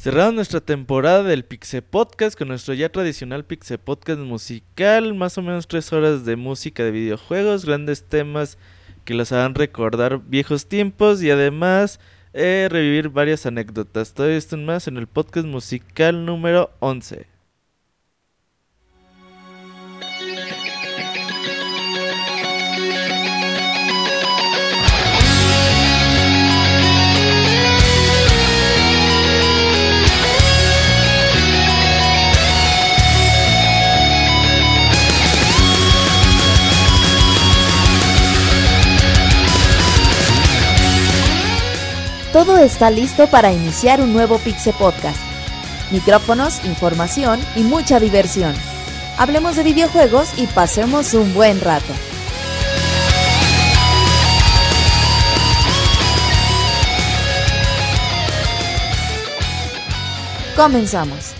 Cerramos nuestra temporada del Pixe Podcast con nuestro ya tradicional Pixe Podcast musical, más o menos tres horas de música de videojuegos, grandes temas que los hagan recordar viejos tiempos y además eh, revivir varias anécdotas. Todo esto más en el podcast musical número 11. Todo está listo para iniciar un nuevo Pixe Podcast. Micrófonos, información y mucha diversión. Hablemos de videojuegos y pasemos un buen rato. Comenzamos.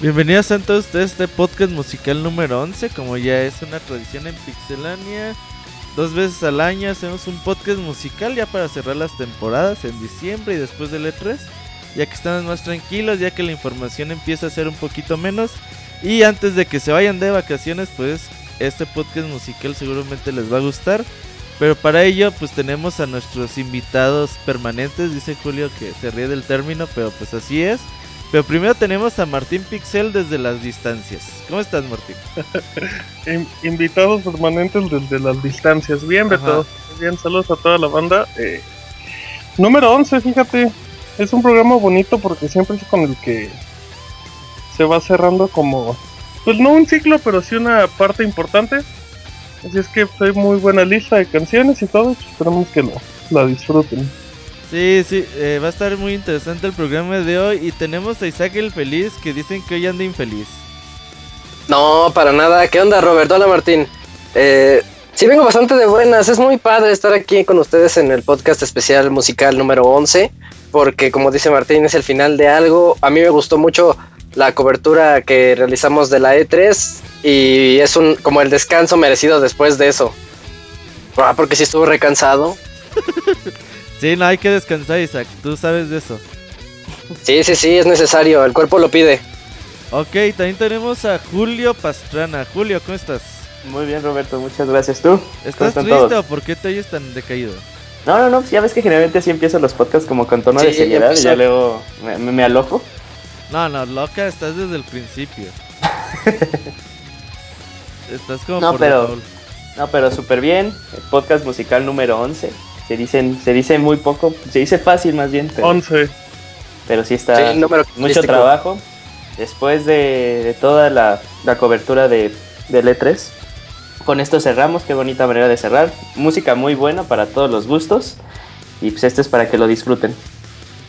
Bienvenidos a todos a este podcast musical número 11, como ya es una tradición en Pixelania. Dos veces al año hacemos un podcast musical ya para cerrar las temporadas en diciembre y después del E3. Ya que estamos más tranquilos, ya que la información empieza a ser un poquito menos. Y antes de que se vayan de vacaciones, pues este podcast musical seguramente les va a gustar. Pero para ello, pues tenemos a nuestros invitados permanentes. Dice Julio que se ríe del término, pero pues así es. Pero primero tenemos a Martín Pixel desde las distancias. ¿Cómo estás, Martín? Invitados permanentes desde las distancias. Bien, Beto. Bien, saludos a toda la banda. Eh, número 11, fíjate. Es un programa bonito porque siempre es con el que se va cerrando como... Pues no un ciclo, pero sí una parte importante. Así es que hay muy buena lista de canciones y todo. Esperamos que lo, la disfruten. Sí, sí, eh, va a estar muy interesante el programa de hoy y tenemos a Isaac el Feliz que dicen que hoy anda infeliz. No, para nada. ¿Qué onda, Robert? Hola, Martín. Eh, sí, vengo bastante de buenas. Es muy padre estar aquí con ustedes en el podcast especial musical número 11, porque como dice Martín, es el final de algo. A mí me gustó mucho la cobertura que realizamos de la E3 y es un como el descanso merecido después de eso. Ah, porque sí estuvo recansado. Sí, no hay que descansar, Isaac. Tú sabes de eso. Sí, sí, sí, es necesario. El cuerpo lo pide. Ok, también tenemos a Julio Pastrana. Julio, ¿cómo estás? Muy bien, Roberto. Muchas gracias. ¿Tú? ¿Estás triste o por qué te oyes tan decaído? No, no, no. Ya ves que generalmente así empiezo los podcasts como con tono de seriedad y ya luego me, me, aloco. No, no, loca estás desde el principio. estás como no, por pero, No, pero súper bien. El podcast musical número 11 se dicen se dice muy poco se dice fácil más bien pero, 11 pero sí está sí, mucho trabajo. Después de, de toda la, la, cobertura de, de E3 con esto cerramos qué bonita manera de cerrar. Música muy buena para todos los gustos y pues esto es para que lo disfruten.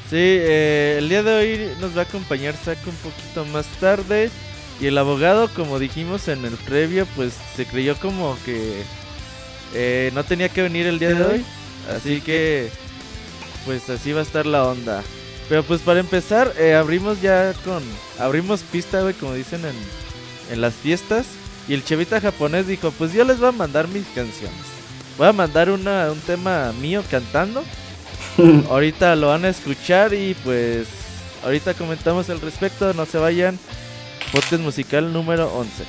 Sí eh, el día de hoy nos va a acompañar Saco un poquito más tarde y el abogado como dijimos en el previo pues se creyó como que eh, no tenía que venir el día de hoy Así que, pues así va a estar la onda. Pero pues para empezar, eh, abrimos ya con... Abrimos pista, güey, como dicen en, en las fiestas. Y el chevita japonés dijo, pues yo les voy a mandar mis canciones. Voy a mandar una, un tema mío cantando. ahorita lo van a escuchar y pues ahorita comentamos al respecto. No se vayan. Podcast musical número 11.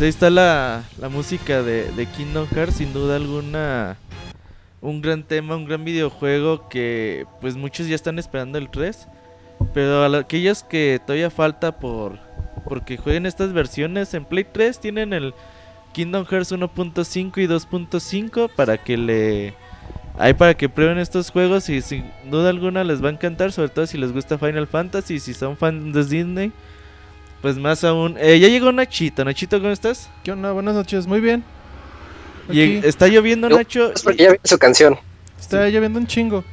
Pues ahí está la, la música de, Kingdom Hearts, sin duda alguna un gran tema, un gran videojuego que pues muchos ya están esperando el 3. Pero a aquellos que todavía falta por porque jueguen estas versiones en Play 3 tienen el Kingdom Hearts 1.5 y 2.5 para que le hay para que prueben estos juegos y sin duda alguna les va a encantar, sobre todo si les gusta Final Fantasy, si son fans de Disney, pues más aún. Eh, ya llegó Nachito, Nachito, ¿cómo estás? ¿Qué onda? Buenas noches, muy bien. Y está lloviendo, Nacho. Es porque ya vi su canción. Está lloviendo un chingo.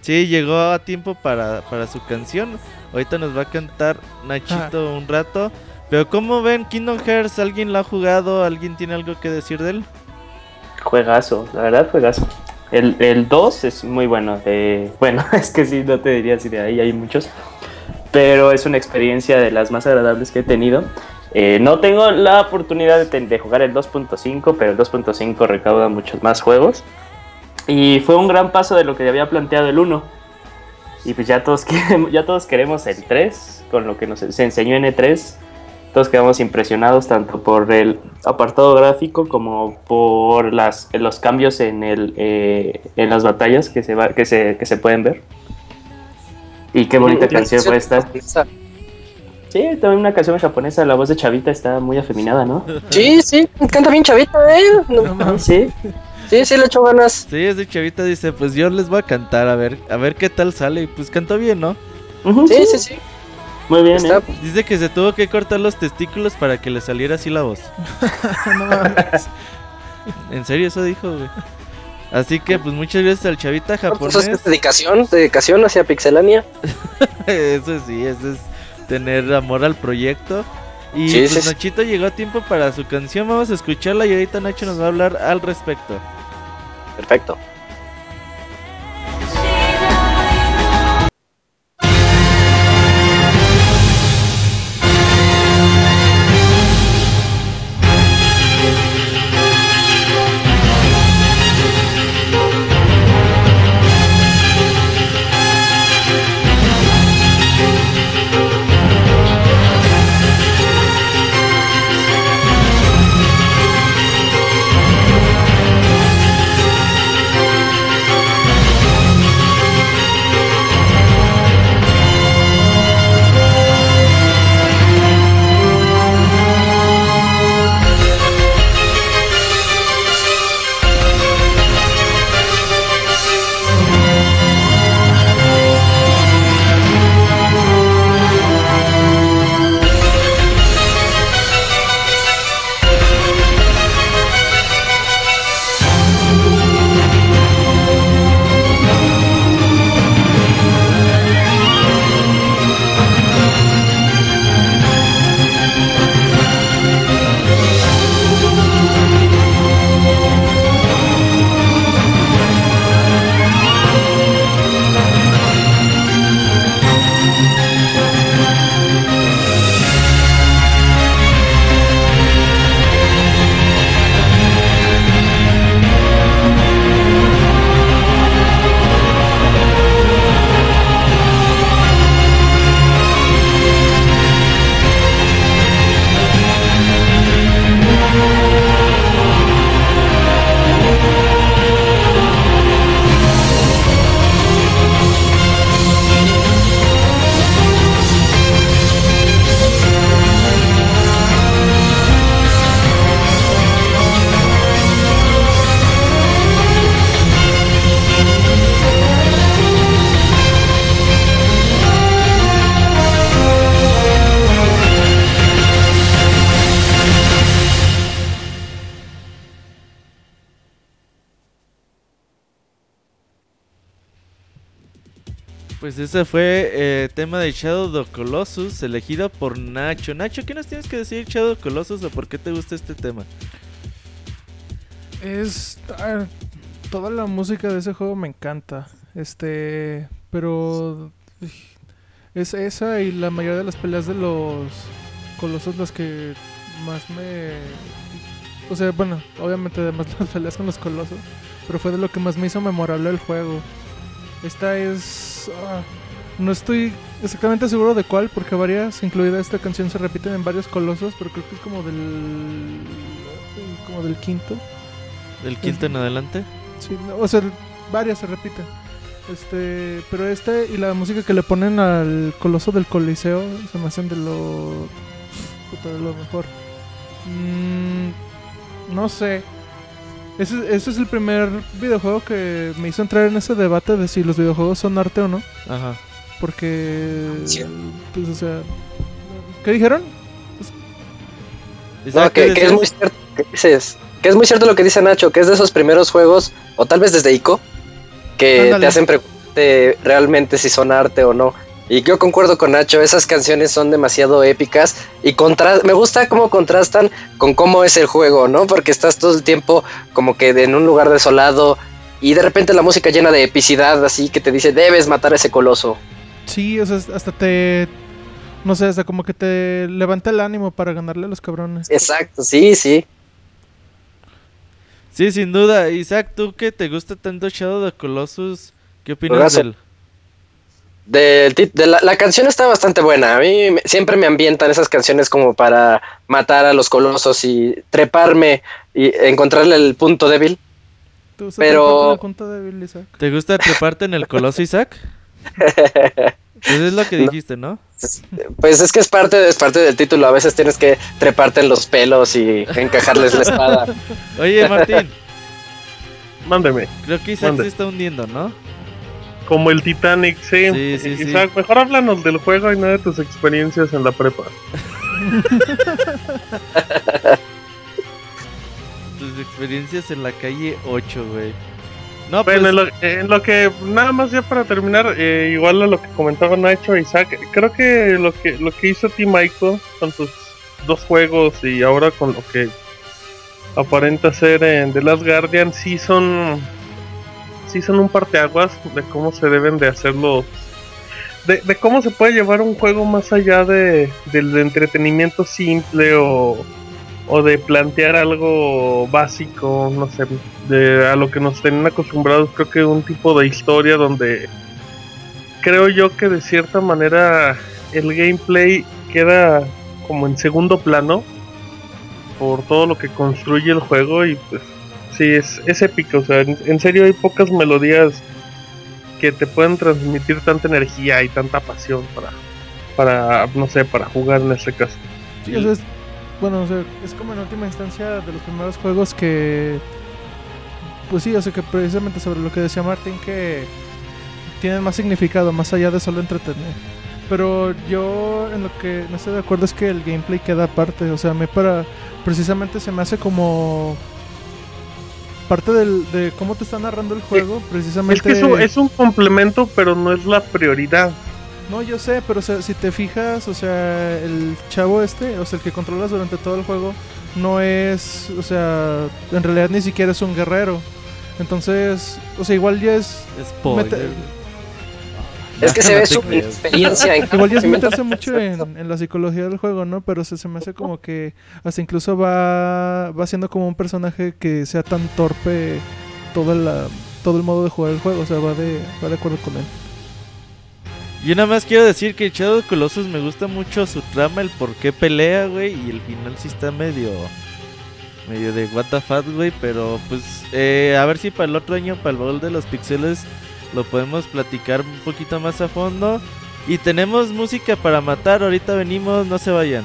Sí, llegó a tiempo para, para su canción. Ahorita nos va a cantar Nachito un rato. Pero ¿cómo ven Kingdom Hearts? ¿Alguien lo ha jugado? ¿Alguien tiene algo que decir de él? Juegazo, la verdad, juegazo. El, el 2 es muy bueno. bueno, es que sí, no te diría si de ahí hay muchos. Pero es una experiencia de las más agradables que he tenido. Eh, no tengo la oportunidad de, jugar el 2.5, pero el 2.5 recauda muchos más juegos. Y fue un gran paso de lo que había planteado el 1. Y pues ya todos, queremos, ya todos queremos el 3, con lo que nos se enseñó en E3. Todos quedamos impresionados tanto por el apartado gráfico como por las, los cambios en, el, eh, en las batallas que se, va, que, se, que se pueden ver. Y qué bonita canción fue esta. Sí, también una canción japonesa, la voz de Chavita está muy afeminada, ¿no? Sí, sí, canta bien Chavita, ¿eh? No, sí. Sí, sí, le echó ganas. Sí, es de Chavita, dice, pues yo les voy a cantar, a ver, a ver qué tal sale. Y pues cantó bien, ¿no? sí, sí, sí, Muy bien, ¿eh? Dice que se tuvo que cortar los testículos para que le saliera así la voz. no En serio, eso dijo, güey. Así que, pues muchas gracias al Chavita japonés. Eso es dedicación, dedicación hacia Pixelania. eso sí, eso es tener amor al proyecto. Y pues Nachito llegó a tiempo para su canción, vamos a escucharla y ahorita Nacho nos va a hablar al respecto. Perfecto. Ese fue eh, tema de Shadow of Colossus, elegido por Nacho. Nacho, ¿qué nos tienes que decir Shadow of Colossus o por qué te gusta este tema? Es. toda la música de ese juego me encanta. Este. Pero. Es esa y la mayoría de las peleas de los colosos las que más me. O sea, bueno, obviamente además las peleas con los colosos. Pero fue de lo que más me hizo memorable el juego. Esta es. Ah, No estoy exactamente seguro de cuál, porque varias, incluida esta canción, se repiten en varios colosos, pero creo que es como del. como del quinto. ¿Del quinto en adelante? Sí, o sea, varias se repiten. Este, pero este y la música que le ponen al coloso del Coliseo se me hacen de lo. puta, de lo mejor. Mm, no sé. Ese, ese, es el primer videojuego que me hizo entrar en ese debate de si los videojuegos son arte o no. Ajá. Porque. Pues, o sea. ¿Qué dijeron? No, que, es muy cierto. Que, es muy cierto lo que dice Nacho, que es de esos primeros juegos, o tal vez desde ICO, que te hacen preguntarte realmente si son arte o no. Y yo concuerdo con Nacho, esas canciones son demasiado épicas y contra me gusta cómo contrastan con cómo es el juego, ¿no? Porque estás todo el tiempo como que en un lugar desolado y de repente la música llena de epicidad, así que te dice, debes matar a ese coloso. Sí, o sea, hasta te. No sé, hasta como que te levanta el ánimo para ganarle a los cabrones. Exacto, sí, sí. Sí, sin duda. Isaac, tú que te gusta tanto Shadow of the Colossus, ¿qué opinas de él? De, la, la, canción está bastante buena. A mí siempre me ambientan esas canciones como para matar a los colosos y treparme y encontrarle el punto débil. Pero... El punto débil, Isaac? ¿Te gusta treparte en el coloso, Isaac? Pues es lo que dijiste, ¿no? Pues es que es parte, es parte del título. A veces tienes que treparte en los pelos y encajarles la espada. Oye, Martín. Mándeme. Creo que Isaac se está hundiendo, ¿no? Como el Titanic, sí. sí, Isaac, mejor háblanos del juego y no de tus experiencias en la prepa. tus experiencias en la calle 8, güey. No, bueno, pues en, lo, que nada más ya para terminar, eh, igual a lo que comentaba Nacho Isaac, creo que lo que lo que hizo Team Michael con sus dos juegos y ahora con lo que aparenta ser en The Last Guardian sí son sí son un parteaguas de cómo se deben de hacerlo de, de cómo se puede llevar un juego más allá de del entretenimiento simple o o de plantear algo básico, no sé, de a lo que nos tienen acostumbrados, creo que un tipo de historia donde creo yo que de cierta manera el gameplay queda como en segundo plano por todo lo que construye el juego y pues sí, es, es épico, o sea, en, serio hay pocas melodías que te pueden transmitir tanta energía y tanta pasión para, para no sé, para jugar en este caso. Sí, bueno, o sea, es como en última instancia de los primeros juegos que. Pues sí, o sea, que precisamente sobre lo que decía Martín, que tienen más significado, más allá de solo entretener. Pero yo en lo que no estoy de acuerdo es que el gameplay queda aparte. O sea, a mí para. Precisamente se me hace como. Parte del, de cómo te está narrando el juego, precisamente. Es que es un complemento, pero no es la prioridad. No, yo sé, pero si te fijas, o sea, el chavo este, o sea, el que controlas durante todo el juego, no es, o sea, en realidad ni siquiera es un guerrero. Entonces, o sea, igual ya es... Spoiler. Es que se ve su experiencia. Igual ya es meterse mucho en, la psicología del juego, ¿no? Pero se, se me hace como que hasta incluso va, va siendo como un personaje que sea tan torpe todo, la, todo el modo de jugar el juego. O sea, va de, va de acuerdo con él. Yo nada más quiero decir que Shadow Colossus me gusta mucho su trama, el por qué pelea, güey, y el final sí está medio medio de what the fuck, güey, pero pues eh, a ver si para el otro año, para el baúl de los pixeles, lo podemos platicar un poquito más a fondo. Y tenemos música para matar, ahorita venimos, no se vayan.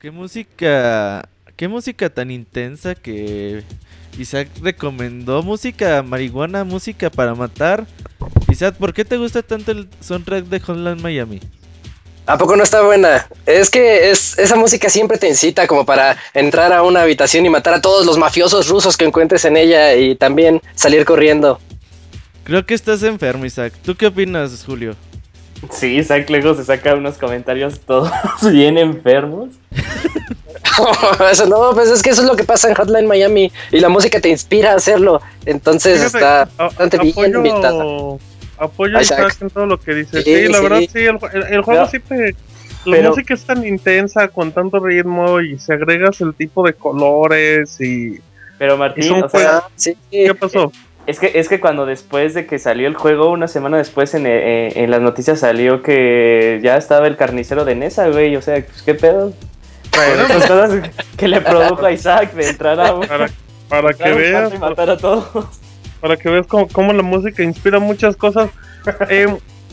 Qué música, qué música tan intensa que Isaac recomendó música marihuana, música para matar. Isaac, ¿por qué te gusta tanto el soundtrack de Hotline Miami? ¿A poco no está buena? Es que es, esa música siempre te incita como para entrar a una habitación y matar a todos los mafiosos rusos que encuentres en ella y también salir corriendo. Creo que estás enfermo, Isaac. ¿Tú qué opinas, Julio? Sí, Isaac luego se saca unos comentarios todos bien enfermos. eso no, pues es que eso es lo que pasa en Hotline Miami y la música te inspira a hacerlo. Entonces está bastante bien Apoyo a Isaac en todo lo que dice. Sí, la verdad, sí, el, juego sí te. La música es tan intensa, con tanto ritmo, y se agregas el tipo de colores y. Pero Martín, o sea, ¿qué pasó? Es que, es que cuando después de que salió el juego, una semana después en, eh, en las noticias salió que ya estaba el carnicero de Nesa, güey. O sea, pues, ¿qué pedo? Bueno, esas cosas que le produjo a Isaac de entrar a Para, para que veas. matar a todos para que veas cómo, la música inspira muchas cosas. Eh,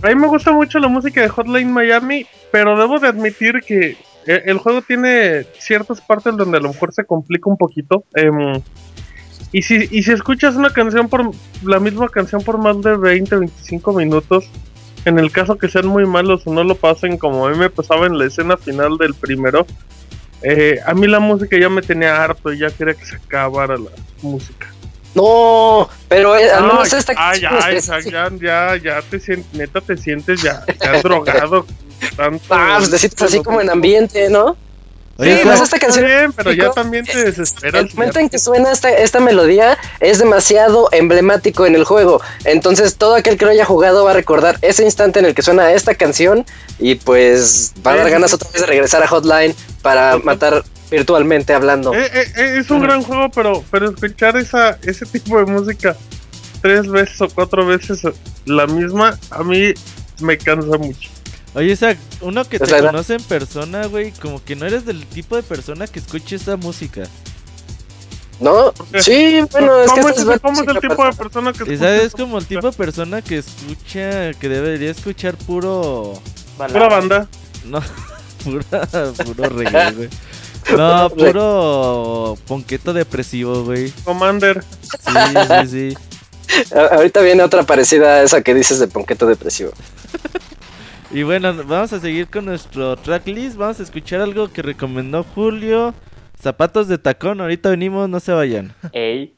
a mí me gusta mucho la música de Hotline Miami, pero debo de admitir que eh, el juego tiene ciertas partes donde a lo mejor se complica un poquito. Em, y, si, y si escuchas una canción por la misma canción por más de 20, 25 minutos, en el caso que sean muy malos o no lo pasen como a mí me pasaba en la escena final del primero, eh, a mí la música ya me tenía harto y ya quería que se acabara la música. No, pero eh, al menos esta ay, ay, ya, ya, ya te sientes, neta te sientes ya, ya drogado. Tanto, ah, pues te sientes así como en ambiente, ¿no? Sí, pues esta canción. Bien, pero ya también te desesperas. El momento en que suena esta, esta melodía es demasiado emblemático en el juego. Entonces, todo aquel que lo haya jugado va a recordar ese instante en el que suena esta canción. Y pues va a dar ganas otra vez de regresar a Hotline para matar virtualmente hablando. Eh, eh, eh, es un gran juego, pero, pero escuchar esa, ese tipo de música tres veces o cuatro veces la misma, a mí me cansa mucho. Oye, Isaac, uno que te conoce en persona, güey, como que no eres del tipo de persona que escuche esa música. No, sí, bueno, es que es, el tipo de persona que escucha? Es como el tipo de persona que escucha, que debería escuchar puro... Pura banda. No, pura, puro reggae, güey. No, puro ponqueto depresivo, güey. Commander. Sí, sí, sí. Ahorita viene otra parecida a esa que dices de ponqueto depresivo. y bueno, vamos a seguir con nuestro tracklist. Vamos a escuchar algo que recomendó Julio. Zapatos de tacón. Ahorita venimos, no se vayan. Ey.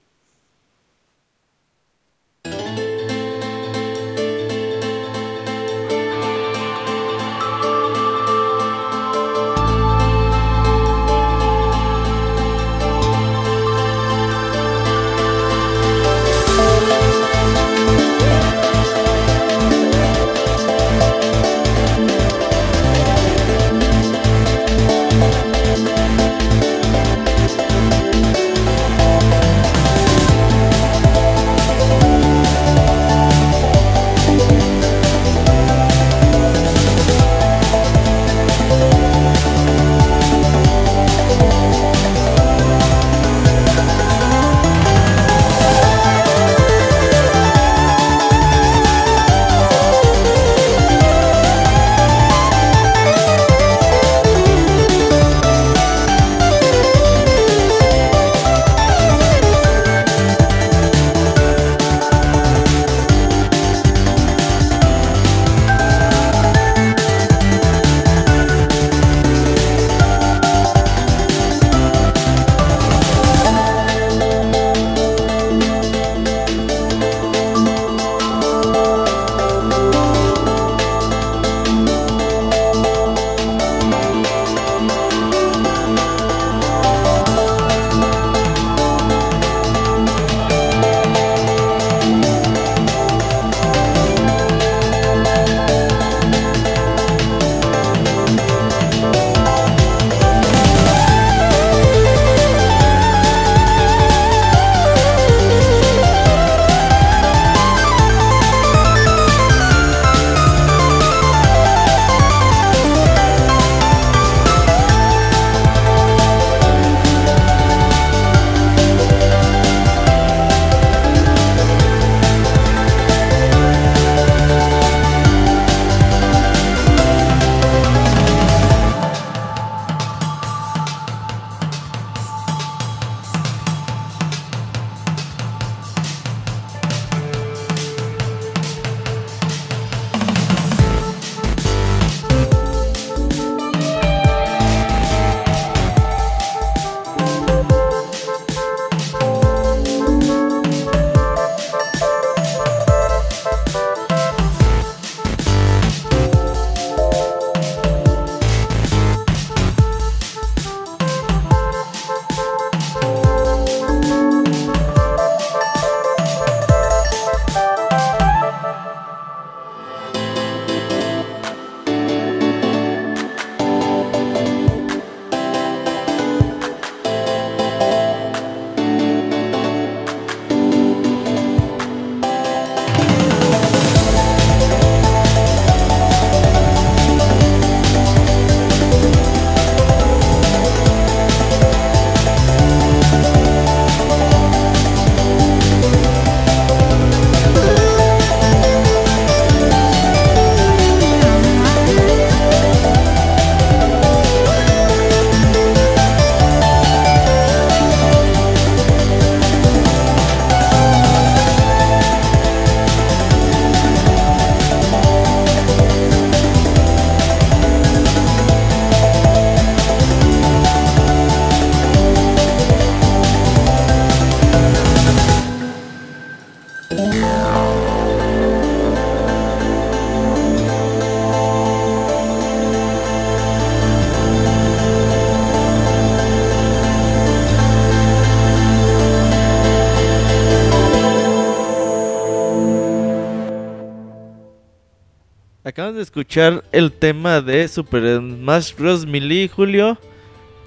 Escuchar el tema de Super Smash Bros. Melee, Julio.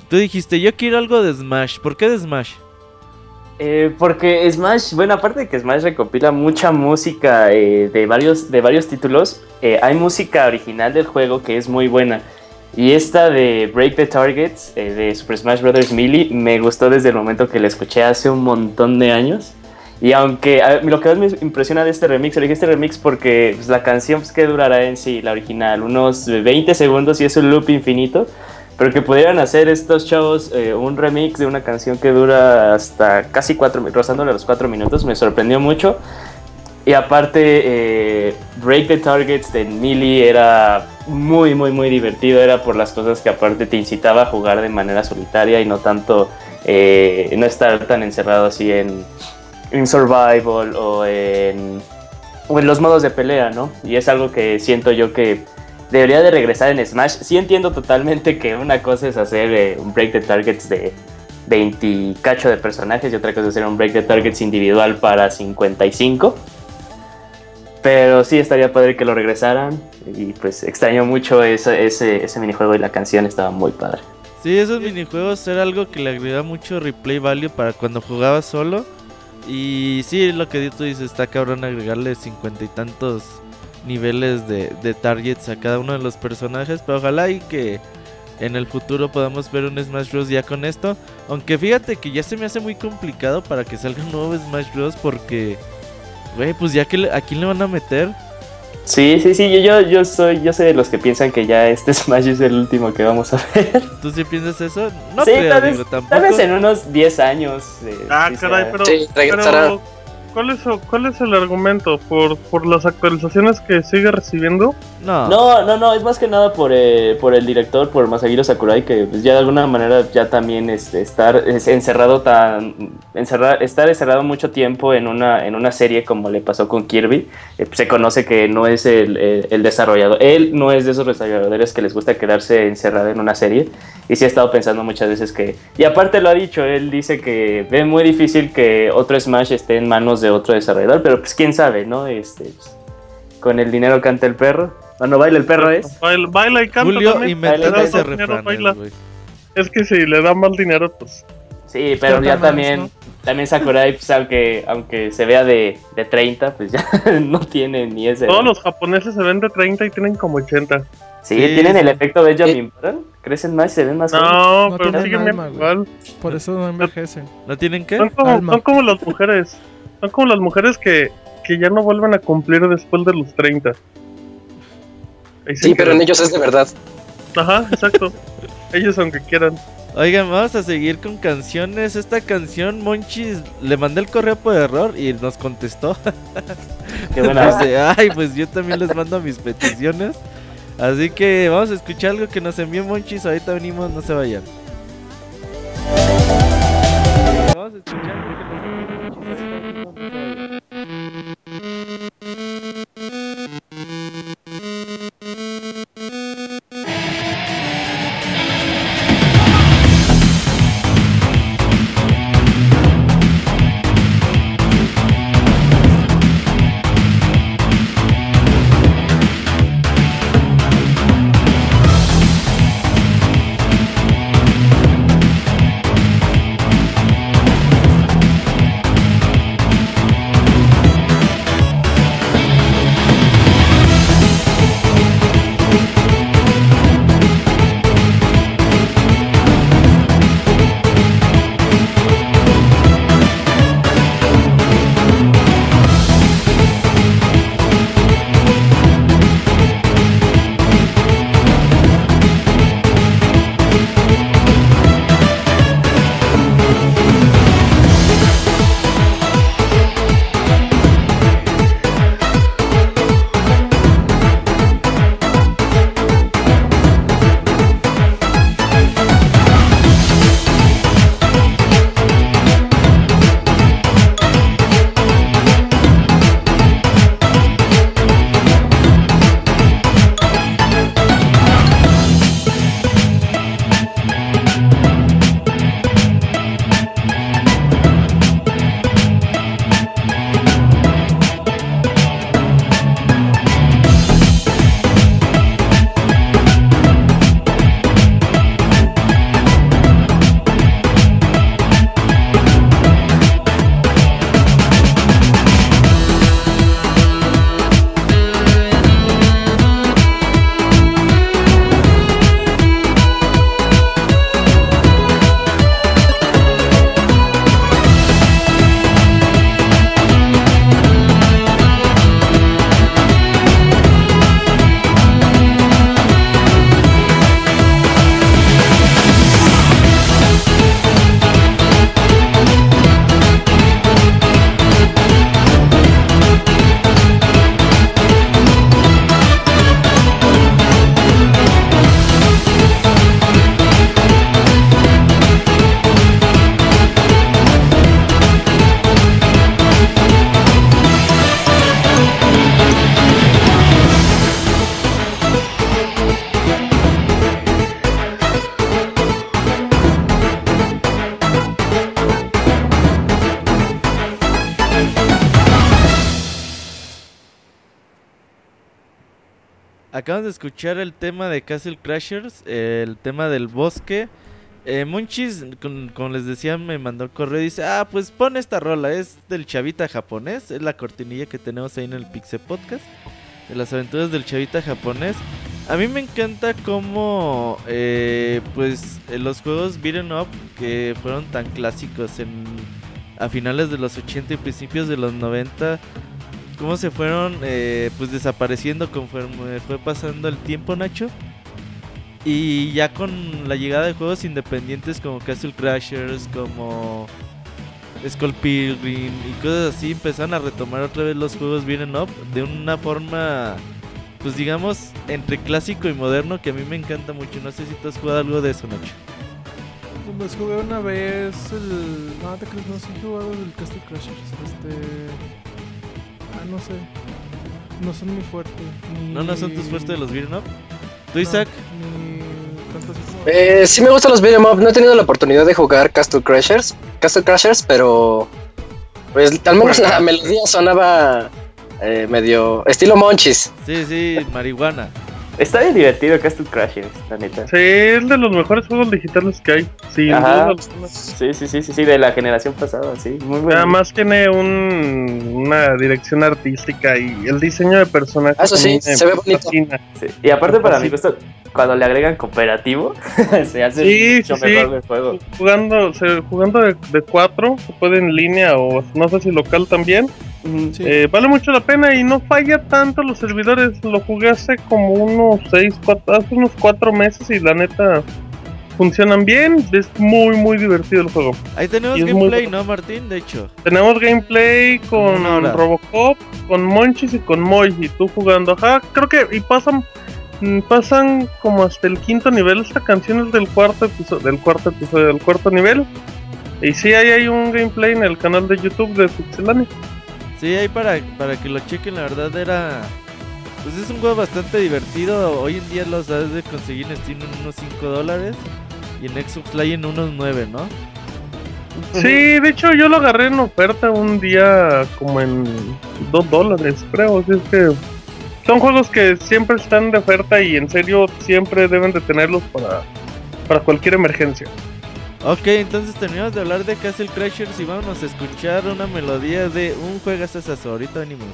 Tú dijiste, yo quiero algo de Smash. ¿Por qué de Smash? Eh, porque Smash, bueno, aparte de que Smash recopila mucha música eh, de, varios, de varios títulos, eh, hay música original del juego que es muy buena. Y esta de Break the Targets de Super Smash Bros. Melee me gustó desde el momento que la escuché hace un montón de años. Y aunque lo que más me impresiona de este remix, elegí este remix porque pues, la canción pues, que durará en sí, la original, unos 20 segundos y es un loop infinito. Pero que pudieran hacer estos shows eh, un remix de una canción que dura hasta casi cuatro, rozándole los cuatro minutos, me sorprendió mucho. Y aparte, eh, Break the Targets de Millie era muy, muy, muy divertido. Era por las cosas que aparte te incitaba a jugar de manera solitaria y no tanto, eh, no estar tan encerrado así en, en survival o en, los modos de pelea, ¿no? Y es algo que siento yo que debería de regresar en Smash. Sí entiendo totalmente que una cosa es hacer eh, un break de targets de 20 cacho de personajes y otra cosa es hacer un break de targets individual para 55. Pero sí estaría padre que lo regresaran y pues extraño mucho ese, ese, ese minijuego y la canción estaba muy padre. Sí, esos minijuegos era algo que le agregaba mucho replay value para cuando jugaba solo. Y sí, lo que tú dices, está cabrón agregarle cincuenta y tantos niveles de, targets a cada uno de los personajes. Pero ojalá y que en el futuro podamos ver un Smash Bros. ya con esto. Aunque fíjate que ya se me hace muy complicado para que salga un nuevo Smash Bros. Porque, güey, pues ya que a quién le van a meter. Sí, sí, sí, yo, yo, soy, yo soy de los que piensan que ya este Smash es el último que vamos a ver. ¿Tú sí piensas eso? No sí, creo, tal, vez, tampoco. tal vez en unos 10 años. Eh, ah, caray, pero, sí, pero ¿Cuál es, ¿Cuál es el argumento? ¿Por, ¿Por las actualizaciones que sigue recibiendo? No. No, no, no, es más que nada por, eh, por el director, por Masahiro Sakurai, que pues, ya de alguna manera ya también este, estar encerrado tan. Encerrar, estar encerrado mucho tiempo en una, en una serie como le pasó con Kirby. Eh, se conoce que no es el, el, desarrollador. Él no es de esos desarrolladores que les gusta quedarse encerrado en una serie. Y sí ha estado pensando muchas veces que. Y aparte lo ha dicho, él dice que ve muy difícil que otro Smash esté en manos de otro desarrollador, pero pues quién sabe, ¿no? Este, pues, con el dinero canta el perro. Cuando baila el perro es. Baila, y canta Julio también. ese Es que si le da mal dinero, pues. Sí, pero ya también, también Sakurai, pues, aunque, aunque se vea de, de 30, pues ya no tiene ni ese. Todos los japoneses se ven de 30 y tienen como 80. Sí, tienen el efecto Benjamin Crecen más y se ven más No, no pero siguen igual. Por eso no envejecen. ¿No tienen qué? Son como, son como las mujeres. Son como las mujeres que, que ya no vuelven a cumplir después de los 30. Sí, pero en ellos es de verdad. Ajá, exacto. ellos aunque quieran. Oigan, vamos a seguir con canciones. Esta canción, Monchis, le mandé el correo por error y nos contestó. Qué buena. Ay, pues yo también les mando mis peticiones. Así que vamos a escuchar algo que nos envió Monchis. Ahorita venimos, no se vayan. Vamos a escuchar De escuchar el tema de Castle Crashers, el tema del bosque. Eh, Munchis, como les decía, me mandó correo y dice, ah, pues pon esta rola, es del chavita japonés, es la cortinilla que tenemos ahí en el Pixel Podcast, de las aventuras del chavita japonés. A mí me encanta cómo, eh, pues, los juegos beat'em up que fueron tan clásicos en, a finales de los 80 y principios de los 90 cómo se fueron eh, pues desapareciendo conforme fue pasando el tiempo, Nacho. Y ya con la llegada de juegos independientes como Castle Crashers, como Skull Pilgrim y cosas así, empezaron a retomar otra vez los juegos vienen up de una forma, pues digamos, entre clásico y moderno que a mí me encanta mucho. No sé si tú has jugado algo de eso, Nacho. Pues jugué una vez el. No, te crees, no, sí jugado el Castle Crashers. Este. Ah, no sé. No son muy fuertes. ¿No, no son tus fuertes de los beat'em up? ¿Tú, Isaac? Eh, sí me gustan los beat'em up. No he tenido la oportunidad de jugar Castle Crashers. Castle Crashers, pero... Pues al menos la melodía sonaba eh, medio... Estilo Monchis. Sí, sí, marihuana. Está bien divertido Castle Crashers, la neta. Sí, es de los mejores juegos digitales que hay. Sí, sí, sí, sí, sí, de la generación pasada, sí. Muy bueno. Además tiene un, una dirección artística y el diseño de personajes. Eso sí, se ve bonito. Y aparte para mí gusto, cuando le agregan cooperativo, se hace mucho mejor el juego. Jugando, jugando de, de cuatro, se puede en línea o no sé si local también. Eh, vale mucho la pena y no falla tanto los servidores. Lo jugué hace como unos 6, 4, hace unos 4 meses y la neta funcionan bien. Es muy, muy divertido el juego. Ahí tenemos gameplay, ¿no, Martín? De hecho, tenemos gameplay con Robocop, con Monchis y con Moy. Y tú jugando, ajá, creo que y pasan. Mm, pasan como hasta el quinto nivel. Esta canción es del cuarto episodio, del cuarto episodio, del cuarto nivel. Y sí, ahí hay un gameplay en el canal de YouTube de Pixelani. Sí, ahí para, para que lo chequen, la verdad era... Pues es un juego bastante divertido. Hoy en día los sabes de conseguir en Steam en unos 5 dólares. Y en Xbox Live en unos 9, ¿no? Sí, de hecho yo lo agarré en oferta un día como en 2 dólares, creo. Así es que son juegos que siempre están de oferta y en serio siempre deben de tenerlos para, para cualquier emergencia. Ok, entonces terminamos de hablar de Castle Crashers y vamos a escuchar una melodía de un juego hasta Ahorita venimos.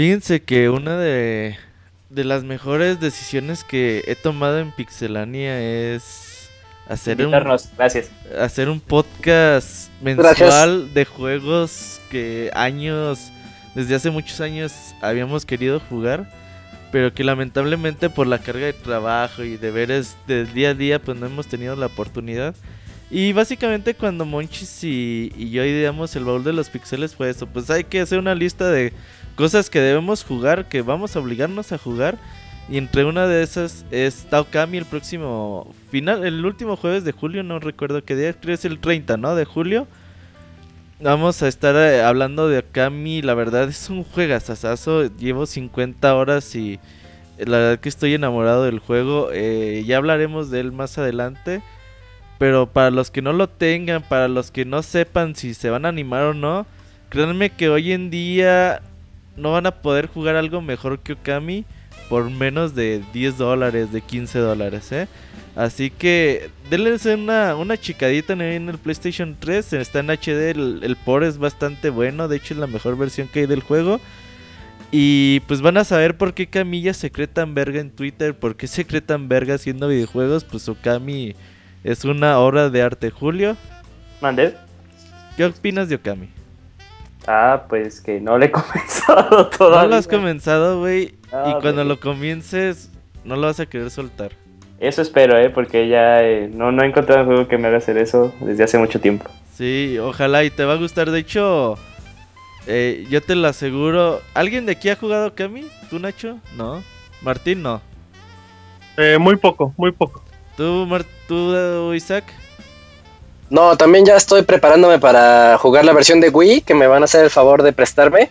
Fíjense que una de, de las mejores decisiones que he tomado en Pixelania es hacer un, gracias. hacer un podcast mensual de juegos que años, desde hace muchos años habíamos querido jugar, pero que lamentablemente por la carga de trabajo y deberes del día a día pues no hemos tenido la oportunidad. Y básicamente cuando Monchis y, y yo ideamos el baúl de los pixeles fue eso, pues hay que hacer una lista de cosas que debemos jugar, que vamos a obligarnos a jugar. Y entre una de esas es Taokami el próximo final, el último jueves de julio, no recuerdo qué día, creo que es el 30, ¿no? De julio. Vamos a estar eh, hablando de Okami, la verdad es un juegazazazo, llevo 50 horas y la verdad que estoy enamorado del juego, eh, ya hablaremos de él más adelante, pero para los que no lo tengan, para los que no sepan si se van a animar o no, créanme que hoy en día no van a poder jugar algo mejor que Okami por menos de 10 dólares, de 15 dólares, ¿eh? Así que denle una, una chicadita en el PlayStation 3. Está en HD, el, el port es bastante bueno. De hecho, es la mejor versión que hay del juego. Y pues van a saber por qué Camilla se cree tan verga en Twitter. Por qué se cree tan verga haciendo videojuegos. Pues Okami es una obra de arte. Julio. ¿Mande? ¿Qué opinas de Okami? Ah, pues que no le he comenzado todavía. No lo has comenzado, güey. y cuando lo comiences, no lo vas a querer soltar. Eso espero, ¿eh? Porque ya eh, no, no he encontrado un juego que me haga hacer eso desde hace mucho tiempo. Sí, ojalá y te va a gustar. De hecho, eh, yo te lo aseguro. ¿Alguien de aquí ha jugado Kami? ¿Tú, Nacho? No. Martín, no. Eh, muy poco, muy poco. ¿Tú, ¿Tú, Isaac? No, también ya estoy preparándome para jugar la versión de Wii que me van a hacer el favor de prestarme.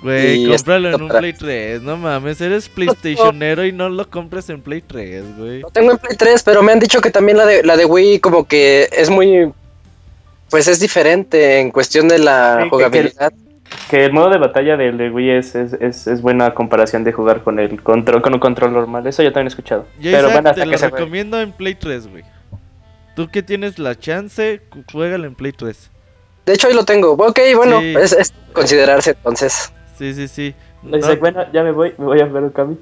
Güey, cómpralo en un Play 3, no mames, eres PlayStationero y no lo compres en Play 3, güey. Lo tengo en Play 3, pero me han dicho que también la de, la de Wii como que es muy... Pues es diferente en cuestión de la jugabilidad. Que, el modo de batalla del de Wii es, es, es, buena comparación de jugar con el control con un control normal, eso yo también he escuchado. pero bueno, te lo recomiendo en Play 3, güey. Tú que tienes la chance, juégalo en Play 3. De hecho, ahí lo tengo. Ok, bueno, es, es considerarse entonces. Sí, sí, sí. bueno, ya me voy, me voy a ver el cambio.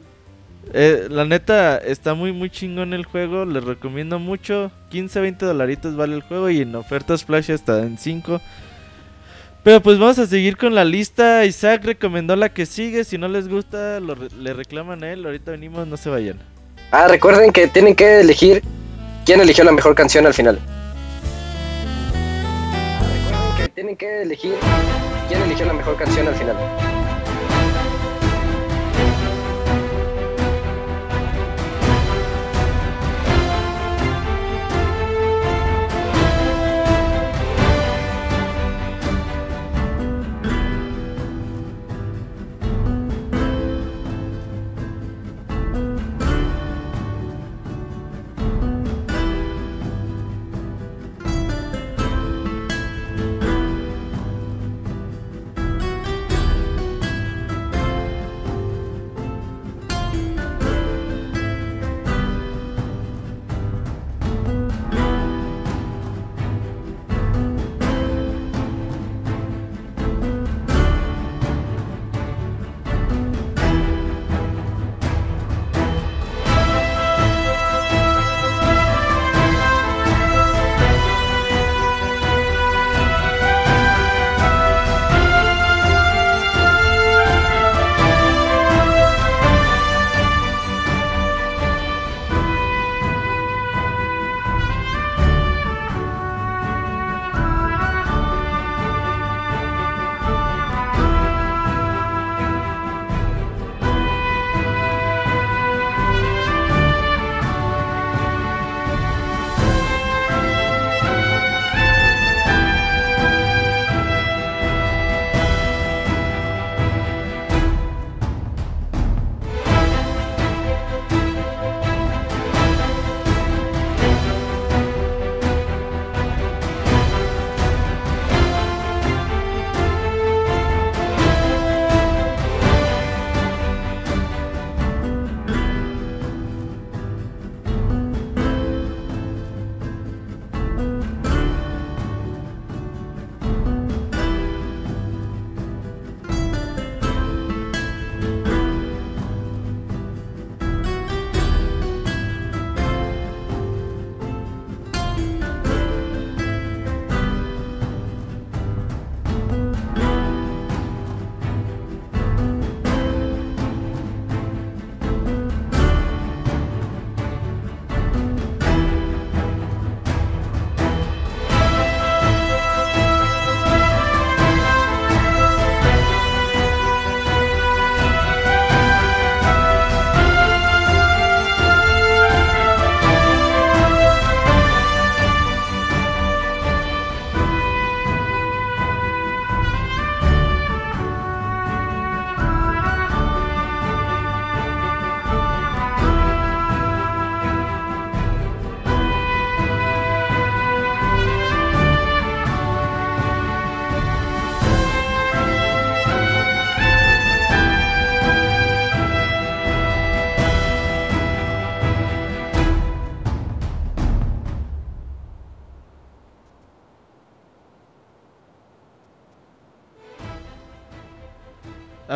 Eh, la neta, está muy, muy chingón el juego. Les recomiendo mucho. 15, 20 dolaritos vale el juego. Y en ofertas flash está en 5. Pero pues vamos a seguir con la lista. Isaac recomendó la que sigue. Si no les gusta, le reclaman a él. Ahorita venimos, no se vayan. Ah, recuerden que tienen que elegir quién eligió la mejor canción al final. Recuerden que tienen que elegir quién eligió la mejor canción al final.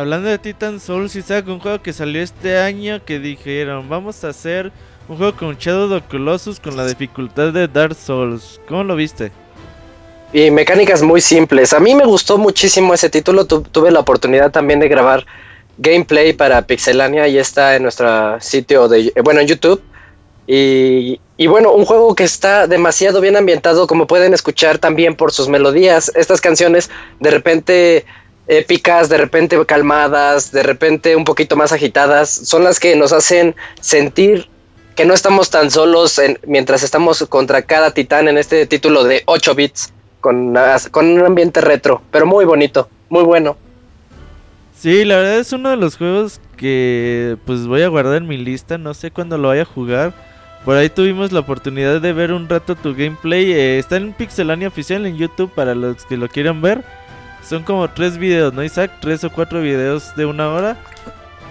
Hablando de Titan Souls, Isaac, un juego que salió este año que dijeron, vamos a hacer un juego con Shadow of Colossus con la dificultad de Dark Souls. ¿Cómo lo viste? Y mecánicas muy simples. A mí me gustó muchísimo ese título. tuve la oportunidad también de grabar gameplay para Pixelania y está en nuestro sitio de, bueno, en YouTube. Y, y, bueno, un juego que está demasiado bien ambientado, como pueden escuchar también por sus melodías. Estas canciones de repente épicas, de repente calmadas, de repente un poquito más agitadas, son las que nos hacen sentir que no estamos tan solos mientras estamos contra cada titán en este título de 8 bits con, un ambiente retro, pero muy bonito, muy bueno. Sí, la verdad es uno de los juegos que pues voy a guardar en mi lista, no sé cuándo lo vaya a jugar. Por ahí tuvimos la oportunidad de ver un rato tu gameplay. Eh, está en Pixelania oficial en YouTube para los que lo quieran ver. Son como tres videos, ¿no, Isaac? Tres o cuatro videos de una hora.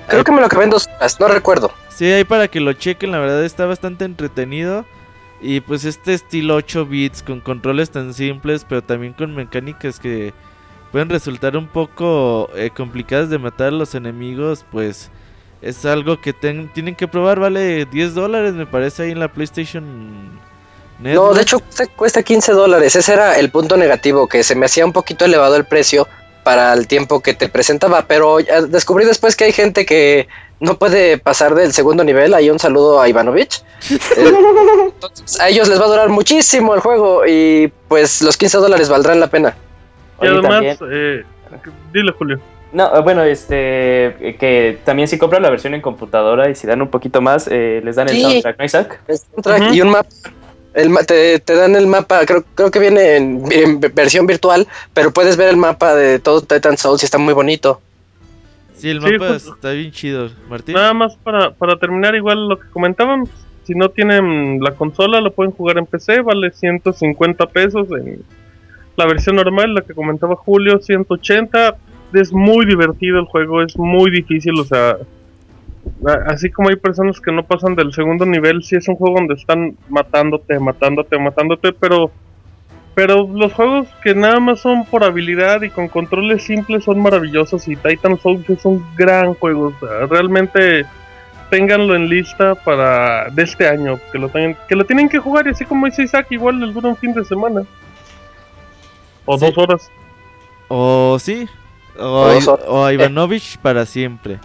Creo que me lo acabé en dos horas, no recuerdo. Sí, ahí para que lo chequen, la verdad está bastante entretenido. Y pues este estilo 8 bits con controles tan simples, pero también con mecánicas que pueden resultar un poco eh, complicadas de matar a los enemigos, pues es algo que tienen que probar, vale 10 dólares me parece ahí en la PlayStation no, de hecho cuesta, 15 dólares. Ese era el punto negativo, que se me hacía un poquito elevado el precio para el tiempo que te presentaba. Pero descubrí después que hay gente que no puede pasar del segundo nivel. Ahí un saludo a Ivanovich. Entonces, a ellos les va a durar muchísimo el juego y pues los 15 dólares valdrán la pena. Y además, eh, dile Julio. No, eh, bueno, este, que también si compran la versión en computadora y si dan un poquito más, eh, les dan el soundtrack, ¿no, Isaac? El soundtrack y un mapa el, te, te, dan el mapa, creo, creo que viene en, versión virtual, pero puedes ver el mapa de todo Titan Souls y está muy bonito. Sí, el mapa está bien chido, Martín. Nada más para, para terminar, igual lo que comentaban, si no tienen la consola, lo pueden jugar en PC, vale 150 pesos en la versión normal, la que comentaba Julio, 180. Es muy divertido el juego, es muy difícil, o sea, así como hay personas que no pasan del segundo nivel, sí es un juego donde están matándote, matándote, matándote, pero pero los juegos que nada más son por habilidad y con controles simples son maravillosos y Titan Souls es un gran juego, realmente ténganlo en lista para de este año, que lo tengan, que lo tienen que jugar y así como dice Isaac, igual les dura un fin de semana. O dos horas. O sí, o, o Ivanovich para siempre.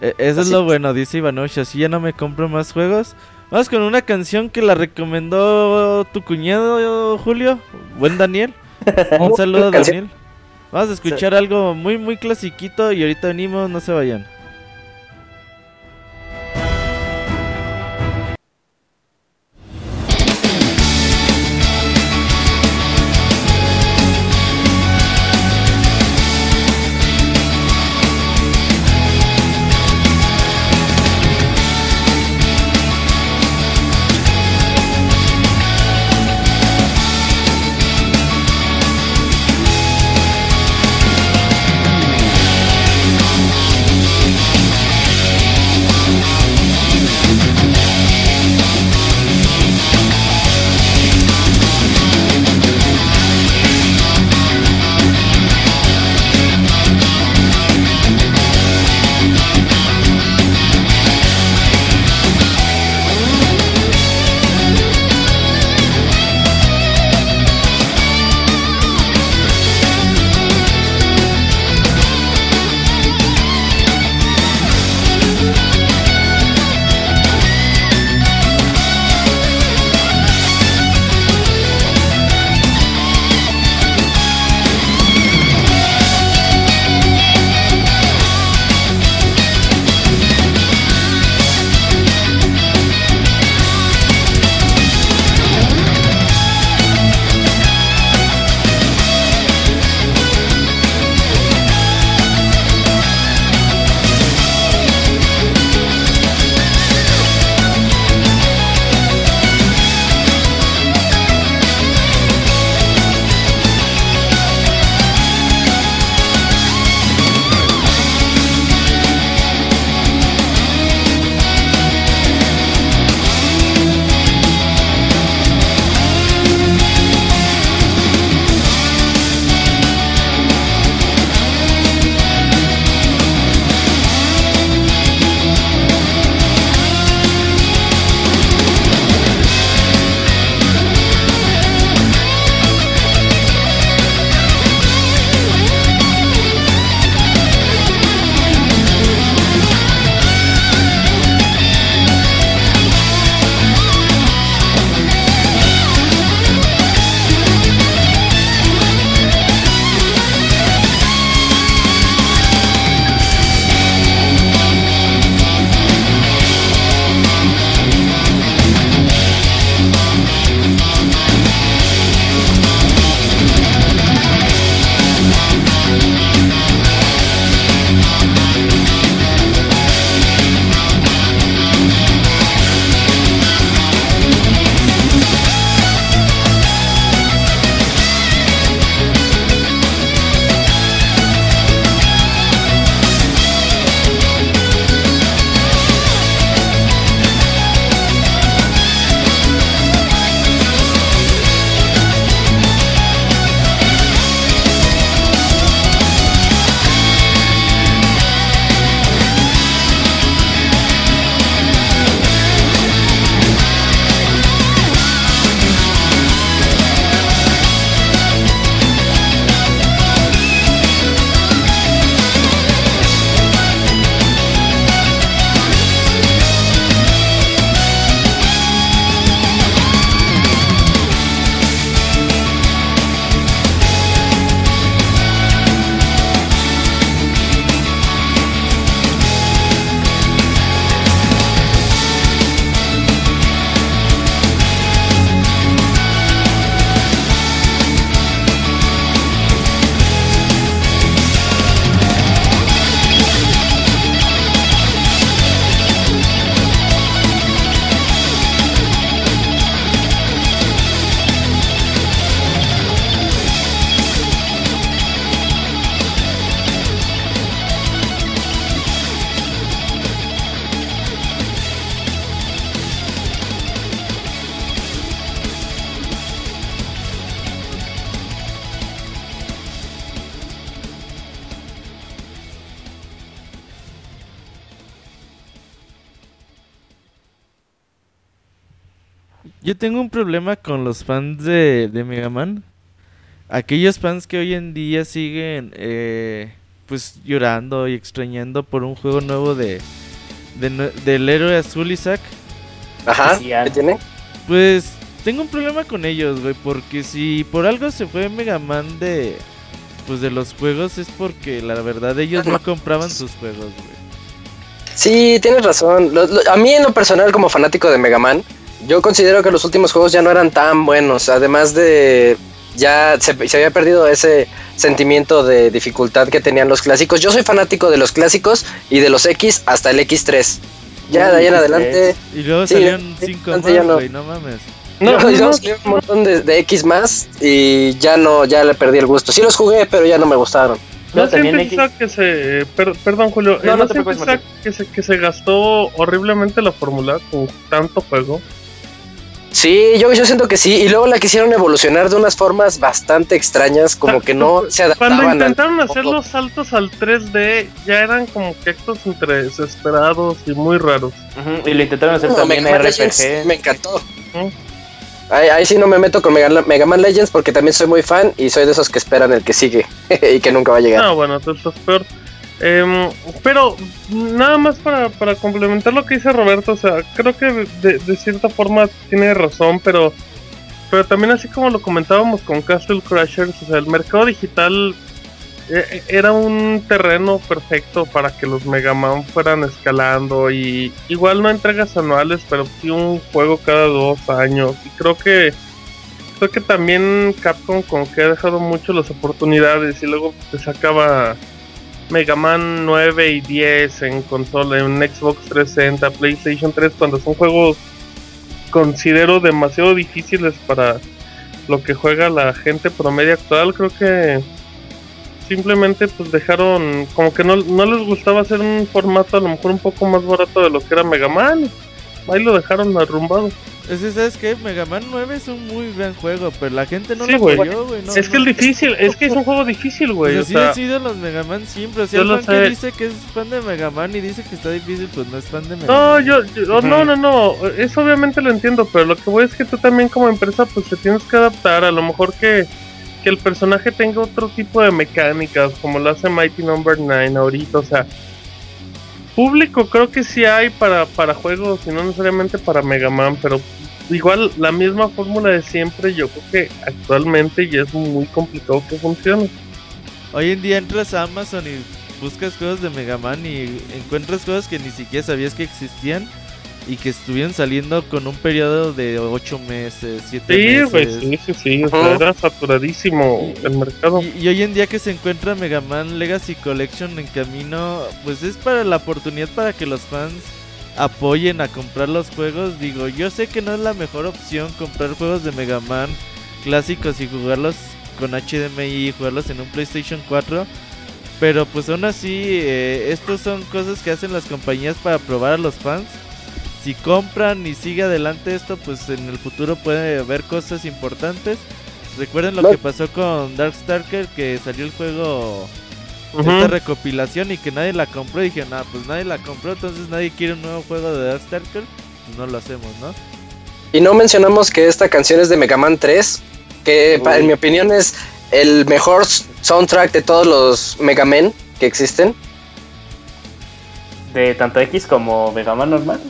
E, eso es lo bueno, dice Ivanovich. Así ya no me compro más juegos. Vamos con una canción que la recomendó tu cuñado, Julio. Buen Daniel. Un saludo, Daniel. Vamos a escuchar algo muy, muy clasiquito y ahorita venimos, no se vayan. Problema con los fans de, de Mega Man. Aquellos fans que hoy en día siguen eh, pues llorando y extrañando por un juego nuevo de, del héroe azul Isaac. Ajá, ¿qué tiene? Pues tengo un problema con ellos, güey, porque si por algo se fue Mega Man de pues de los juegos es porque la verdad ellos no compraban sus juegos, güey. Sí, tienes razón. a mí en lo personal como fanático de Mega Man, yo considero que los últimos juegos ya no eran tan buenos, además de ya se, había perdido ese sentimiento de dificultad que tenían los clásicos. Yo soy fanático de los clásicos y de los X hasta el X3. Ya de ahí en adelante. Y luego salieron 5 más, güey, no. mames. No, no, no, un montón de, X más y ya no, ya le perdí el gusto. Sí los jugué, pero ya no me gustaron. No, siempre que se. perdón, Julio. No, no, que se, que se gastó horriblemente la fórmula con tanto juego. Sí, yo, yo siento que sí. Y luego la quisieron evolucionar de unas formas bastante extrañas, como que no se adaptaban. Cuando intentaron hacer los saltos al 3D, ya eran como que actos entre desesperados y muy raros. Y lo intentaron hacer también en RPG. me encantó. ahí, sí no me meto con Mega, Mega, Man Legends porque también soy muy fan y soy de esos que esperan el que sigue y que nunca va a llegar. No, bueno, tú estás peor. Em, pero nada más para, para, complementar lo que dice Roberto, o sea, creo que de, cierta forma tiene razón, pero, pero también así como lo comentábamos con Castle Crashers, o sea, el mercado digital eh, eh, era un terreno perfecto para que los Mega Man fueran escalando y igual no entregas anuales, pero sí un juego cada dos años. Y creo que creo que también Capcom con que ha dejado mucho las oportunidades y luego te sacaba Mega Man 9 y 10 en consola, en Xbox 360, PlayStation 3, cuando son juegos considero demasiado difíciles para lo que juega la gente promedio actual, creo que simplemente pues dejaron como que no, no les gustaba hacer un formato a lo mejor un poco más barato de lo que era Mega Man. Ahí lo dejaron arrumbado. Es que, ¿sabes qué? Mega Man 9 es un muy buen juego, pero la gente no lo jugó, güey. es que es difícil, es que es un juego difícil, güey. Así han sido los Mega Man siempre. O sea, el fan que dice que es fan de Mega Man y dice que está difícil, pues no es fan de Mega no, Man. Yo, yo no, no, no. Eso obviamente lo entiendo, pero lo que voy es que tú también como empresa, pues te tienes que adaptar. A lo mejor que, que el personaje tenga otro tipo de mecánicas, como lo hace Mighty Number no. 9 ahorita, o sea público creo que sí hay para, para juegos y no necesariamente para Mega Man, pero igual la misma fórmula de siempre, yo creo que actualmente ya es muy complicado que funcione. Hoy en día entras a Amazon y buscas juegos de Mega Man y encuentras cosas que ni siquiera sabías que existían y que estuvieron saliendo con un periodo de 8 meses, 7 meses. sí, sí, sí, era saturadísimo el mercado. Y, y, hoy en día que se encuentra Mega Man Legacy Collection en camino, pues es para la oportunidad para que los fans apoyen a comprar los juegos. Digo, yo sé que no es la mejor opción comprar juegos de Mega Man clásicos y jugarlos con HDMI y jugarlos en un PlayStation 4. Pero pues aún así, eh, estos son cosas que hacen las compañías para probar a los fans. Si compran y sigue adelante esto, pues en el futuro puede haber cosas importantes. Recuerden lo que pasó con Darkstalker, que salió el juego esta recopilación y que nadie la compró. Y dije, nada, pues nadie la compró, entonces nadie quiere un nuevo juego de Darkstalker. Pues no lo hacemos, ¿no? Y no mencionamos que esta canción es de Mega Man 3, que en mi opinión es el mejor soundtrack de todos los Mega Man que existen. ¿De tanto X como Mega Man normal?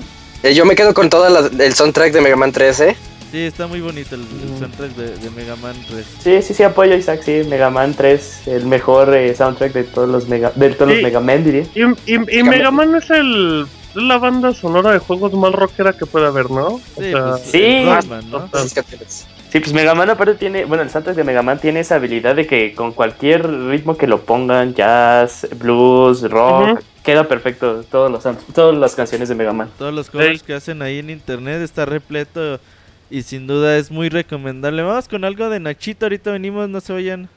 Eh, yo me quedo con todo el soundtrack de Mega Man 3, ¿eh? Sí, está muy bonito el, soundtrack de, Mega Man 3. Sí, sí, sí, apoyo a Isaac, sí, Mega Man 3, el mejor eh, soundtrack de todos los Mega, de todos los Mega Man, diría. Y, y, Mega Man es el la banda sonora de juegos más rockera que puede haber, ¿no? Sí, pues, sí. ¿no? sí, pues Mega Man aparte tiene, bueno, el soundtrack de Mega Man tiene esa habilidad de que con cualquier ritmo que lo pongan, jazz, blues, rock, queda perfecto todos los, todas las canciones de Mega Man. Todos los covers que hacen ahí en internet está repleto y sin duda es muy recomendable. Vamos con algo de Nachito, ahorita venimos, no se vayan.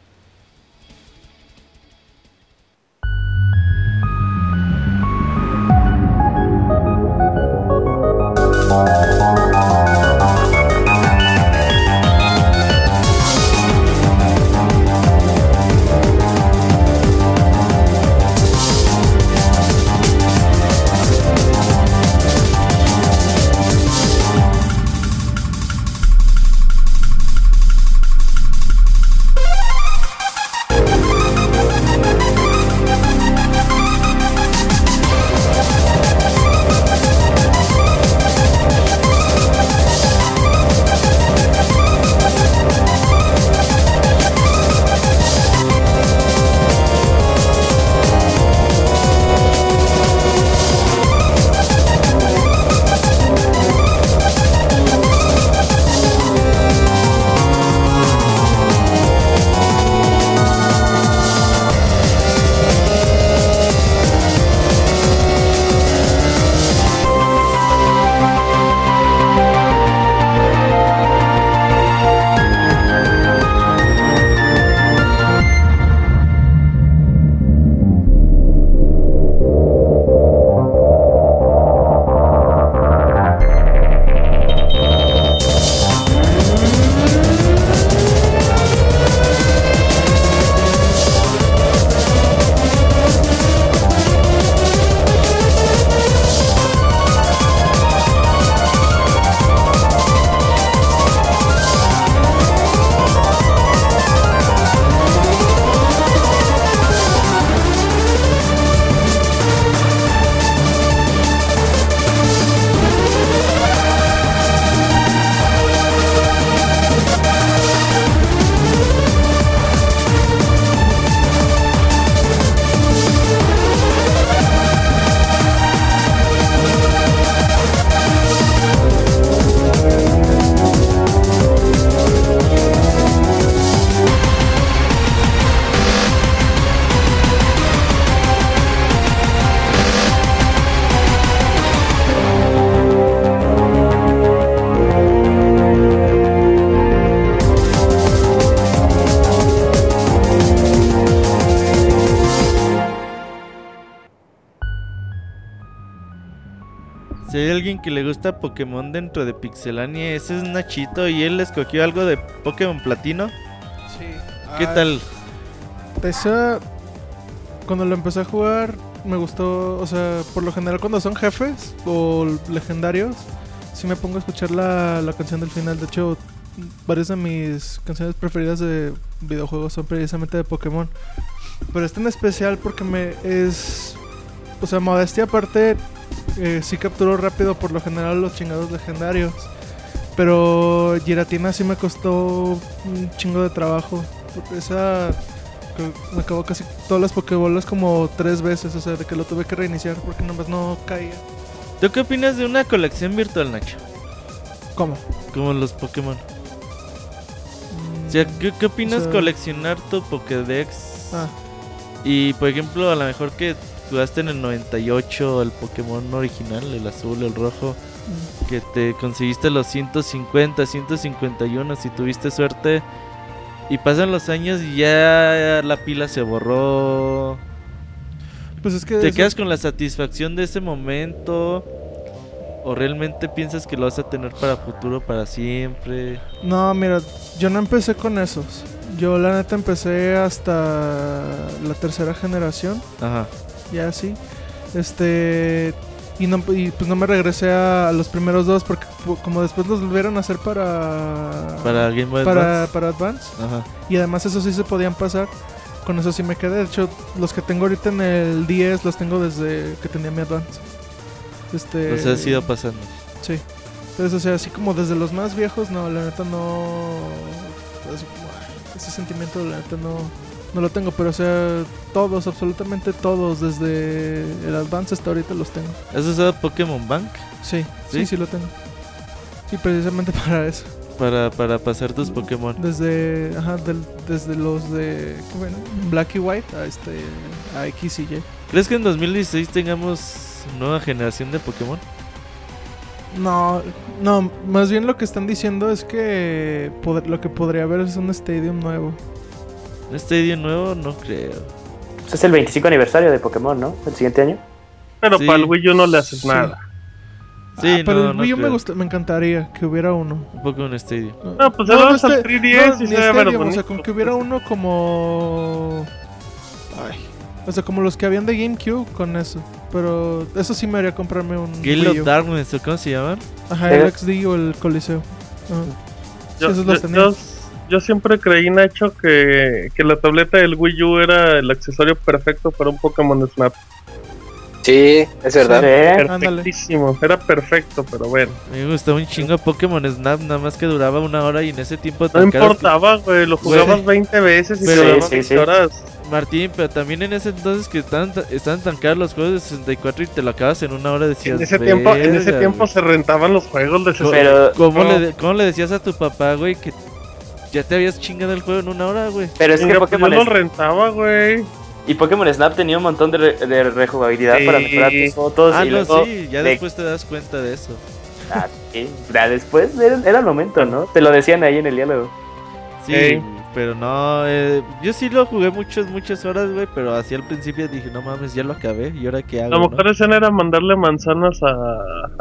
Alguien que le gusta Pokémon dentro de Pixelania, ese es Nachito y él escogió algo de Pokémon Platino. Sí. ¿Qué Ah, tal? Esa, cuando lo empecé a jugar, me gustó, o sea, por lo general cuando son jefes o legendarios, sí me pongo a escuchar la, la canción del final. De hecho, varias de mis canciones preferidas de videojuegos son precisamente de Pokémon. Pero este en especial porque me es, o sea, modestia aparte, eh, sí capturo rápido por lo general los chingados legendarios. Pero Giratina sí me costó un chingo de trabajo. Esa me acabó casi todas las Pokébolas como tres veces, o sea, de que lo tuve que reiniciar porque nomás no caía. ¿Tú qué opinas de una colección virtual, Nacho? ¿Cómo? Como los Pokémon. Mm, O sea, ¿qué, qué opinas o sea- coleccionar tu Pokédex? Ah, Y por ejemplo, a lo mejor que jugaste en el 98 el Pokémon original, el azul, el rojo, mm. que te conseguiste los 150, 151 si tuviste suerte. Y pasan los años y ya la pila se borró. pues es que ¿Te eso- quedas con la satisfacción de ese momento? ¿O realmente piensas que lo vas a tener para futuro, para siempre? No, mira, yo no empecé con esos. Yo la neta empecé hasta la tercera generación, Ajá. Ya así. Este y no y pues no me regresé a, los primeros dos porque como después los volvieron a hacer para Para Game Boy para, Advance. para Advance Ajá. y además eso sí se podían pasar. Con eso sí me quedé. De hecho, los que tengo ahorita en el 10 los tengo desde que tenía mi Advance. Este sea, has ido pasando. Sí. Entonces, o sea, así como desde los más viejos, no, la neta no. así como, ese sentimiento, la neta no. No lo tengo, pero o sea, todos, absolutamente todos, desde el Advance hasta ahorita los tengo. ¿Has usado Pokémon Bank? Sí, ¿Sí? sí, sí, lo tengo. Sí, precisamente para eso. Para, para pasar tus Pokémon. Desde, ajá, del- desde los de, ¿qué bueno? Black y White a este, a X y Y. ¿Crees que en 2016 tengamos nueva generación de Pokémon? No, no, más bien lo que están diciendo es que lo que podría haber es un stadium nuevo. ¿Un estadio nuevo? No creo. Pues es el 25 aniversario de Pokémon, ¿no? El siguiente año. Pero Sí. para el Wii U no le haces Sí. nada. Sí, Ah, pero no, el no Wii U me, gusta- me encantaría que hubiera uno. Un Pokémon Stadium. No, pues ahora vamos al este- 3DS y ni se ve Stadium, o sea, con que hubiera uno como... Ay, o sea, como los que habían de GameCube con eso. Pero eso sí me haría comprarme un Gale of. Darkness, ¿o cómo se llaman? Ajá, el Eh. XD o el Coliseo. Ajá. Sí, Yo, esos los yo- tenía. yo- yo siempre creí, Nacho, que, que la tableta del Wii U era el accesorio perfecto para un Pokémon Snap. Sí, es verdad. Sí. Ándale. Perfectísimo, era perfecto, pero bueno. Me gustaba un chingo Pokémon Snap, nada más que duraba una hora y en ese tiempo No importaba, güey, lo Güey. jugabas 20 veces y Pero- te duraba Sí, sí, 20 sí. horas. Martín, pero también en ese entonces que estaban, ta- estaban tan caros los juegos de 64 y te lo acabas en una hora decías En ese tiempo, en ese "Verga, tiempo güey". se rentaban los juegos de 60. Pero, ¿Cómo, No. le, ¿Cómo le decías a tu papá, güey, que ya te habías chingado el juego en una hora, güey? pero es que pues yo Pokémon, lo rentaba, güey. y Pokémon Snap tenía un montón de, re- de rejugabilidad Sí. para mejorar tus fotos. Ah, y no, luego sí, ya de- después te das cuenta de eso. Ah, sí. Ya después era, era el momento, ¿no? Te lo decían ahí en el diálogo. Sí, Ey. pero no, eh, yo sí lo jugué muchas, muchas horas, güey, pero así al principio dije, no mames, ya lo acabé, ¿y ahora qué hago? La no? mejor escena era mandarle manzanas a,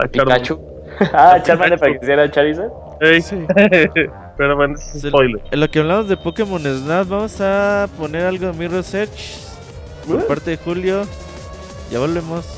a. Pikachu. ah, Charmander para que hiciera Charizard. Ey, Sí. pero bueno, es Se- spoiler. En lo que hablamos de Pokémon Snap, vamos a poner algo de Mirror Search por Uh. parte de Julio. Ya volvemos.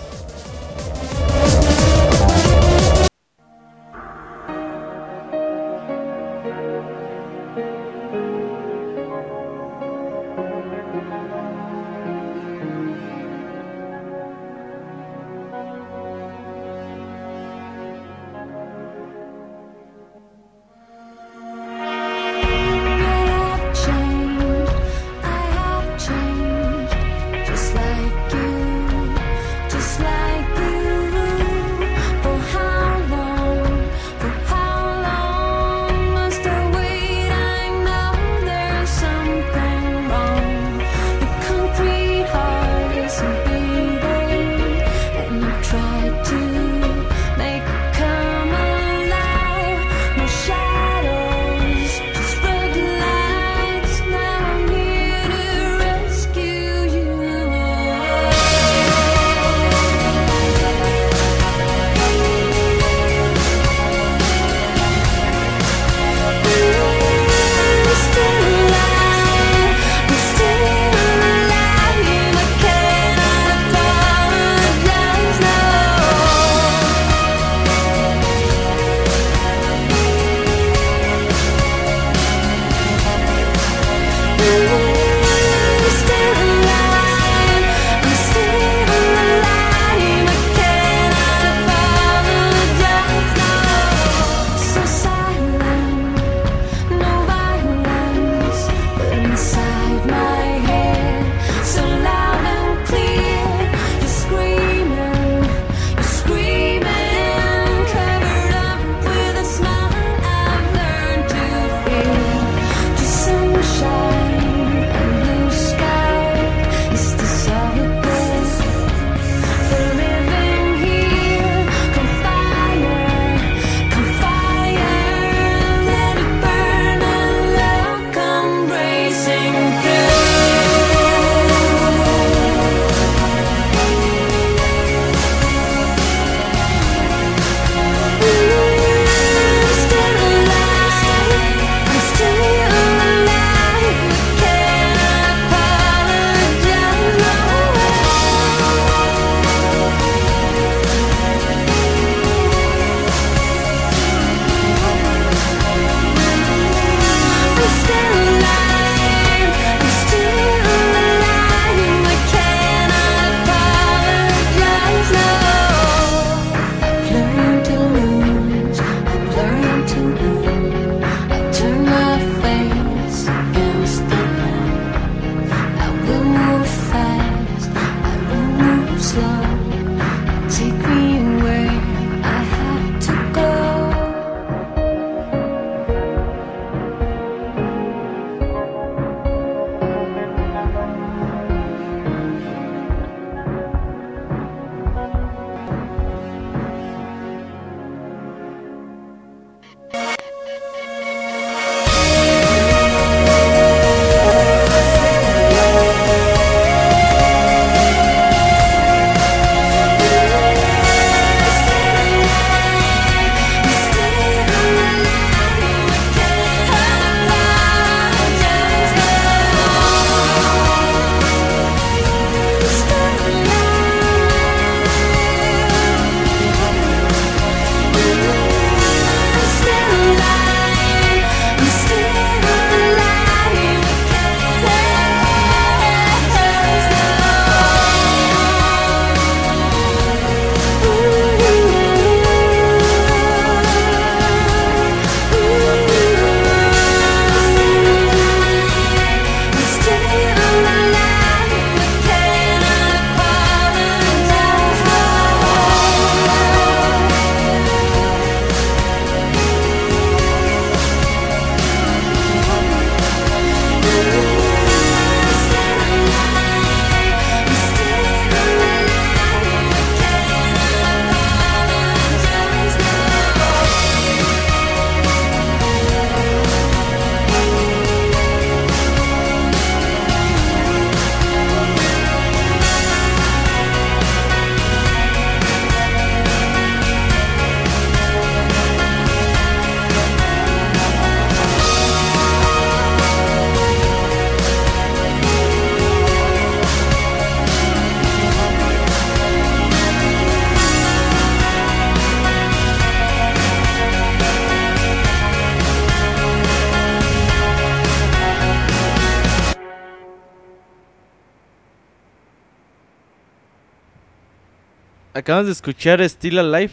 Acabamos de escuchar Still Alive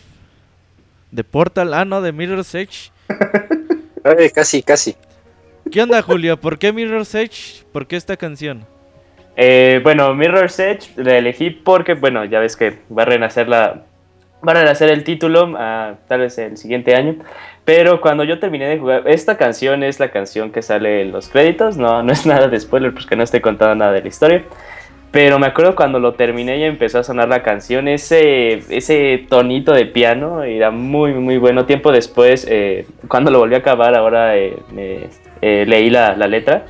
de Portal. Ah, no, de Mirror's Edge. Ay, casi, casi. ¿Qué onda, Julio? ¿Por qué Mirror's Edge? ¿Por qué esta canción? Eh, bueno, Mirror's Edge la elegí porque, bueno, ya ves que va a renacer la. Va a renacer el título, ah, tal vez el siguiente año. Pero cuando yo terminé de jugar, esta canción es la canción que sale en los créditos. No, no es nada de spoiler, porque no estoy contando nada de la historia. Pero me acuerdo cuando lo terminé y empezó a sonar la canción, ese, ese tonito de piano era muy, muy bueno. Tiempo después, eh, cuando lo volví a acabar, ahora eh, eh, leí la, la letra.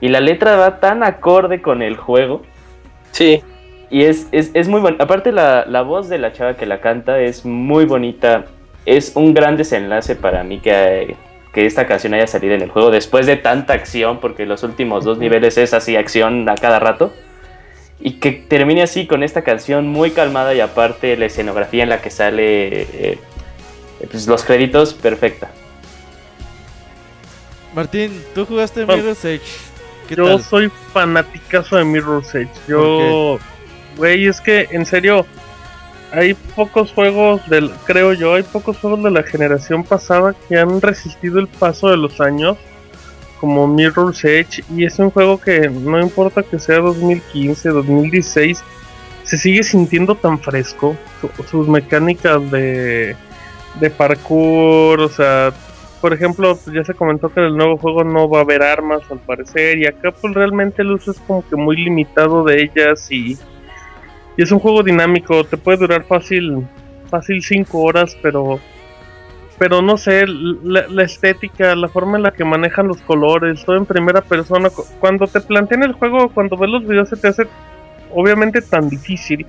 Y la letra va tan acorde con el juego. Sí. Y es, es, es muy bueno. Aparte, la, la voz de la chava que la canta es muy bonita. Es un gran desenlace para mí que, que esta canción haya salido en el juego después de tanta acción, porque los últimos dos niveles es así acción a cada rato. Y que termine así con esta canción muy calmada y aparte la escenografía en la que sale eh, pues, los créditos, perfecta. Martín, tú jugaste Bueno, Mirror's Edge. ¿Qué Yo tal? soy fanaticazo de Mirror's Edge. Yo, güey, es que en serio, hay pocos juegos del, creo yo, hay pocos juegos de la generación pasada que han resistido el paso de los años, como Mirror's Edge, y es un juego que no importa que sea 2015, 2016, se sigue sintiendo tan fresco. Su- sus mecánicas de, de parkour, o sea, por ejemplo, ya se comentó que en el nuevo juego no va a haber armas al parecer y acá pues realmente el uso es como que muy limitado de ellas y, y es un juego dinámico, te puede durar fácil fácil 5 horas, pero pero no sé, la, la estética, la forma en la que manejan los colores, todo en primera persona, cu- cuando te plantean el juego, cuando ves los videos se te hace obviamente tan difícil,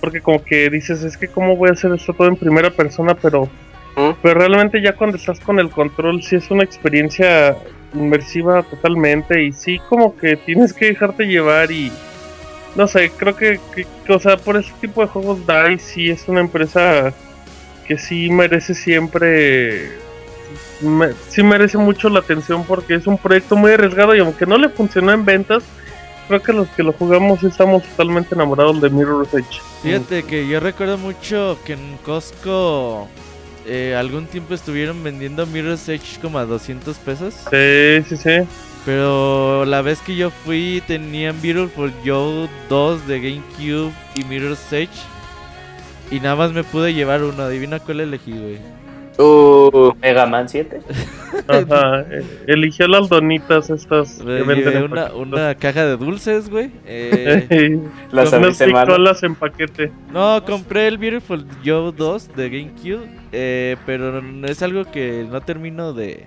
porque como que dices, es que cómo voy a hacer esto todo en primera persona, pero ¿Mm? pero realmente ya cuando estás con el control sí es una experiencia inmersiva totalmente y sí como que tienes que dejarte llevar y no sé, creo que, o sea, por ese tipo de juegos DICE sí es una empresa que sí merece siempre me- sí merece mucho la atención porque es un proyecto muy arriesgado y aunque no le funcionó en ventas, creo que los que lo jugamos estamos totalmente enamorados de Mirror's Edge. Fíjate que yo recuerdo mucho que en Costco eh, algún tiempo estuvieron vendiendo Mirror's Edge como a 200 pesos. Sí, sí, sí. Pero la vez que yo fui tenían Beautiful Joe 2 de GameCube y Mirror's Edge. Y nada más me pude llevar uno. Adivina cuál elegí, güey. Uh, Mega Man 7. Ajá, eh, eligió las donitas estas que venden una, una caja de dulces, güey. Eh, Las picolas en paquete. no, compré el Beautiful Joe 2 de GameCube. eh, pero es algo que no termino de,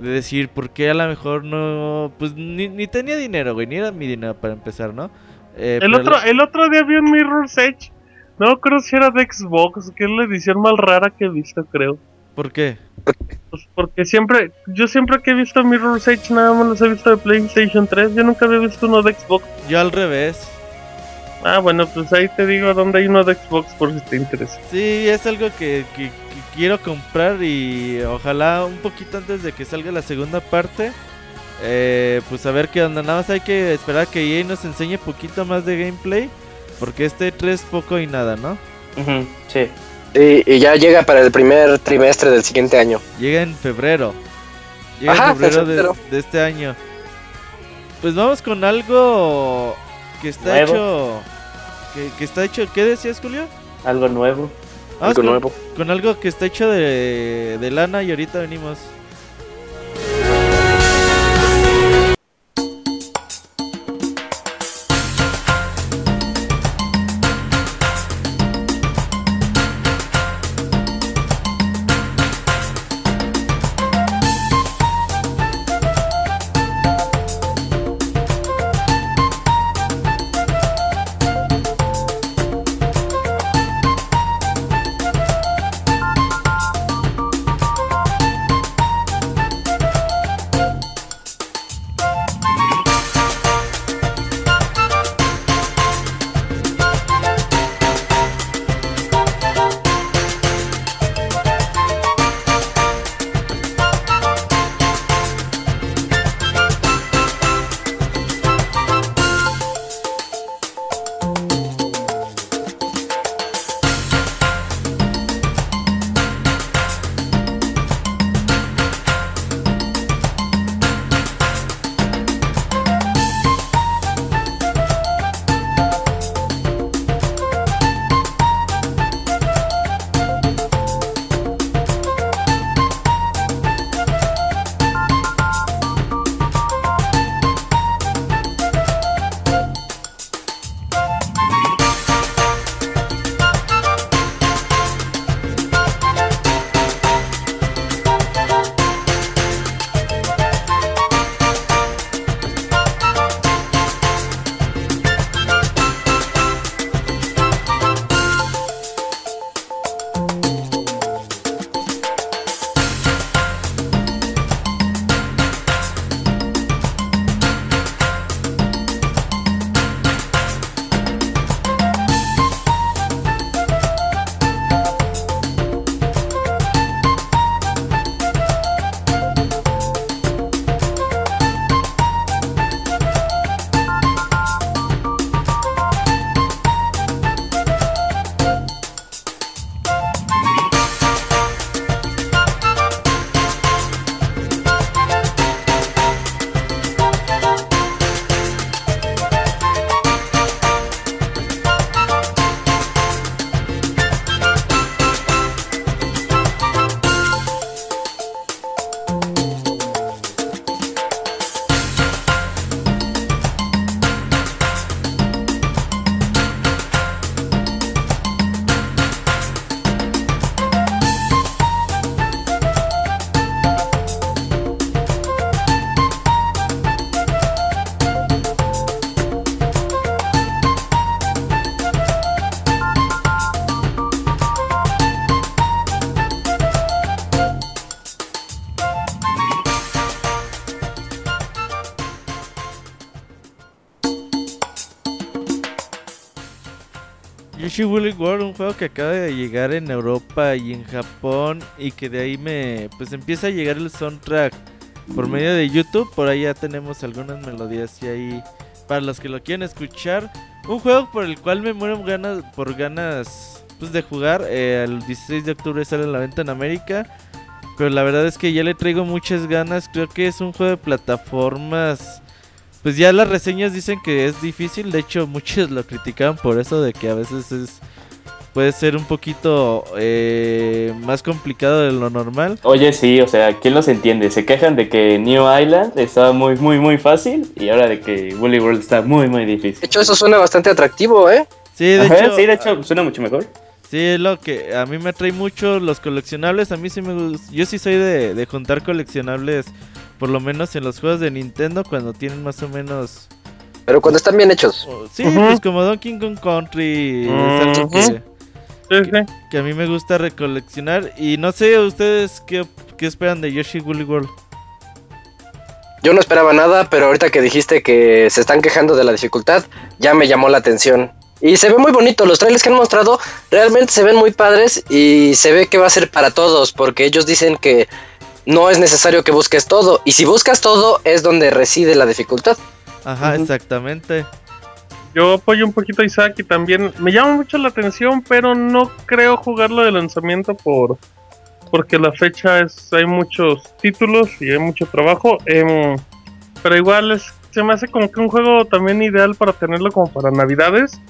de decir por qué a lo mejor no. Pues ni, ni tenía dinero, güey. Ni era mi dinero para empezar, ¿no? Eh, El otro, la- el otro día vi un Mirror's Edge. No creo si era de Xbox, que es la edición más rara que he visto, creo. ¿Por qué? Pues porque siempre, yo siempre que he visto Mirror's Edge nada más los he visto de PlayStation 3. Yo nunca había visto uno de Xbox. Yo al revés. Ah, bueno, pues ahí te digo dónde hay uno de Xbox por si te interesa. Sí, es algo que, que- que quiero comprar y ojalá un poquito antes de que salga la segunda parte. eh, pues a ver qué onda. Nada más hay que esperar que EA nos enseñe poquito más de gameplay. Porque este 3 poco y nada, ¿no? Ujú, sí. y, y ya llega para el primer trimestre del siguiente año. Llega en febrero. Llega Ajá, en febrero de, este año. Pues vamos con algo que está Nuevo. hecho. Que, que está hecho. ¿Qué decías, Julio? Algo nuevo. Vamos Algo con, nuevo. con algo que está hecho de, de lana y ahorita venimos. Yoshi World, un juego que acaba de llegar en Europa y en Japón y que de ahí me pues empieza a llegar el soundtrack por medio de YouTube. Por ahí ya tenemos algunas melodías y ahí para los que lo quieren escuchar. Un juego por el cual me muero ganas por ganas pues de jugar. Eh, el 16 de octubre sale a la venta en América. Pero la verdad es que ya le traigo muchas ganas. Creo que es un juego de plataformas. Pues ya las reseñas dicen que es difícil. De hecho, muchos lo criticaban por eso de que a veces es puede ser un poquito eh, más complicado de lo normal. Oye, sí, o sea, ¿quién los entiende? Se quejan de que New Island estaba muy, muy, muy fácil y ahora de que Woolly World está muy, muy difícil. De hecho, eso suena bastante atractivo, ¿eh? Sí, de Ajá, hecho, sí, de hecho, suena mucho mejor. Sí, es lo que a mí me atrae mucho los coleccionables. A mí sí me gusta. Yo sí soy de, de juntar coleccionables, por lo menos en los juegos de Nintendo, cuando tienen más o menos. Pero cuando están bien hechos. sí, pues como Donkey Kong Country. Es algo que a mí me gusta recoleccionar. Y no sé, ustedes qué, qué esperan de Yoshi Woolly World. Yo no esperaba nada, pero ahorita que dijiste que se están quejando de la dificultad, ya me llamó la atención. Y se ve muy bonito, los trailers que han mostrado realmente se ven muy padres y se ve que va a ser para todos, porque ellos dicen que no es necesario que busques todo, y si buscas todo es donde reside la dificultad. Ajá, exactamente. Yo apoyo un poquito a Isaac y también me llama mucho la atención, pero no creo jugarlo de lanzamiento por porque la fecha es hay muchos títulos y hay mucho trabajo. em, pero igual es, se me hace como que un juego también ideal para tenerlo como para navidades.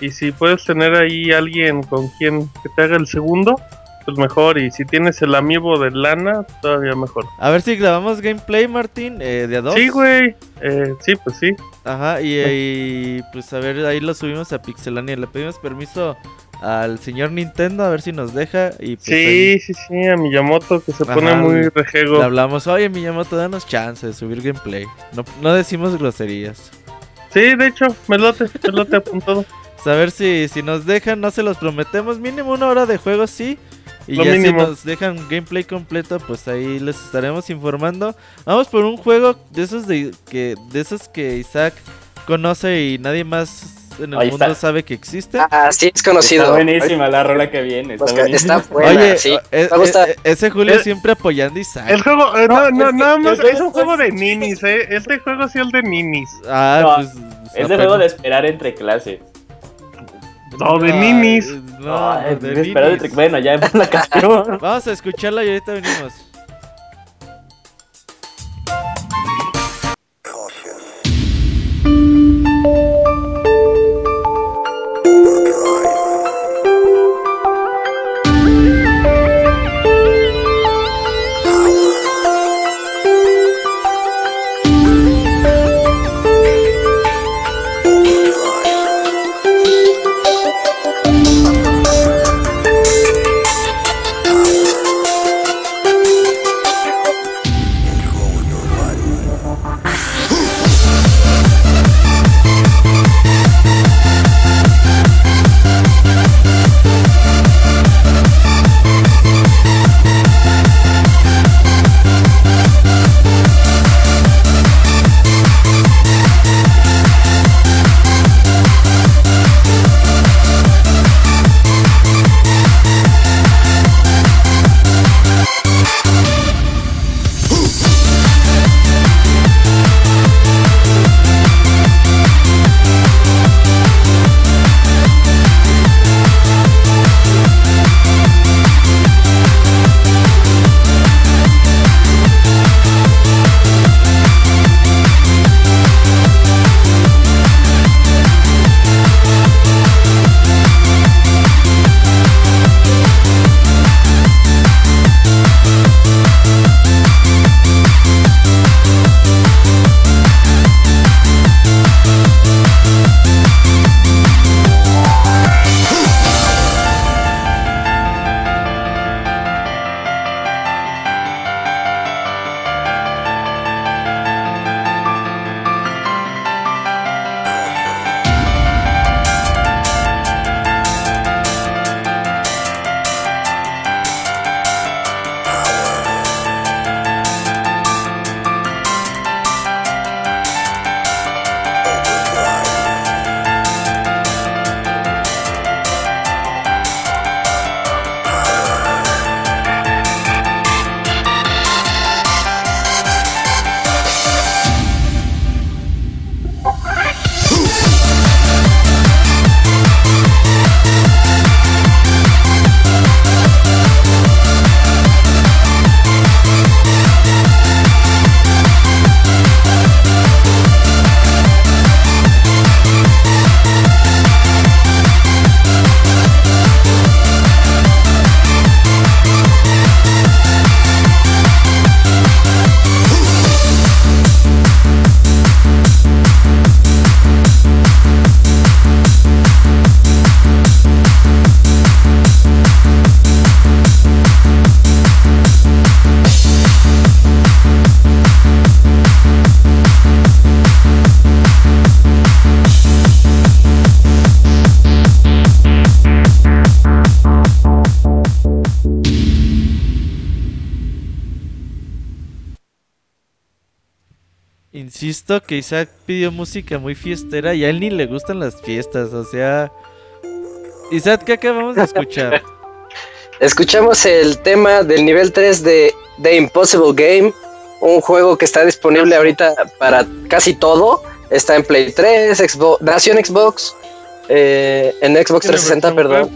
Y si puedes tener ahí alguien con quien que te haga el segundo, pues mejor. Y si tienes el amiibo de lana, todavía mejor. A ver si grabamos gameplay, Martín, eh, de a dos. Sí, güey. Eh, sí, pues sí. Ajá, y, y, pues a ver, ahí lo subimos a Pixelania. Le pedimos permiso al señor Nintendo a ver si nos deja. Y pues Sí, ahí sí, sí, a Miyamoto que se Ajá, pone muy rejego. le hablamos. Oye, Miyamoto, danos chance de subir gameplay. No, no decimos groserías. Sí, de hecho, melote, melote apuntado. A ver si, si nos dejan, no se los prometemos. Mínimo una hora de juego, sí. Y Lo ya mínimo. si nos dejan gameplay completo, pues ahí les estaremos informando. Vamos por un juego de esos de que de esos que Isaac conoce y nadie más en el Ahí mundo está. sabe que existe. Ah, sí, es conocido. Está buenísima la rola que viene. Está Pues que buenísima. está buena, Oye, sí. eh, me gusta. eh, ese Julio El- siempre apoyando a Isaac. El juego, eh, no, No, no, nada más, es un juego de ninis, eh. Este juego sí es el de ninis. Ah, No, pues. Es de juego de esperar entre clases. No, de ninis. No, Ay, de de Bueno, ya la canción. Vamos a escucharla y ahorita venimos. Que Isaac pidió música muy fiestera y a él ni le gustan las fiestas, o sea... Isaac, ¿qué acabamos de escuchar? Escuchamos el tema del nivel 3 de The Impossible Game, un juego que está disponible ahorita para casi todo. Está en Play 3, Xbox, nació en Xbox, eh, en Xbox 360, perdón.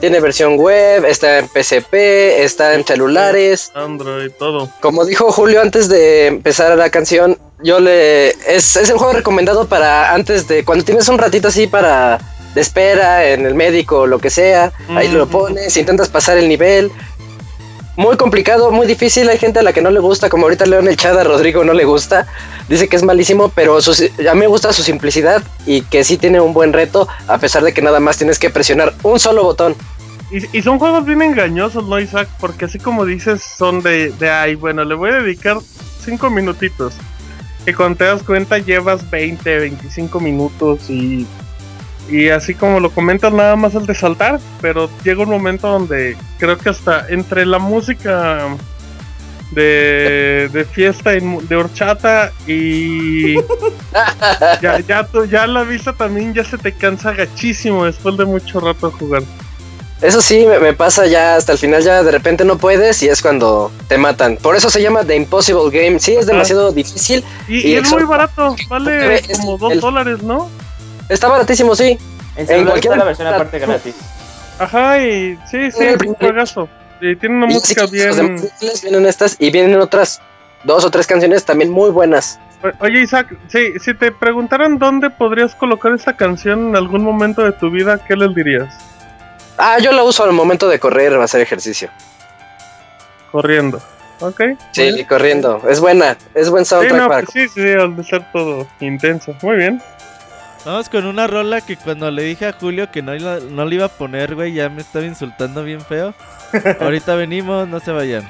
Tiene versión web, está en PCP, está en celulares. Android, todo. Como dijo Julio antes de empezar la canción, yo le. Es, es el juego recomendado para antes de. Cuando tienes un ratito así para. de espera en el médico o lo que sea. Ahí lo pones, intentas pasar el nivel. Muy complicado, muy difícil. Hay gente a la que no le gusta, como ahorita leo en el chat a Rodrigo no le gusta. Dice que es malísimo, pero su- a mí me gusta su simplicidad y que sí tiene un buen reto, a pesar de que nada más tienes que presionar un solo botón. Y, y son juegos bien engañosos, ¿no, Isaac? Porque así como dices, son de, de ay, bueno, le voy a dedicar 5 minutitos. Y cuando te das cuenta, llevas 20, 25 minutos y. Y así como lo comentas, nada más el de saltar. Pero llega un momento donde creo que hasta entre la música de, de fiesta de horchata y. ya, ya, tu- ya la vista también ya se te cansa gachísimo después de mucho rato jugar. Eso sí, me, me pasa ya hasta el final, ya de repente no puedes y es cuando te matan. Por eso se llama The Impossible Game. Sí, es demasiado difícil. Y, Y y es muy barato, vale Es como 2 el- dólares, ¿no? Está baratísimo, sí. En celular cualquier- está la versión aparte gratis. Ajá, y sí, sí, el es un juegazo. Y tiene una Y música sí, bien. vienen estas y vienen otras dos o tres canciones también muy buenas. Oye, Isaac, sí, si te preguntaran dónde podrías colocar esta canción en algún momento de tu vida, ¿qué les dirías? Ah, yo la uso al momento de correr o hacer ejercicio. Corriendo. ¿Ok? Sí, corriendo. Es buena, es buen Sí, soundtrack no, para pues sí, sí, al de ser todo intenso. Muy bien. Vamos con una rola que cuando le dije a Julio que no, la- no le iba a poner, güey, ya me estaba insultando bien feo. Ahorita venimos, no se vayan.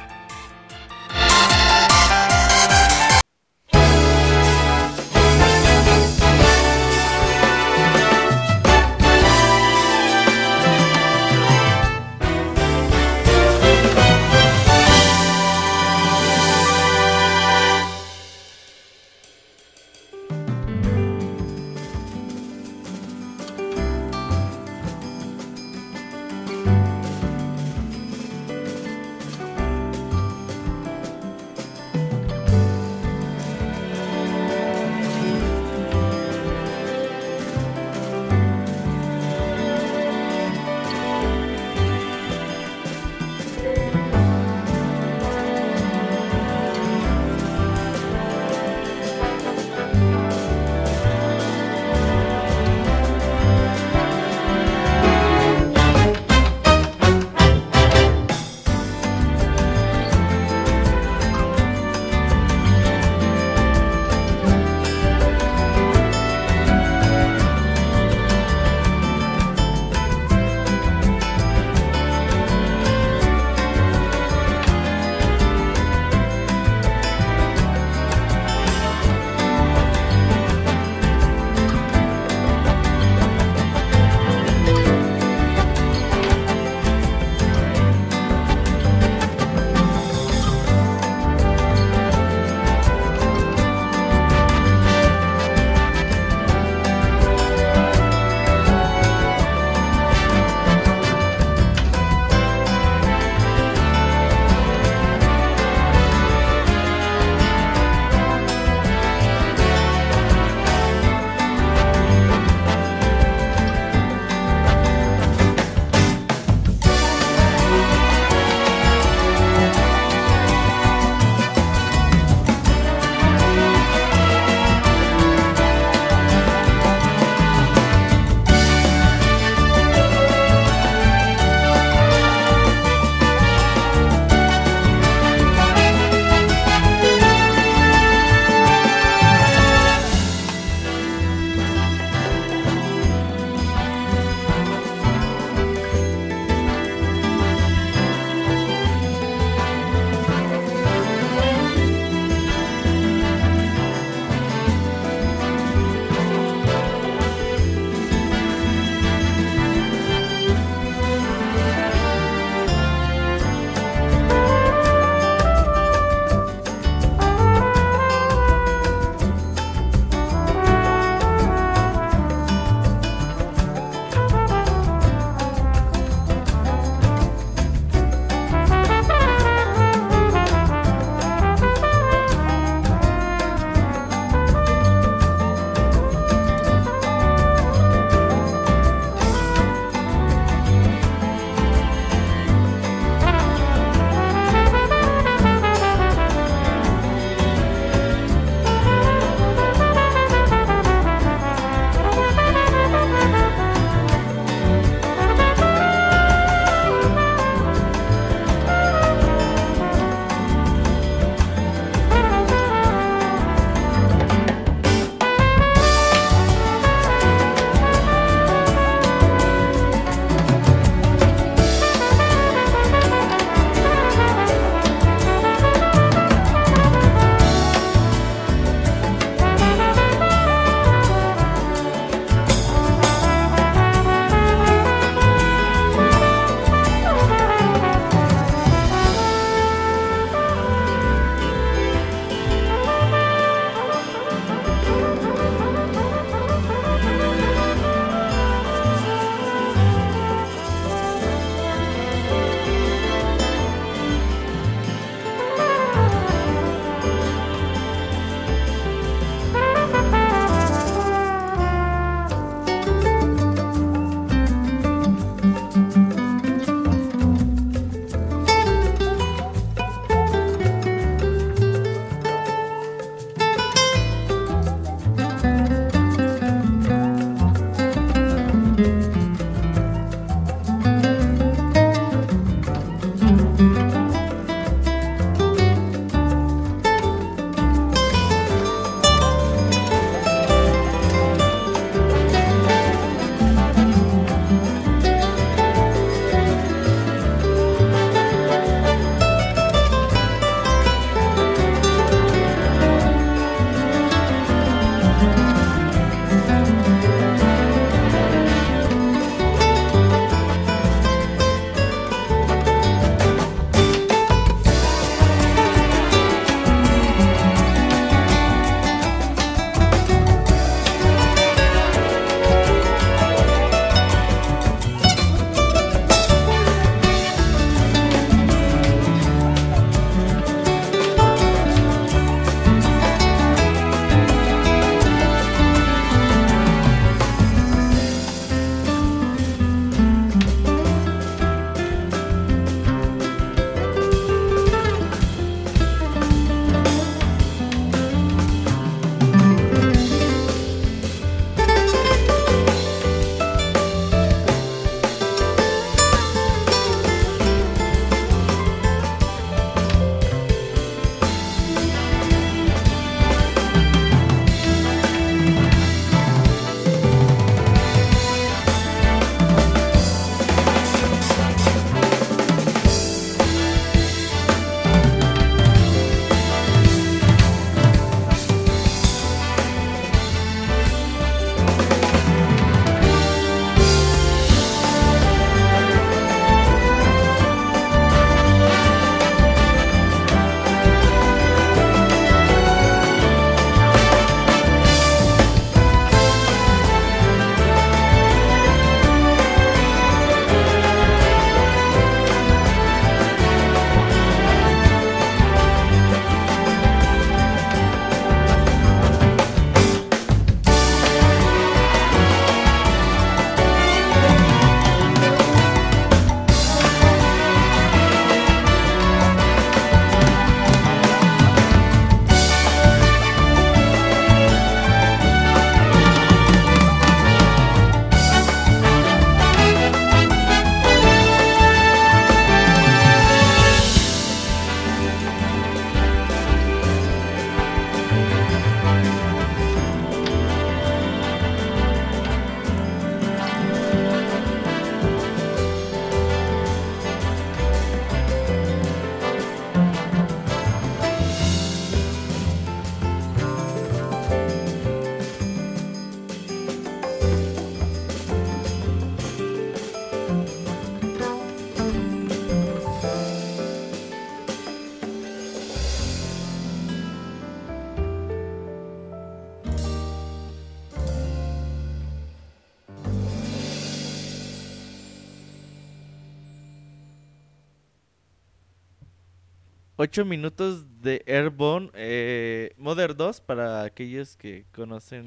8 minutos de Airborne eh, Mother 2 para aquellos que conocen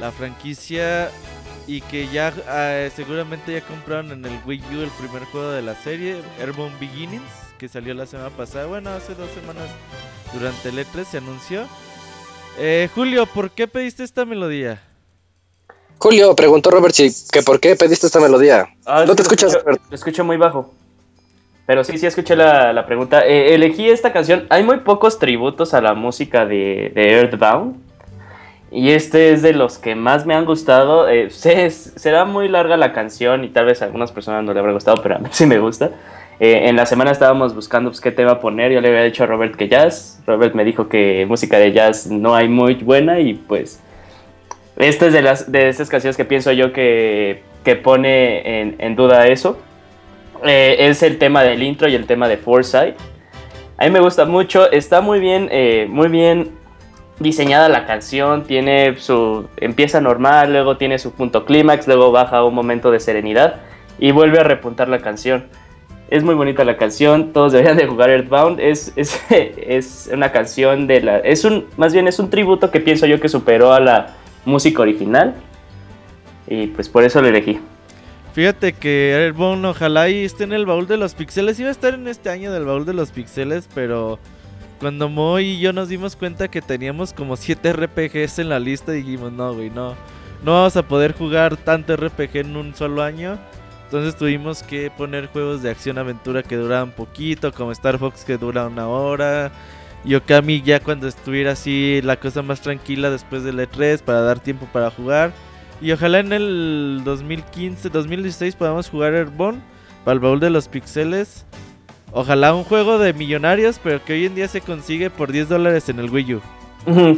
la franquicia y que ya eh, seguramente ya compraron en el Wii U el primer juego de la serie, Airborne Beginnings, que salió la semana pasada, bueno, hace dos semanas durante el E3 se anunció. Eh, Julio, ¿por qué pediste esta melodía? Julio, preguntó Robert si que por qué pediste esta melodía. Ah, no te escuchas, escucho- Robert. Lo escucho muy bajo. Pero sí, sí escuché la, la pregunta. Eh, elegí esta canción. Hay muy pocos tributos a la música de, de Earthbound. Y este es de los que más me han gustado. Eh, será muy larga la canción y tal vez a algunas personas no le habrá gustado, pero a mí sí me gusta. Eh, en la semana estábamos buscando pues, qué tema poner. Yo le había dicho a Robert que jazz. Robert me dijo que música de jazz no hay muy buena y pues esta es de, las, de estas canciones que pienso yo que, que pone en, en duda eso. Eh, es el tema del intro y el tema de Foresight. A mí me gusta mucho, está muy bien, eh, muy bien diseñada la canción, tiene su empieza normal, luego tiene su punto clímax, luego baja un momento de serenidad y vuelve a repuntar la canción. Es muy bonita la canción, todos deberían de jugar Earthbound, es, es, es una canción de la... Es un, más bien es un tributo que pienso yo que superó a la música original y pues por eso lo elegí. Fíjate que Airborne ojalá y esté en el baúl de los pixeles. Iba a estar en este año del baúl de los pixeles, pero cuando Moy y yo nos dimos cuenta que teníamos como 7 RPGs en la lista, dijimos, no, güey, no. No vamos a poder jugar tanto RPG en un solo año. Entonces tuvimos que poner juegos de acción-aventura que duraban poquito, como Star Fox que dura una hora. Y Okami ya cuando estuviera así la cosa más tranquila después del E3 para dar tiempo para jugar. Y ojalá en el 2015, 2016 podamos jugar Airborne para el baúl de los pixeles. Ojalá un juego de millonarios, pero que hoy en día se consigue por 10 dólares en el Wii U.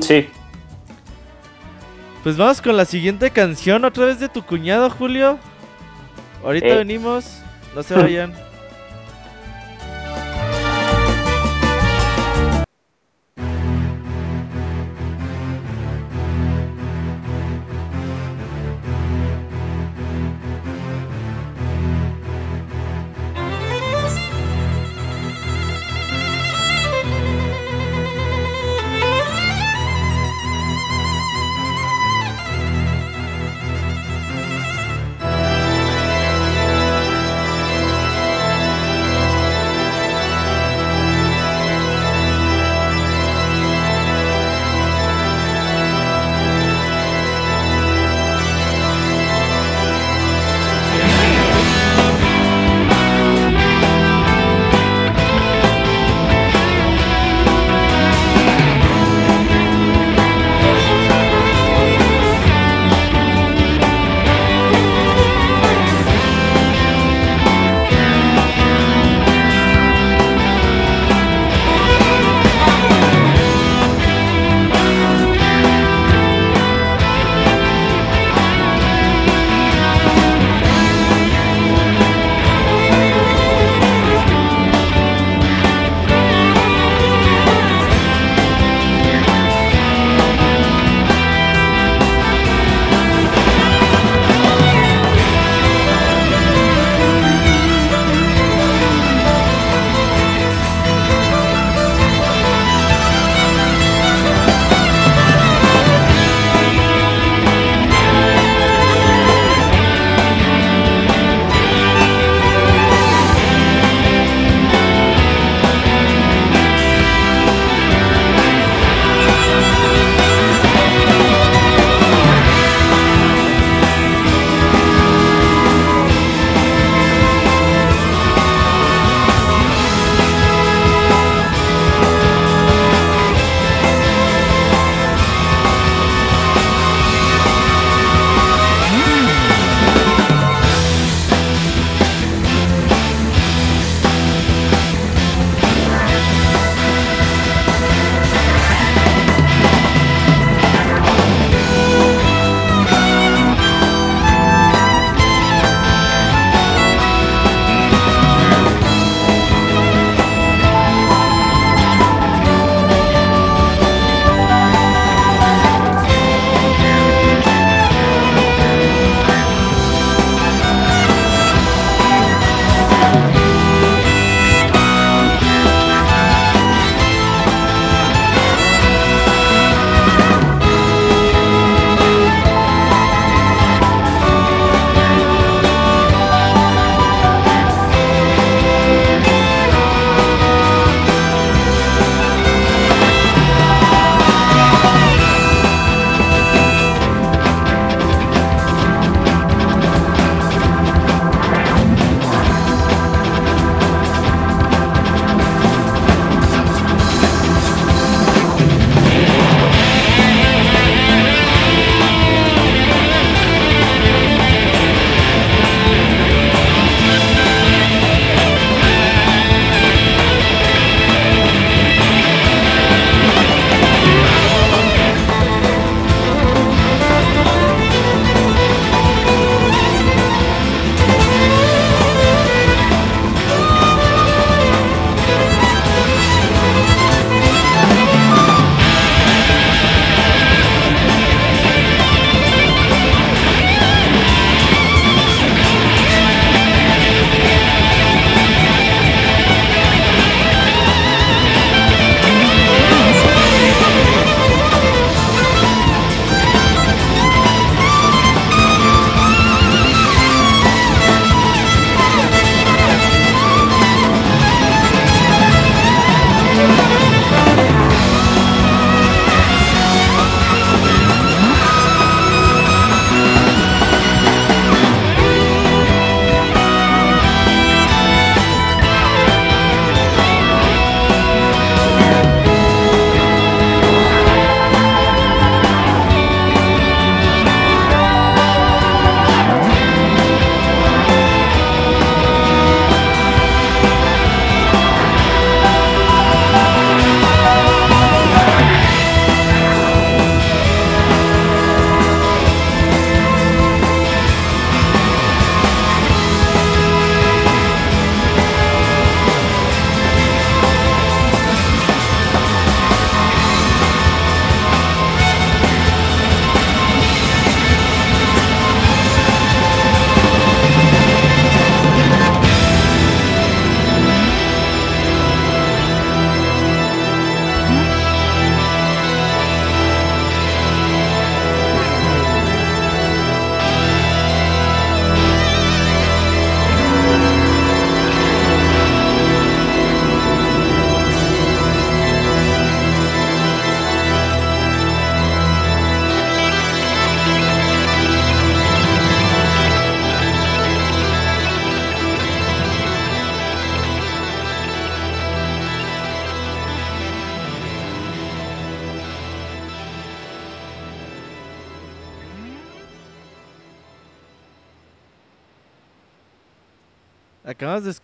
Sí. Pues vamos con la siguiente canción, otra vez de tu cuñado, Julio. Ahorita Eh. venimos, no se vayan.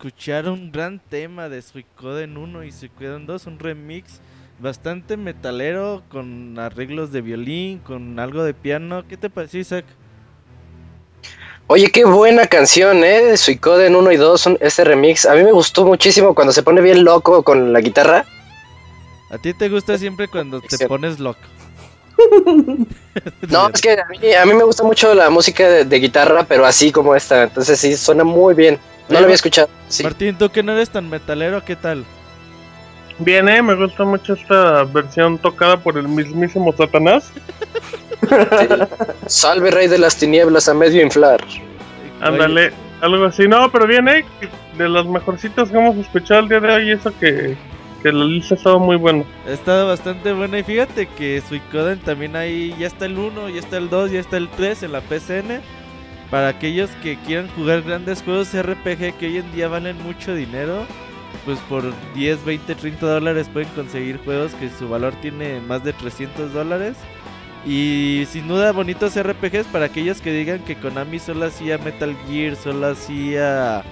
escuchar un gran tema de Suicoden 1 y Suicoden 2, un remix bastante metalero con arreglos de violín, con algo de piano. ¿Qué te pareció, Isaac? Oye, qué buena canción, ¿eh? Suicoden 1 y 2, este remix. A mí me gustó muchísimo cuando se pone bien loco con la guitarra. ¿A ti te gusta siempre cuando te pones loco? No, es que a mí, a mí me gusta mucho la música de, de guitarra, pero así como esta. Entonces sí, suena muy bien. No lo había escuchado. Sí. Martín, tú que no eres tan metalero, ¿qué tal? Bien, eh, me gusta mucho esta versión tocada por el mismísimo Satanás. Salve rey de las tinieblas a medio inflar. Ándale, algo así. No, pero bien, eh, de las mejorcitas que hemos escuchado el día de hoy, eso que, que la lista ha estado muy buena. Ha estado bastante buena y fíjate que Suicoden también ahí ya está el 1, ya está el 2, ya está el 3 en la PCN. Para aquellos que quieran jugar grandes juegos RPG que hoy en día valen mucho dinero, pues por 10, 20, 30 dólares pueden conseguir juegos que su valor tiene más de 300 dólares. Y sin duda bonitos RPGs para aquellos que digan que Konami solo hacía Metal Gear, solo hacía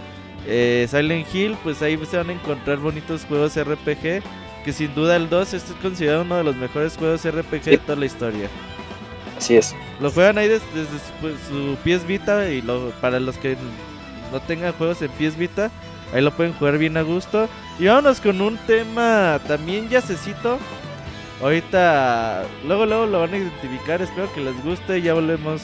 eh, Silent Hill, pues ahí se van a encontrar bonitos juegos RPG. Que sin duda el 2 es considerado uno de los mejores juegos RPG de toda la historia. Así es. Lo juegan ahí des- desde, su, su PS Vita y lo, para los que no tengan juegos en PS Vita, ahí lo pueden jugar bien a gusto. Y vámonos con un tema también yacecito. Ahorita, luego, luego lo van a identificar. Espero que les guste. Ya volvemos.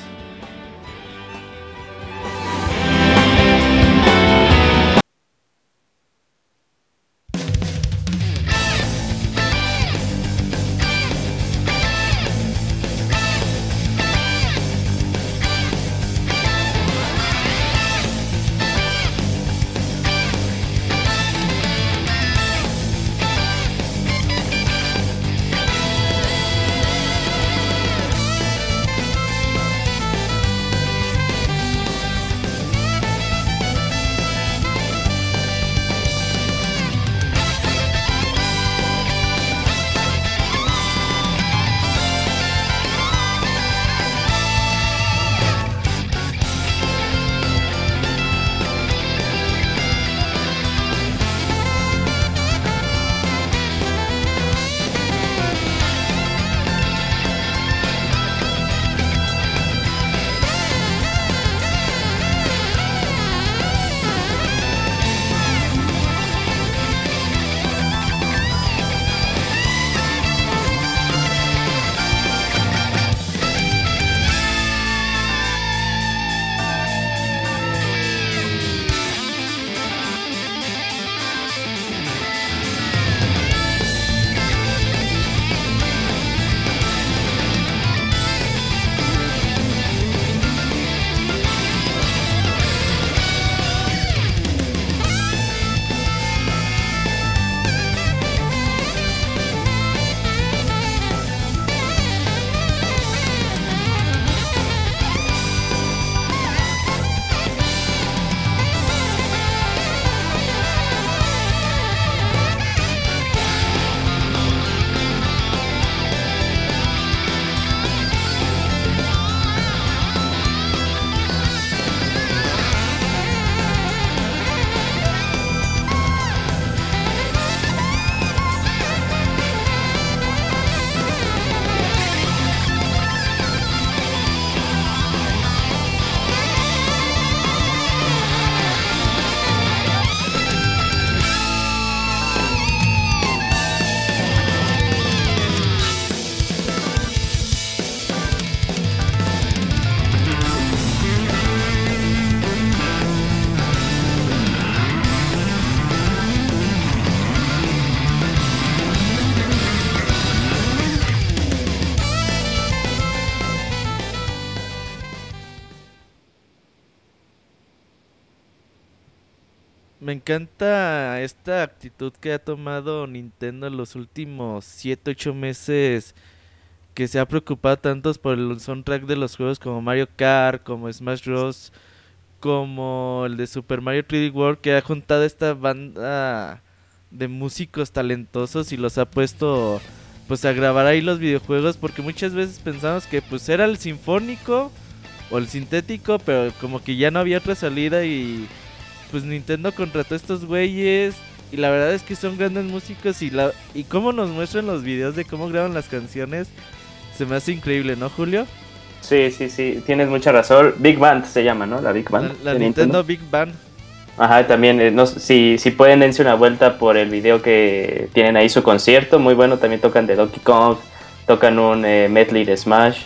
Encanta esta actitud que ha tomado Nintendo en los últimos 7, 8 meses. Que se ha preocupado tantos por el soundtrack de los juegos como Mario Kart, como Smash Bros. Como el de Super Mario 3D World. Que ha juntado esta banda de músicos talentosos y los ha puesto pues a grabar ahí los videojuegos. Porque muchas veces pensamos que pues era el sinfónico o el sintético. Pero como que ya no había otra salida y pues Nintendo contrató a estos güeyes y la verdad es que son grandes músicos y la y cómo nos muestran los videos de cómo graban las canciones se me hace increíble, ¿no, Julio? Sí, sí, sí, tienes mucha razón. Big Band se llama, ¿no? La Big Band. La, Nintendo, Big Band. Ajá, también, eh, no, si, si pueden dense una vuelta por el video que tienen ahí su concierto, muy bueno, también tocan de Donkey Kong, tocan un eh, medley de Smash,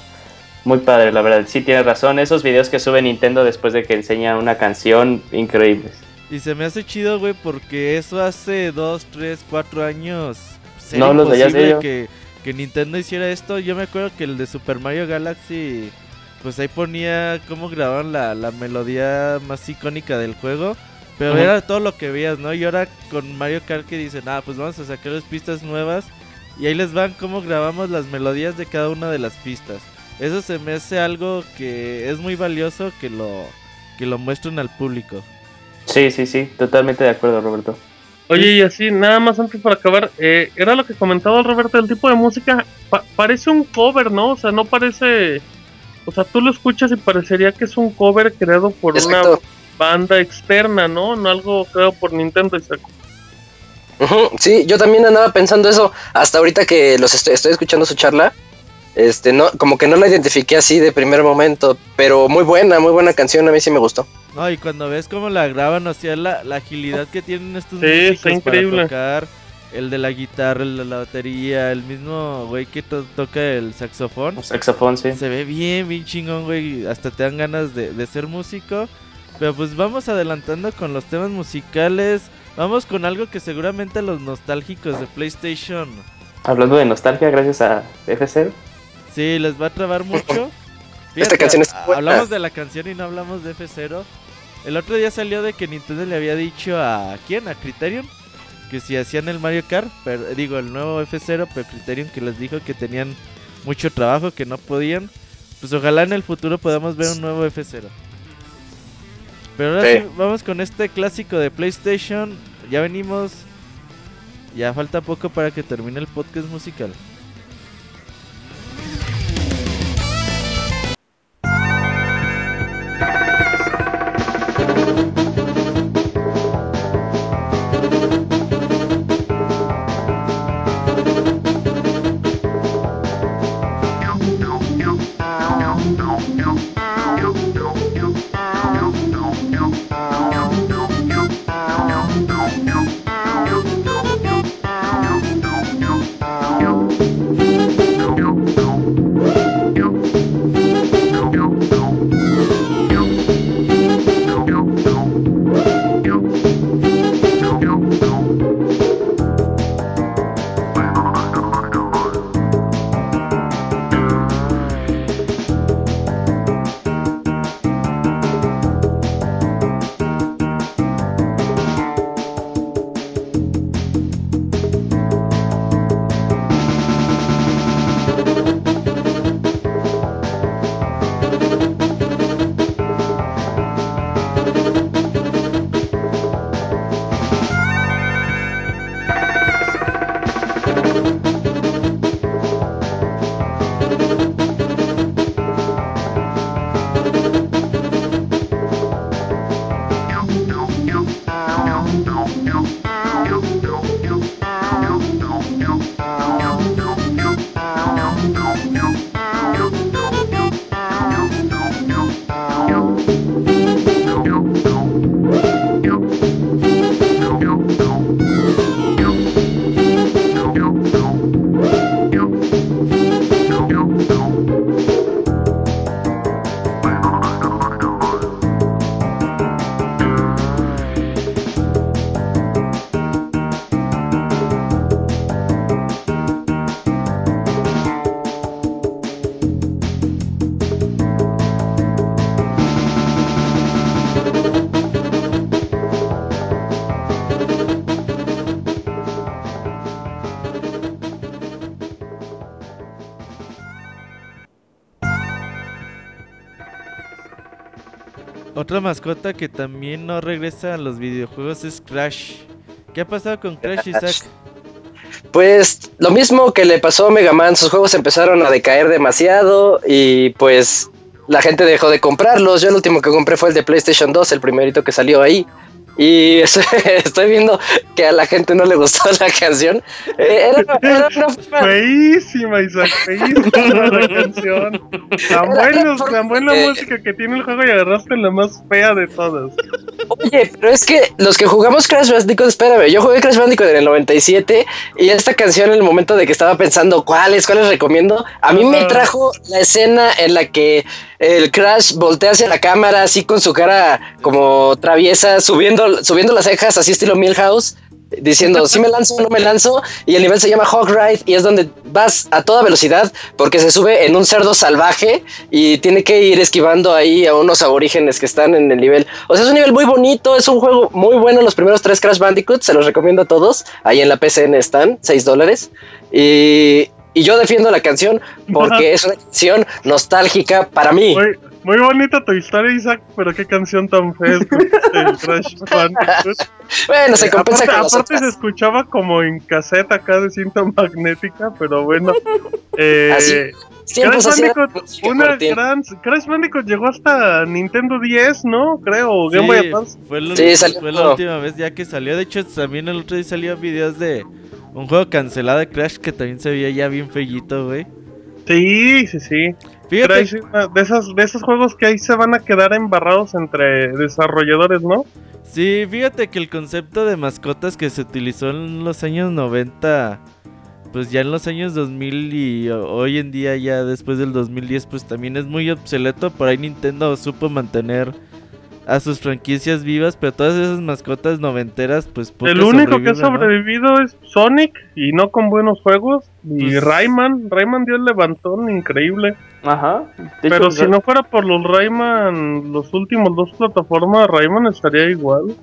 muy padre, la verdad, sí tienes razón, esos videos que sube Nintendo después de que enseña una canción, increíbles. Y se me hace chido, güey, porque eso hace 2, 3, 4 años. No los veías de ello. que, que Nintendo hiciera esto. Yo me acuerdo que el de Super Mario Galaxy, pues ahí ponía cómo grababan la, la melodía más icónica del juego. Pero era todo lo que veías, ¿no? Y ahora con Mario Kart que dicen, ah, pues vamos a sacar las pistas nuevas. Y ahí les van cómo grabamos las melodías de cada una de las pistas. Eso se me hace algo que es muy valioso que lo, que lo muestren al público. Sí, sí, sí, totalmente de acuerdo, Roberto. Oye, y así, nada más antes para acabar, eh, era lo que comentaba el Roberto, el tipo de música pa- parece un cover, ¿no? O sea, no parece... O sea, tú lo escuchas y parecería que es un cover creado por Exacto. una banda externa, ¿no? No algo creado por Nintendo. Isaac. Ujú, Sí, yo también andaba pensando eso hasta ahorita que los estoy, estoy escuchando su charla. Este, no, como que no la identifiqué así de primer momento, pero muy buena, muy buena canción, a mí sí me gustó. No, y cuando ves cómo la graban, o sea, la, la agilidad que tienen estos Sí, músicos increíble. para tocar, el de la guitarra, el de la batería, el mismo güey que to- toca el saxofón, Un saxofón, sí. se ve bien, bien chingón, güey, hasta te dan ganas de, de ser músico. Pero pues vamos adelantando con los temas musicales, vamos con algo que seguramente los nostálgicos de PlayStation, Hablando de nostalgia, gracias a F0. Sí, les va a trabar mucho. Esta canción a- buena. Hablamos de la canción y no hablamos de F0. El otro día salió de que Nintendo le había dicho a quién, a Criterion, que si hacían el Mario Kart, pero, digo el nuevo F0, pero Criterion que les dijo que tenían mucho trabajo, que no podían. Pues ojalá en el futuro podamos ver un nuevo F0. Pero ahora Sí. sí, vamos con este clásico de PlayStation. Ya venimos. Ya falta poco para que termine el podcast musical. Yeah. Otra mascota que también no regresa a los videojuegos es Crash. ¿Qué ha pasado con Crash, Isaac? Pues lo mismo que le pasó a Mega Man, sus juegos empezaron a decaer demasiado y pues la gente dejó de comprarlos. Yo el último que compré fue el de PlayStation 2, el primerito que salió ahí. Y estoy viendo que a la gente no le gustó la canción. Eh, era, era una Feísima, Isaac, feísima la canción. Tan, buenos, tan buena música que tiene el juego y agarraste la más fea de todas. Oye, pero es que los que jugamos Crash Bandicoot, espérame, yo jugué Crash Bandicoot en el 97 y esta canción en el momento de que estaba pensando cuáles, cuáles recomiendo, a mí me trajo la escena en la que el Crash voltea hacia la cámara así con su cara como traviesa, subiendo, subiendo las cejas así estilo Milhouse diciendo si me lanzo o no me lanzo y el nivel se llama Hog Ride y es donde vas a toda velocidad porque se sube en un cerdo salvaje y tiene que ir esquivando ahí a unos aborígenes que están en el nivel. O sea, es un nivel muy bonito, es un juego muy bueno. Los primeros tres Crash Bandicoot se los recomiendo a todos. Ahí en la PCN están, 6 dólares. Y, y yo defiendo la canción porque es una canción nostálgica para mí. Muy bonita tu historia, Isaac, pero qué canción tan fea Crash bueno, se compensa aparte, con aparte se escuchaba como en cassette acá de cinta magnética, pero bueno. Eh, Así, Crash Bandicoot, una gran, Crash Bandicoot llegó hasta Nintendo 10, ¿no? Creo, o Game Boy Advance. Fue, lo- Sí, salió fue la última vez ya que salió. De hecho, también el otro día salió videos de un juego cancelado de Crash que también se veía ya bien fellito, güey. Sí, sí, sí. Fíjate, de, esas, de esos juegos que ahí se van a quedar embarrados entre desarrolladores, ¿no? sí, fíjate que el concepto de mascotas que se utilizó en los años 90, pues ya en los años 2000 y ho- hoy en día ya después del 2010, pues también es muy obsoleto. Por ahí Nintendo supo mantener a sus franquicias vivas, pero todas esas mascotas noventeras, pues El único que ha sobrevivido es Sonic y no con buenos juegos. Y Pues- Rayman, Rayman dio el levantón increíble. Ajá. De Pero hecho, si no fuera por los Rayman, los últimos dos plataformas, Rayman estaría igual.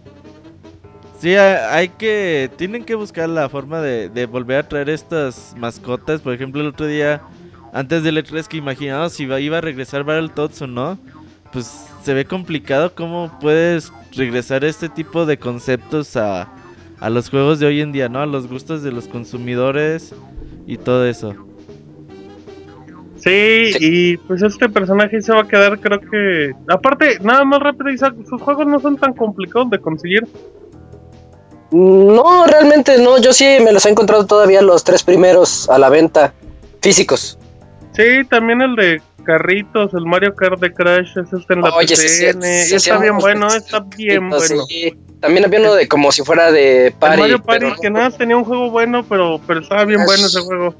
Sí, hay, hay que. Tienen que buscar la forma de, de volver a traer estas mascotas. Por ejemplo, el otro día, antes del E3, que imaginamos si iba, iba a regresar Battletoads o no. Pues se ve complicado cómo puedes regresar este tipo de conceptos a, a los juegos de hoy en día, ¿no? A los gustos de los consumidores y todo eso. Sí, y pues este personaje se va a quedar, creo que. Aparte, nada más rápido, Isaac, sus juegos no son tan complicados de conseguir. No, realmente no. Yo sí me los he encontrado todavía los tres primeros a la venta físicos. Sí, también el de carritos, el Mario Kart de Crash, es este en la Oye, PCN, sí, sí, está bien bueno, está bien sí. bueno. También había uno de como si fuera de El party. Mario Party, pero que nada más tenía un juego bueno, pero, pero estaba bien bueno ese juego.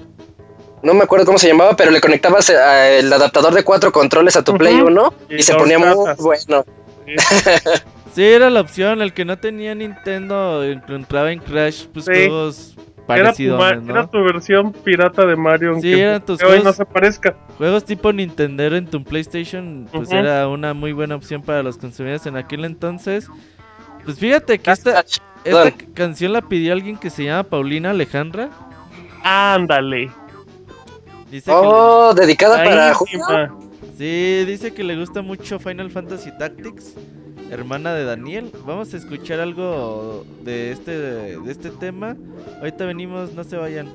No me acuerdo cómo se llamaba, pero le conectabas eh, el adaptador de cuatro controles a tu. Play 1 y, Y se ponía muy bueno. Sí, era la opción. El que no tenía Nintendo encontraba en Crash, pues Sí. Juegos Era tu, parecidos, ma- ¿no? era tu versión pirata de Mario, aunque Sí, eran tus que hoy no juegos- se parezca. Juegos tipo Nintendo en tu PlayStation, pues era una muy buena opción para los consumidores en aquel entonces. Pues fíjate que esta, esta canción la pidió alguien que se llama Paulina Alejandra. Ándale. Dice que Oh, dedicada para. Buenísima. le- sí, dice que le gusta mucho Final Fantasy Tactics, hermana de Daniel. Vamos a escuchar algo de este de este tema. Ahorita venimos, no se vayan.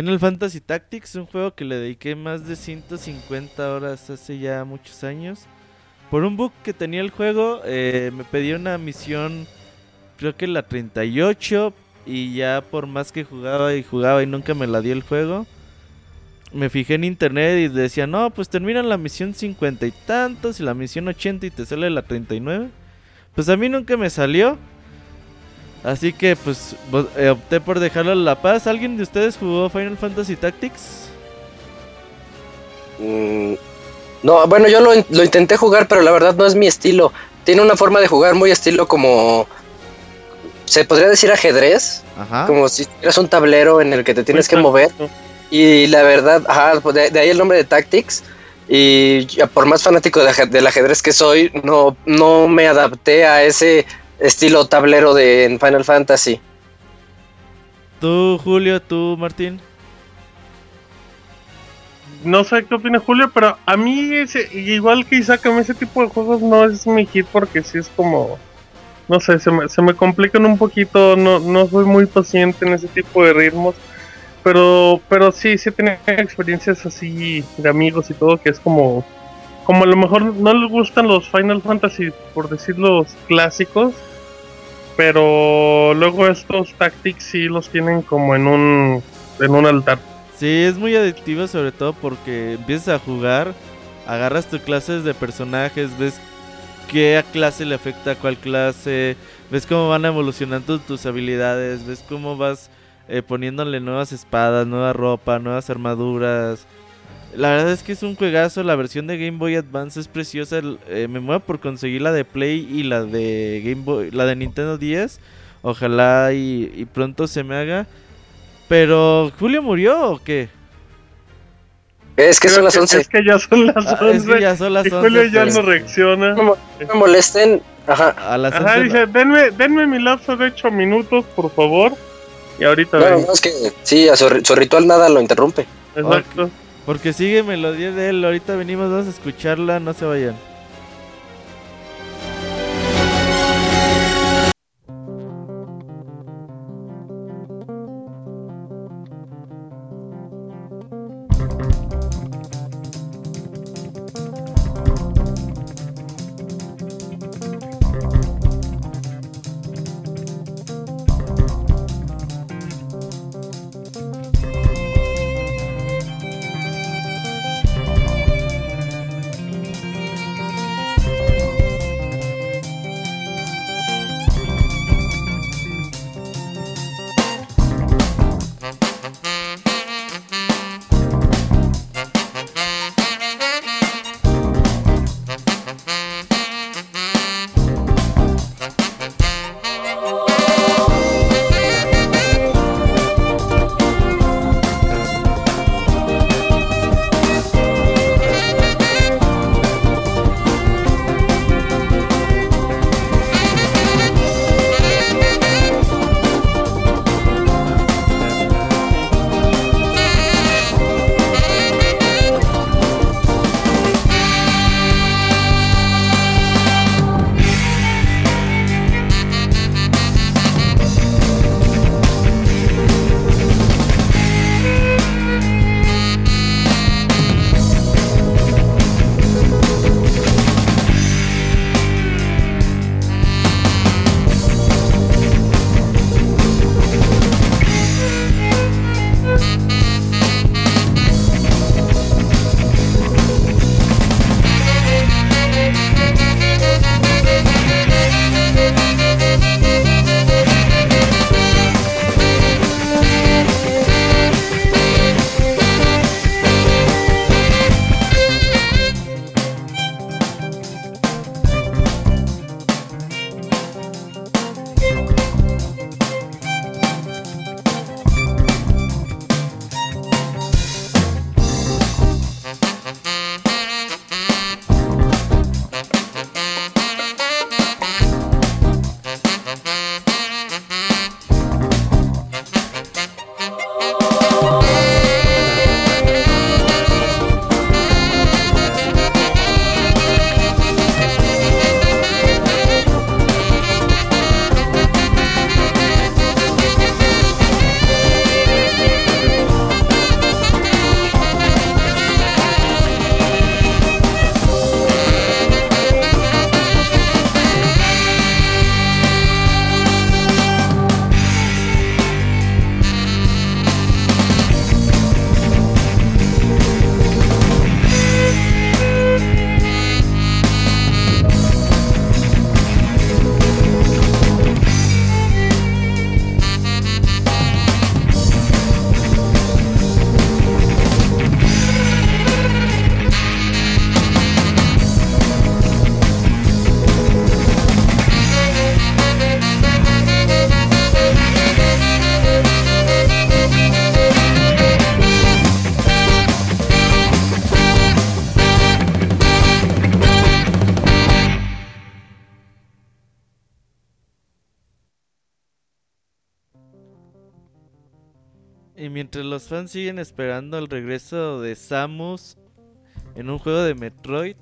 Final Fantasy Tactics, un juego que le dediqué más de 150 horas hace ya muchos años. Por un bug que tenía el juego, eh, me pedía una misión, creo que la 38, y ya por más que jugaba y jugaba y nunca me la dio el juego, me fijé en internet y decía, no, pues terminan la misión 50 y tantos y la misión 80 y te sale la 39. Pues a mí nunca me salió. Así que pues eh, opté por dejarlo a la paz. ¿Alguien de ustedes jugó Final Fantasy Tactics? Mm, no, bueno, yo lo, lo intenté jugar, pero la verdad no es mi estilo. Tiene una forma de jugar muy estilo como... Se podría decir ajedrez, Ajá. como si tuvieras un tablero en el que te tienes que mover. Y la verdad, ajá, pues de, de ahí el nombre de Tactics. Y por más fanático del ajedrez que soy, no, no me adapté a ese estilo tablero de en Final Fantasy. Tú, Julio, tú, Martín. No sé qué opina Julio, pero a mí, ese, igual que Isaac, a mí ese tipo de juegos no es mi hit porque sí es como. No sé, se me, se me complican un poquito, no, no soy muy paciente en ese tipo de ritmos. Pero, pero sí, sí tenía experiencias así de amigos y todo, que es como. Como a lo mejor no les gustan los Final Fantasy, por decir los clásicos. Pero luego estos Tactics sí los tienen como en un, en un altar. Sí, es muy adictivo sobre todo porque empiezas a jugar, agarras tus clases de personajes, ves qué clase le afecta a cuál clase, ves cómo van evolucionando tus habilidades, ves cómo vas eh, poniéndole nuevas espadas, nueva ropa, nuevas armaduras. La verdad es que es un juegazo, la versión de Game Boy Advance es preciosa, el- eh, me muevo por conseguir la de Play y la de Game Boy, la de Nintendo 10. Ojalá y, y pronto se me haga. Pero, ¿Julio murió o qué? Es que son las Creo 11. Es que ya son las Ah, 11. es que ya son las y 11. Julio ya no reacciona. No me molesten. Ajá. A las Ajá, 11 dice, denme, denme mi lapso de 8 minutos, por favor. Y ahorita No, vengo. no, es que sí, a su ritual nada lo interrumpe. Exacto. Porque sigue melodía de él. Ahorita venimos, vamos a escucharla. No se vayan. Siguen esperando el regreso de Samus en un juego de Metroid,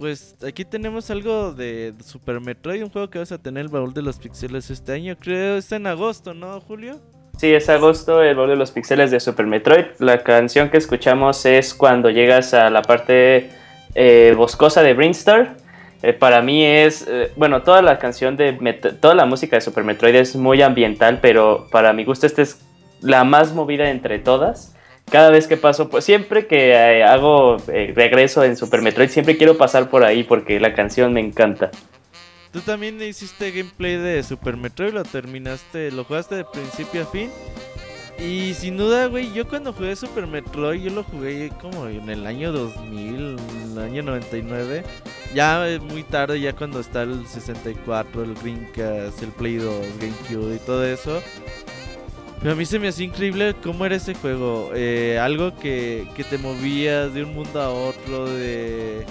pues aquí tenemos algo de Super Metroid, un juego que vas a tener el baúl de los pixeles este año. Creo es en agosto, ¿no, Julio? Sí, es agosto, el baúl de los pixeles de Super Metroid. La canción que escuchamos es cuando llegas a la parte eh, boscosa de Brinstar. Eh, para mí es, eh, bueno, toda la canción de, toda la música de Super Metroid es muy ambiental, pero para mi gusto esta es la más movida entre todas. Cada vez que paso, pues siempre que eh, hago eh, regreso en Super Metroid, siempre quiero pasar por ahí porque la canción me encanta. Tú también hiciste gameplay de Super Metroid, lo terminaste, lo jugaste de principio a fin. Y sin duda, güey, yo cuando jugué Super Metroid, yo lo jugué como en el año 2000, el año 99. Ya muy tarde, ya cuando está el 64, el Dreamcast, el Play 2, GameCube y todo eso. Pero a mí se me hacía increíble cómo era ese juego. Eh, algo que, que te movías de un mundo a otro, de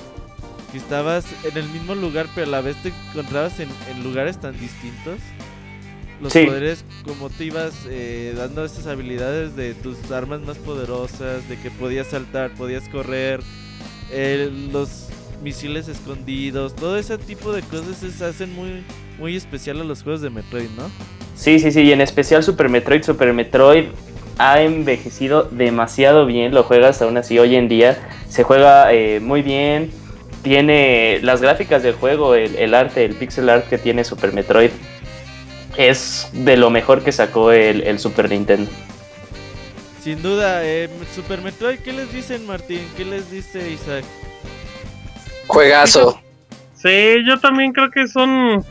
que estabas en el mismo lugar, pero a la vez te encontrabas en, en lugares tan distintos. Los Sí. poderes, como te ibas eh, dando esas habilidades de tus armas más poderosas, de que podías saltar, podías correr, eh, los misiles escondidos, todo ese tipo de cosas se hacen muy, muy especial a los juegos de Metroid, ¿no? Sí, sí, sí, y en especial Super Metroid. Super Metroid ha envejecido demasiado bien, lo juegas aún así hoy en día. Se juega eh, muy bien, tiene las gráficas del juego, el, el arte, el pixel art que tiene Super Metroid. Es de lo mejor que sacó el, el Super Nintendo. Sin duda, eh, Super Metroid, ¿qué les dicen, Martín? ¿Qué les dice Isaac? Juegazo. Sí, yo también creo que son.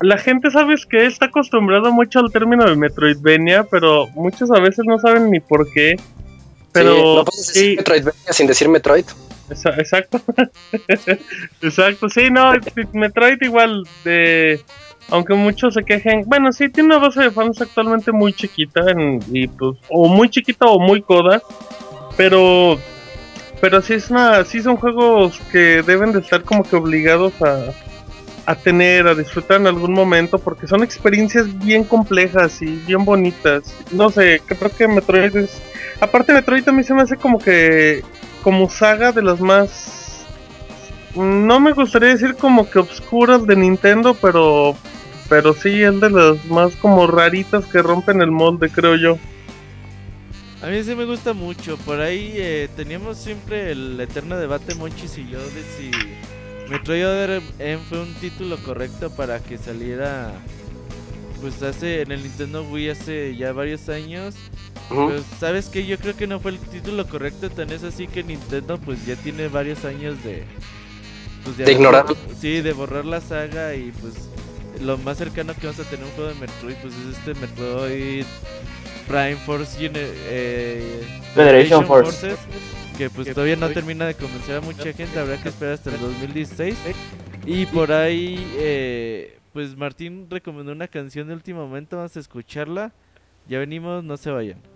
La gente, sabes que está acostumbrada mucho al término de Metroidvania, pero muchos a veces no saben ni por qué. Pero Sí, no puedes decir sí, Metroidvania sin decir Metroid. Exacto. Exacto, sí, no, Metroid igual de... Aunque muchos se quejen, bueno, sí, tiene una base de fans actualmente muy chiquita, en- y pues, o muy chiquita o muy coda, pero... Pero sí, es una, sí son juegos que deben de estar como que obligados a, a tener, a disfrutar en algún momento, porque son experiencias bien complejas y bien bonitas. No sé, creo que Metroid es... Aparte Metroid también se me hace como que como saga de las más no me gustaría decir como que obscuras de Nintendo, pero pero sí es de las más como raritas que rompen el molde, creo yo. A mí sí me gusta mucho. Por ahí eh, teníamos siempre el eterno debate, Monchis y yo, de si Metroid Other M fue un título correcto para que saliera. Pues hace en el Nintendo Wii hace ya varios años. Pues sabes que yo creo que no fue el título correcto, tan es así que Nintendo pues ya tiene varios años de... Pues, De ignorar. Sí, de borrar la saga y pues lo más cercano que vamos a tener un juego de Metroid pues es este Metroid Prime Force eh, Federation Force. Forces, que pues todavía no termina de convencer a mucha gente, habrá que esperar hasta el 2016. Y por ahí eh, pues Martín recomendó una canción de último momento, vamos a escucharla. Ya venimos, no se vayan.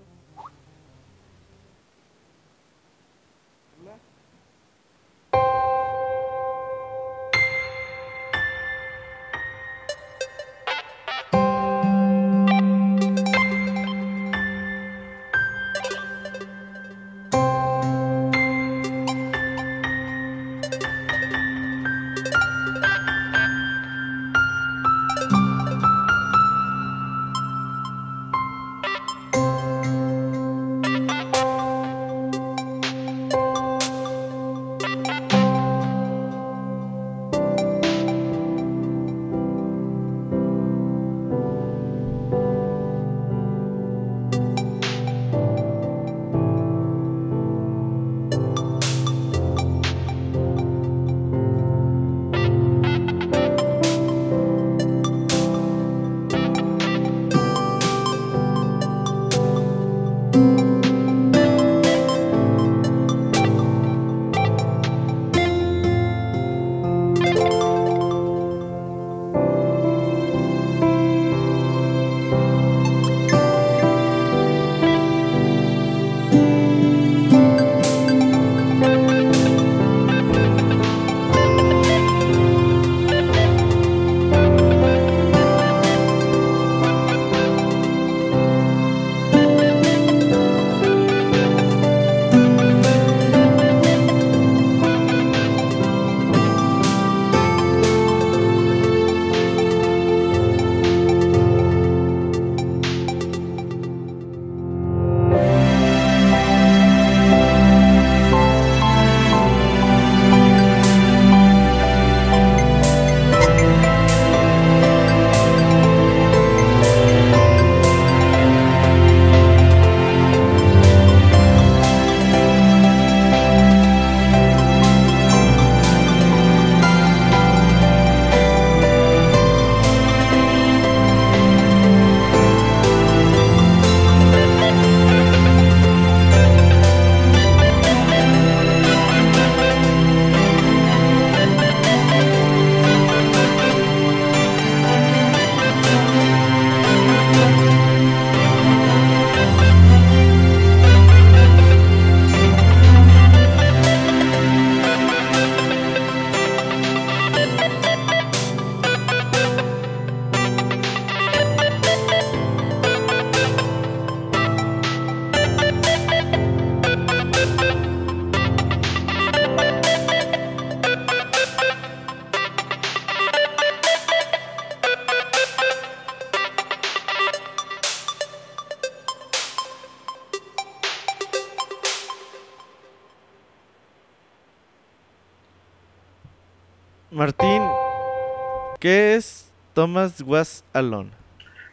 ¿Qué es Thomas Was Alone?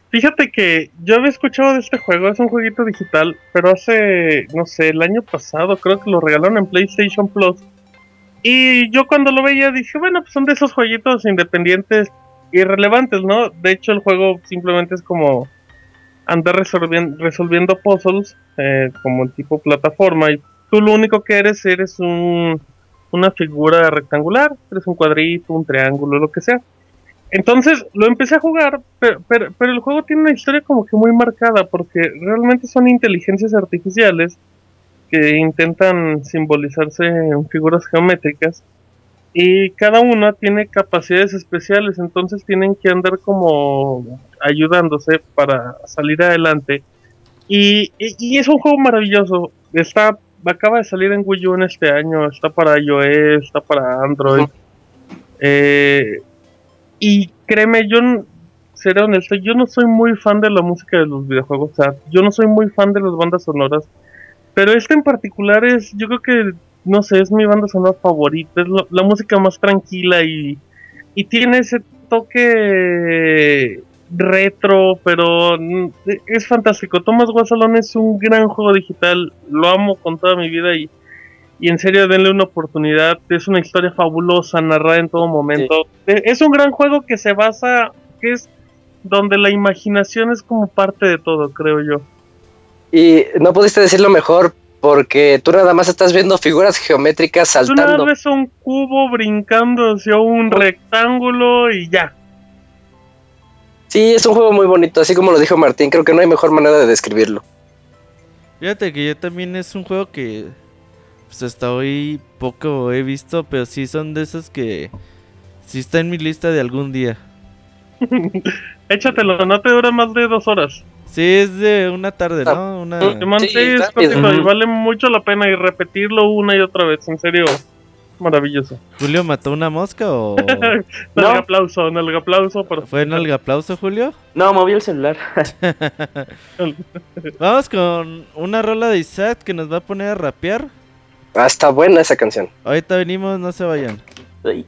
Fíjate que yo había escuchado de este juego, es un jueguito digital, pero hace, no sé, el año pasado creo que lo regalaron en PlayStation Plus. Y yo cuando lo veía dije, bueno, pues son de esos jueguitos independientes irrelevantes, ¿no? De hecho el juego simplemente es como andar resolviendo, puzzles, eh, como tipo plataforma, y tú lo único que eres, eres un, una figura rectangular, eres un cuadrito, un triángulo, lo que sea. Entonces lo empecé a jugar, pero, pero, pero, el juego tiene una historia como que muy marcada, porque realmente son inteligencias artificiales que intentan simbolizarse en figuras geométricas y cada una tiene capacidades especiales, entonces tienen que andar como ayudándose para salir adelante. Y, y, y es un juego maravilloso, está acaba de salir en Wii U en este año, está para iOS, está para Android. Eh, y créeme, yo seré honesto, yo no soy muy fan de la música de los videojuegos, o sea, yo no soy muy fan de las bandas sonoras, pero este en particular es, yo creo que, no sé, es mi banda sonora favorita, es la música más tranquila y, y tiene ese toque retro, pero es fantástico. Thomas Guasalón es un gran juego digital, lo amo con toda mi vida y, y en serio denle una oportunidad. Es una historia fabulosa, narrada en todo momento. Sí. Es un gran juego que se basa, que es donde la imaginación es como parte de todo, creo yo. Y no pudiste decirlo mejor porque tú nada más estás viendo figuras geométricas saltando. Tú nada ves un cubo brincando hacia un rectángulo y ya. Sí, es un juego muy bonito, así como lo dijo Martín, creo que no hay mejor manera de describirlo. Fíjate que yo también es un juego que pues hasta hoy poco he visto, pero sí son de esos que sí está en mi lista de algún día. Échatelo, no te dura más de dos horas. Sí, es de una tarde, ¿no? Una... Sí, sí, Spotify, vale mucho la pena y repetirlo una y otra vez, en serio. Maravilloso. ¿Julio mató una mosca o.? no. Nalga aplauso, nalga aplauso. Por... ¿Fue nalga aplauso, Julio? No, moví el celular. Vamos con una rola de Isaac que nos va a poner a rapear. Ah, está buena esa canción. Ahorita venimos, no se vayan. Ay.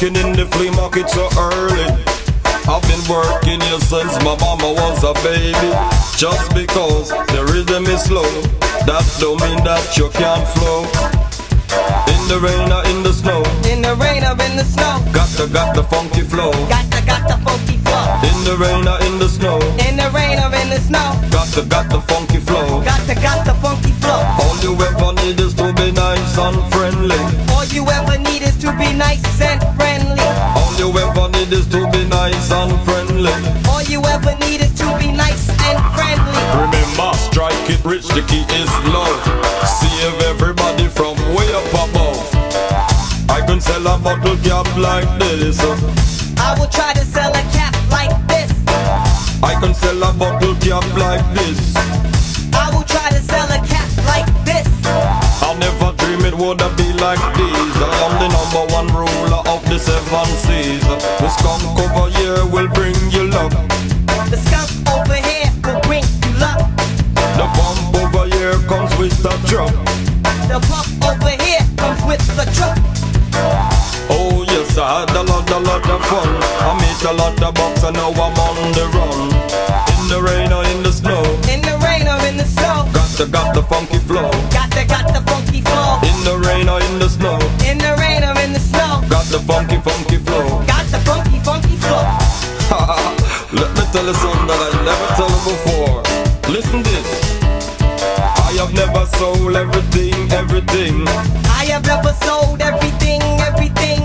working in the flea market so early. I've been working here since my mama was a baby. Just because the rhythm is slow, that don't mean that you can't flow. In the rain or in the snow. In the rain or in the snow. Got the got the funky flow. Got the got the funky flow. In the rain or in the snow. In the rain or in the snow. Got the got the funky flow. Got the got the funky flow. All you ever need is to be nice and friendly. All you ever need is to be nice and friendly. All you ever need is to be nice and friendly. All you ever need is to be nice and friendly. Remember, strike it rich, the key is love. Save everybody from way up above. I can sell a bottle cap like this. I will try to sell a cap like this. I can sell a bottle cap like this. I will try to sell a cap like this. I never dream it would be like this. I am the number one ruler of the seven seas. The skunk over here will bring you luck. The skunk over here will bring you luck. The pump over here comes with the truck. The pump over here with the truck. Oh yes, I had a lot, a lot of fun. I made a lot of bucks and now I'm on the run. In the rain or in the snow. In the rain or in the snow. Got the, got the funky flow. Got the, got the funky flow. In the rain or in the snow. In the rain or in the snow. Got the funky, funky flow. Got the funky, funky flow. Let me tell you something that I never tell you before. Listen this. I have never sold everything, everything. I have never sold everything, everything.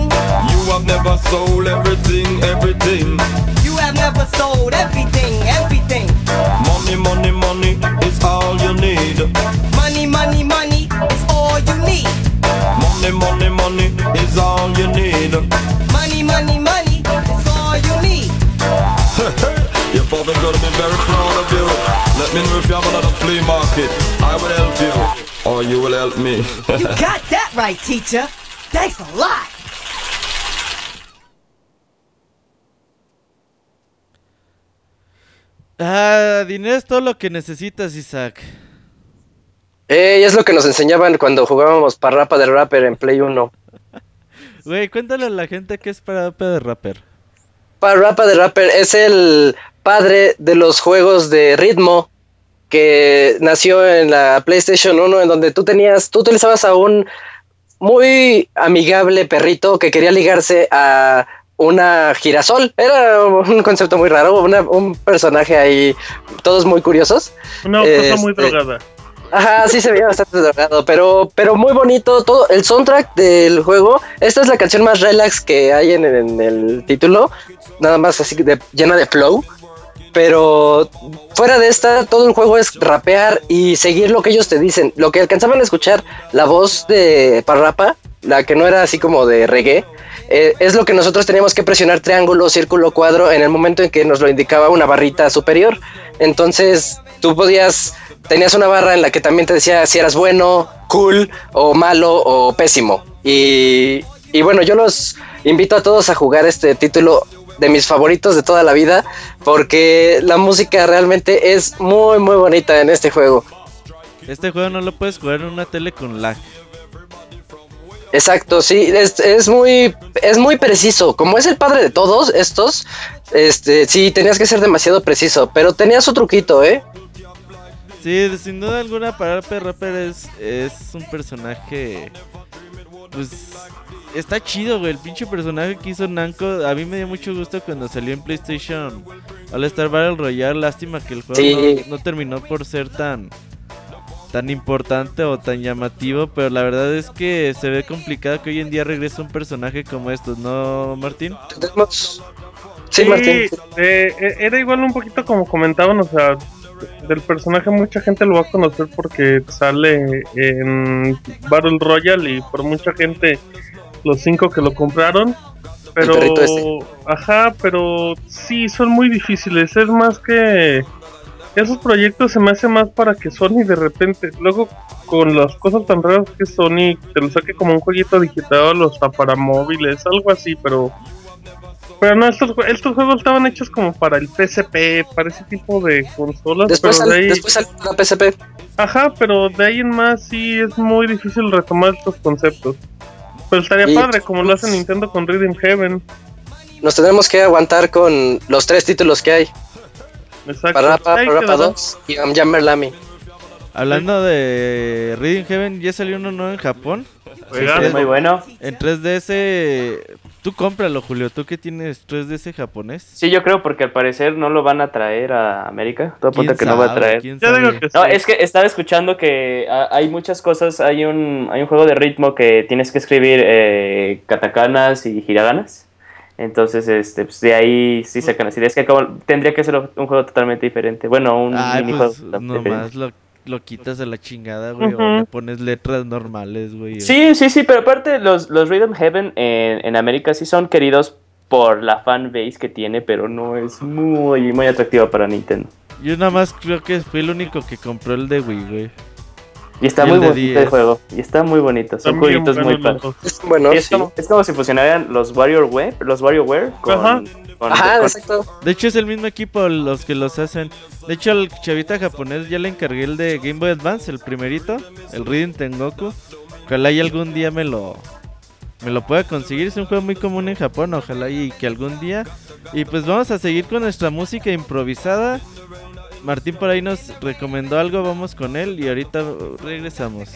You have never sold everything, everything. You have never sold everything, everything. Money, help me. You got that right, teacher. Thanks a lot. Ah, dinero es todo lo que necesitas, Isaac. Eh, es lo que nos enseñaban cuando jugábamos Parrapa de Rapper en Play 1. Güey, cuéntale a la gente qué es Parrapa de Rapper. Parrapa de Rapper es el padre de los juegos de ritmo que nació en la PlayStation 1 en donde tú tenías, tú utilizabas a un muy amigable perrito que quería ligarse a una girasol. Era un concepto muy raro, una- un personaje ahí, todos muy curiosos. Una cosa muy Este, drogada. Ajá, sí se veía bastante drogado, pero, pero muy bonito todo. El soundtrack del juego, esta es la canción más relax que hay en, en el título, nada más así de, llena de flow. Pero fuera de esta, todo el juego es rapear y seguir lo que ellos te dicen. Lo que alcanzaban a escuchar, la voz de Parrapa, la que no era así como de reggae, eh, es lo que nosotros teníamos que presionar triángulo, círculo, cuadro en el momento en que nos lo indicaba una barrita superior. Entonces tú podías, tenías una barra en la que también te decía si eras bueno, cool o malo o pésimo. Y, y bueno, yo los invito a todos a jugar este título de mis favoritos de toda la vida porque la música realmente es muy muy bonita en este juego. Este juego no lo puedes jugar en una tele con lag. Exacto, sí, es, es muy es muy preciso. Como es el padre de todos estos, este, sí, tenías que ser demasiado preciso, pero tenía su truquito, ¿eh? Sí, sin duda alguna, de Rapper es, es un personaje. Pues. Está chido, güey. El pinche personaje que hizo Namco. A mí me dio mucho gusto cuando salió en PlayStation All Star Battle Royale. Lástima que el juego Sí. no, no terminó por ser tan. Tan importante o tan llamativo, pero la verdad es que se ve complicado que hoy en día regrese un personaje como estos, ¿no, Martín? Tenemos- Sí, Martín. eh, eh, era igual un poquito como comentaban, o sea, del personaje mucha gente lo va a conocer porque sale en Battle Royale y por mucha gente los cinco que lo compraron. Pero, ajá, pero sí, son muy difíciles. Es más que esos proyectos se me hace más para que Sony de repente, luego con las cosas tan raras que Sony te lo saque como un jueguito digital o hasta para móviles, algo así, pero pero no, estos, estos juegos estaban hechos como para el PSP, para ese tipo de consolas. Después, pero de sal- ahí, después salió la PSP. Ajá, pero de ahí en más sí es muy difícil retomar estos conceptos. Pero estaría Y- padre, como lo hace Nintendo con Rhythm Heaven. Nos tendremos que aguantar con los tres títulos que hay. Exacto. Parrapa, Ahí Parrapa quedará. 2 y I'm Jammer Lamy. Hablando de Reading Heaven, ya salió uno nuevo en Japón. Juegazo. Es muy bueno. En 3DS, tú cómpralo, Julio. Tú que tienes 3DS japonés. Sí, yo creo porque al parecer no lo van a traer a América. Todo ¿Quién apunta que no va a sabe? traer. ¿Quién Yo digo sabe? que sí. No, es que estaba escuchando que ha- hay muchas cosas. Hay un, hay un juego de ritmo que tienes que escribir eh, katakanas y hiraganas. Entonces, este, pues de ahí sí sacan las ideas. Que como- tendría que ser un juego totalmente diferente. Bueno, un Ay, minijuego pues totalmente diferente. nomás lo, lo quitas de la chingada, güey. O le pones letras normales, güey. Sí, sí, sí, pero aparte los, los Rhythm Heaven en, en América sí son queridos por la fan base que tiene, pero no es muy, muy atractivo para Nintendo. Yo nada más creo que fui el único que compró el de Wii, güey. Y está Y muy bonito 10. el juego. Y está muy bonito. Son También jueguitos muy padres. bueno, es, sí. como, es como si fusionaran los WarioWare, los WarioWare con, Ajá. con- Ajá, con- exacto. De hecho, es el mismo equipo los que los hacen. De hecho, al chavita japonés ya le encargué el de Game Boy Advance, el primerito, el Reading Tengoku. Ojalá y algún día me lo me lo pueda conseguir. Es un juego muy común en Japón, ojalá y que algún día. Y pues vamos a seguir con nuestra música improvisada. Martín por ahí nos recomendó algo, vamos con él y ahorita regresamos.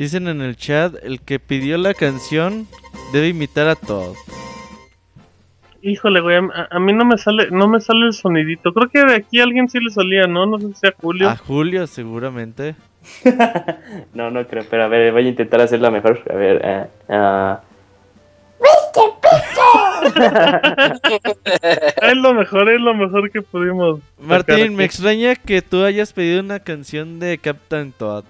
Dicen en el chat, el que pidió la canción debe imitar a Todd. Híjole, güey, a, a mí no me sale, no me sale el sonidito. Creo que de aquí a alguien sí le salía, ¿no? No sé si sea Julio. A Julio, seguramente. No, no creo, pero a ver, voy a intentar hacerla mejor. A ver, eh, ah, es lo mejor, es lo mejor que pudimos. Martín, me extraña que tú hayas pedido una canción de Captain Todd.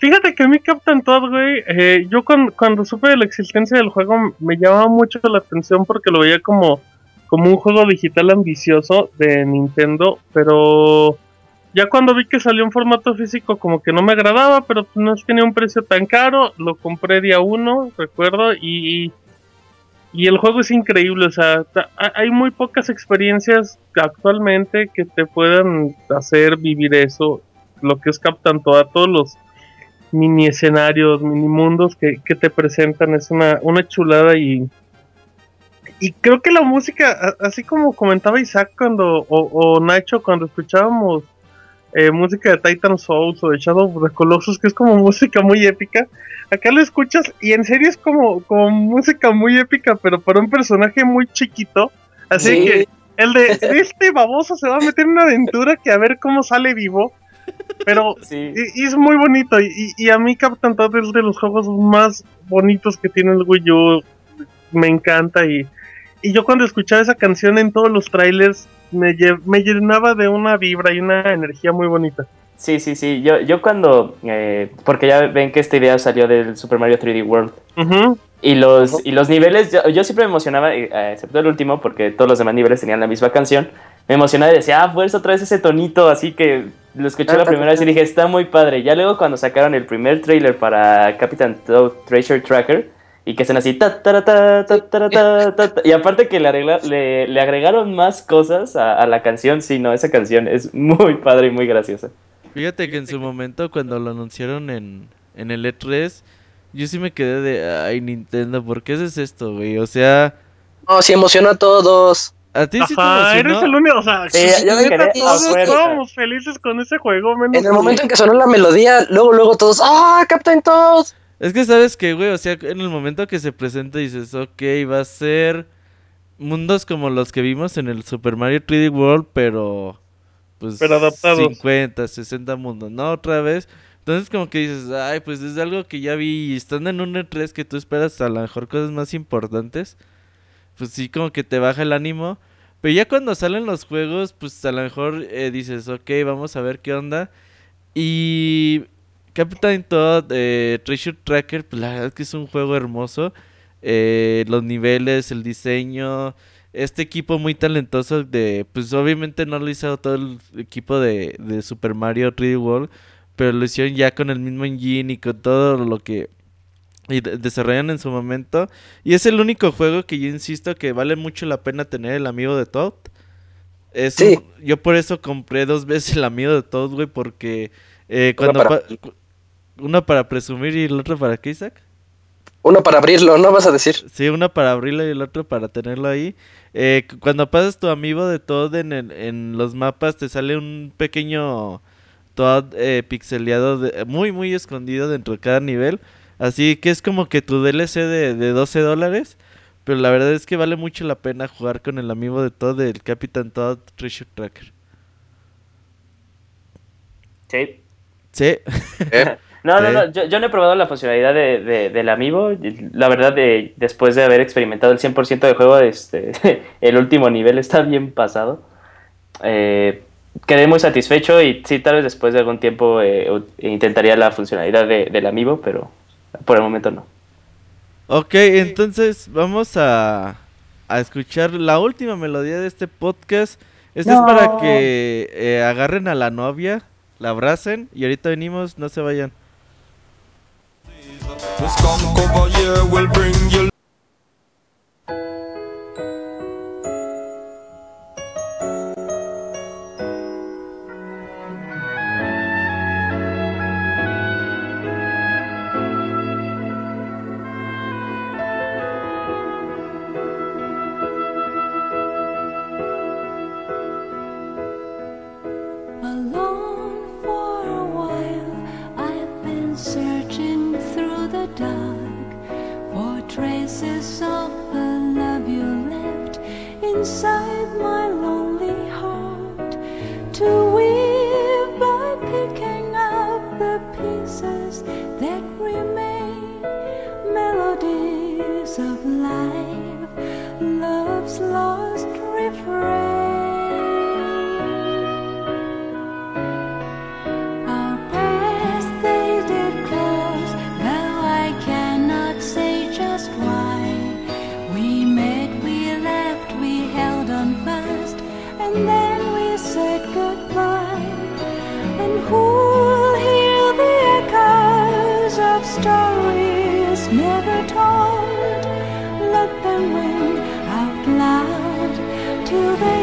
Fíjate que a mí Captain Todd, güey, eh, yo cuando, supe de la existencia del juego me llamaba mucho la atención porque lo veía como, como un juego digital ambicioso de Nintendo, pero ya cuando vi que salió en formato físico como que no me agradaba, pero no tenía un precio tan caro, lo compré día uno, recuerdo, y, y el juego es increíble, o sea, hay muy pocas experiencias actualmente que te puedan hacer vivir eso, lo que es Captain Toad, todos los mini escenarios, mini mundos que, que te presentan, es una, una chulada y y creo que la música, así como comentaba Isaac cuando, o, o Nacho cuando escuchábamos eh, música de Titan Souls o de Shadow of the Colossus, que es como música muy épica, acá lo escuchas y en serio es como, como música muy épica, pero para un personaje muy chiquito, así Sí. que el de este baboso se va a meter en una aventura que a ver cómo sale vivo, pero sí. y, y es muy bonito. Y, a mí Captain Toad es de los juegos más bonitos que tiene el Wii U. Me encanta. Y, y yo cuando escuchaba esa canción en todos los trailers me, me llenaba de una vibra y una energía muy bonita. Sí, sí, sí. Yo, yo cuando. Eh, porque ya ven que esta idea salió del Super Mario 3D World. Y los, y los niveles, yo, yo siempre me emocionaba, eh, excepto el último, porque todos los demás niveles tenían la misma canción. Me emocionaba y decía, ah, fuerza, otra vez ese tonito. Así que lo escuché la primera vez y dije, está muy padre. Ya luego, cuando sacaron el primer trailer para Captain Toad Treasure Tracker, y que hacen así, ta, ta, ta, y aparte que le, le, le, agregaron más cosas a, a la canción, sí, no, esa canción es muy padre y muy graciosa. Fíjate que en su momento cuando lo anunciaron en, en el E3, yo sí me quedé de, ay Nintendo, ¿por qué haces esto, güey? O sea, No, sí emociona a todos. a ti sí te Ajá, eres emocionó. el único. O sea, Sí, yo me quedé todos estábamos felices con ese juego. Menos En el momento en que sonó la melodía, luego, luego todos, ¡ah, Captain Toad! Es que sabes que, güey, o sea, en el momento que se presenta dices, ok, va a ser mundos como los que vimos en el Super Mario 3D World, pero pues Pero adaptados. 50, 60 mundos, ¿no? Otra vez. Entonces como que dices, ay, pues es algo que ya vi y estando en un E3 que tú esperas a lo mejor cosas más importantes, pues sí como que te baja el ánimo. Pero ya cuando salen los juegos, pues a lo mejor eh, dices, ok, vamos a ver qué onda. Y Captain Toad, eh, Treasure Tracker, pues la verdad es que es un juego hermoso. Eh, los niveles, el diseño, este equipo muy talentoso de, pues obviamente no lo hizo todo el equipo de, de Super Mario 3D World, pero lo hicieron ya con el mismo engine y con todo lo que y desarrollan en su momento. Y es el único juego que yo insisto que vale mucho la pena tener el amigo de Toad. Es Sí. un- yo por eso compré dos veces el amigo de Toad, güey, porque eh, Uno cuando... para- pa- cu- uno para presumir y el otro para qué, Isaac? Uno para abrirlo, ¿no vas a decir? Sí, uno para abrirlo y el otro para tenerlo ahí. Eh, cu- cuando pasas tu amigo de Toad en, el- en los mapas, te sale un pequeño Toad eh, pixeleado, de- muy, muy escondido dentro de cada nivel. Así que es como que tu DLC de, de 12 dólares. Pero la verdad es que vale mucho la pena jugar con el amigo de Toad, el Capitán Toad Treasure Tracker. Sí. Sí. No, no, Sí. no, yo, yo no he probado la funcionalidad de, de- del amiibo. La verdad, de, después de haber experimentado el 100% del juego, este, el último nivel está bien pasado. Eh, quedé muy satisfecho y sí, tal vez después de algún tiempo eh, intentaría la funcionalidad de- del amiibo, pero por el momento no. Ok, entonces vamos a, a escuchar la última melodía de este podcast. Este es para que eh, agarren a la novia, la abracen y ahorita venimos, no se vayan. The skunk over here will bring you to the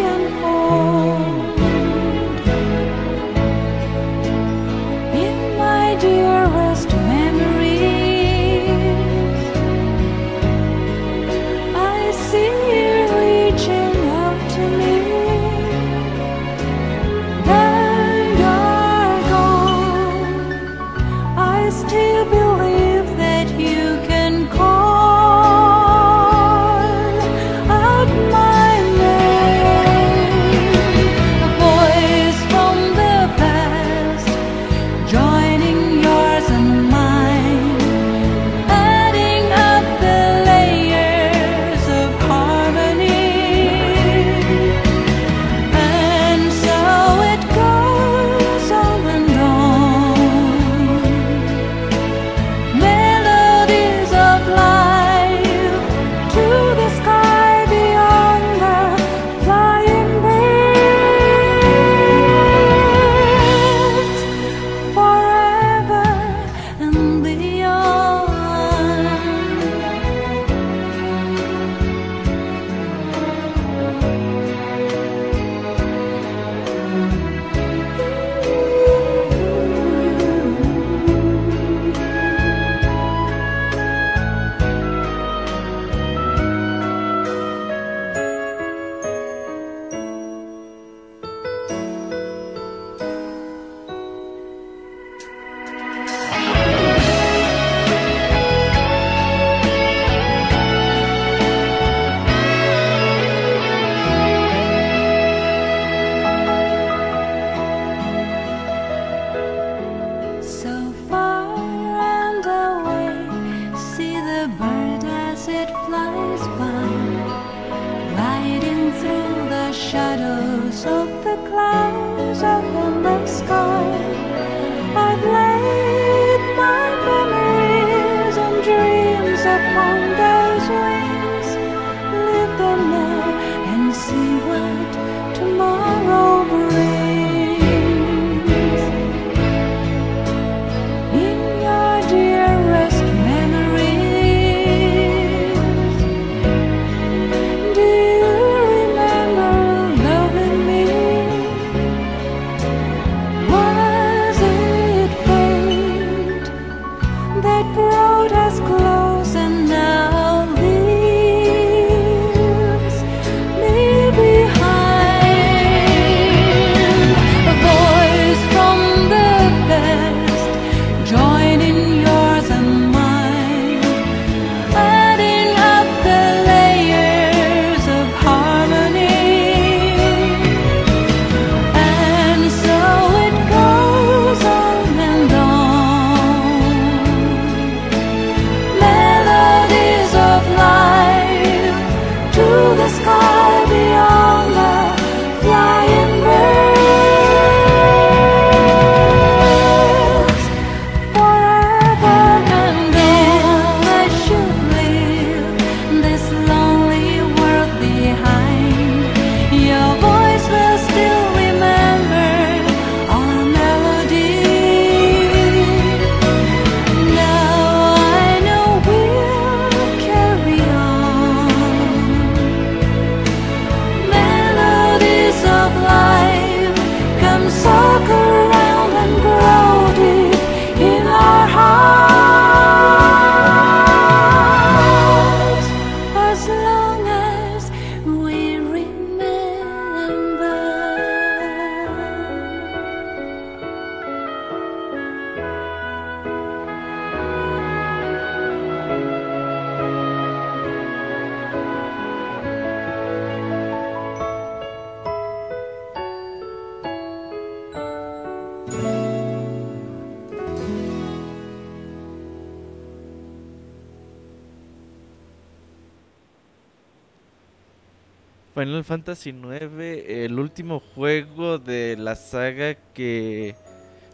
Fantasy IX, el último juego de la saga que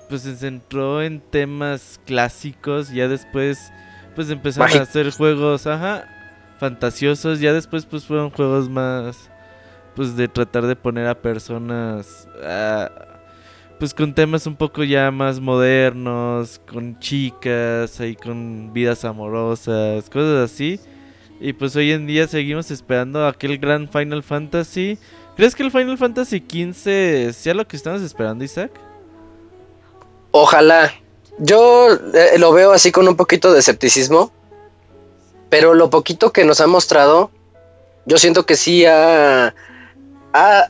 pues se centró en temas clásicos, ya después pues empezaron a hacer juegos, ajá, fantasiosos, ya después pues fueron juegos más pues de tratar de poner a personas pues con temas un poco ya más modernos, con chicas, ahí con vidas amorosas, cosas así. Y pues hoy en día seguimos esperando aquel gran Final Fantasy. ¿Crees que el Final Fantasy XV sea lo que estamos esperando, Isaac? Ojalá. Yo eh, lo veo así con un poquito de escepticismo. Pero lo poquito que nos ha mostrado, yo siento que sí ha, ha,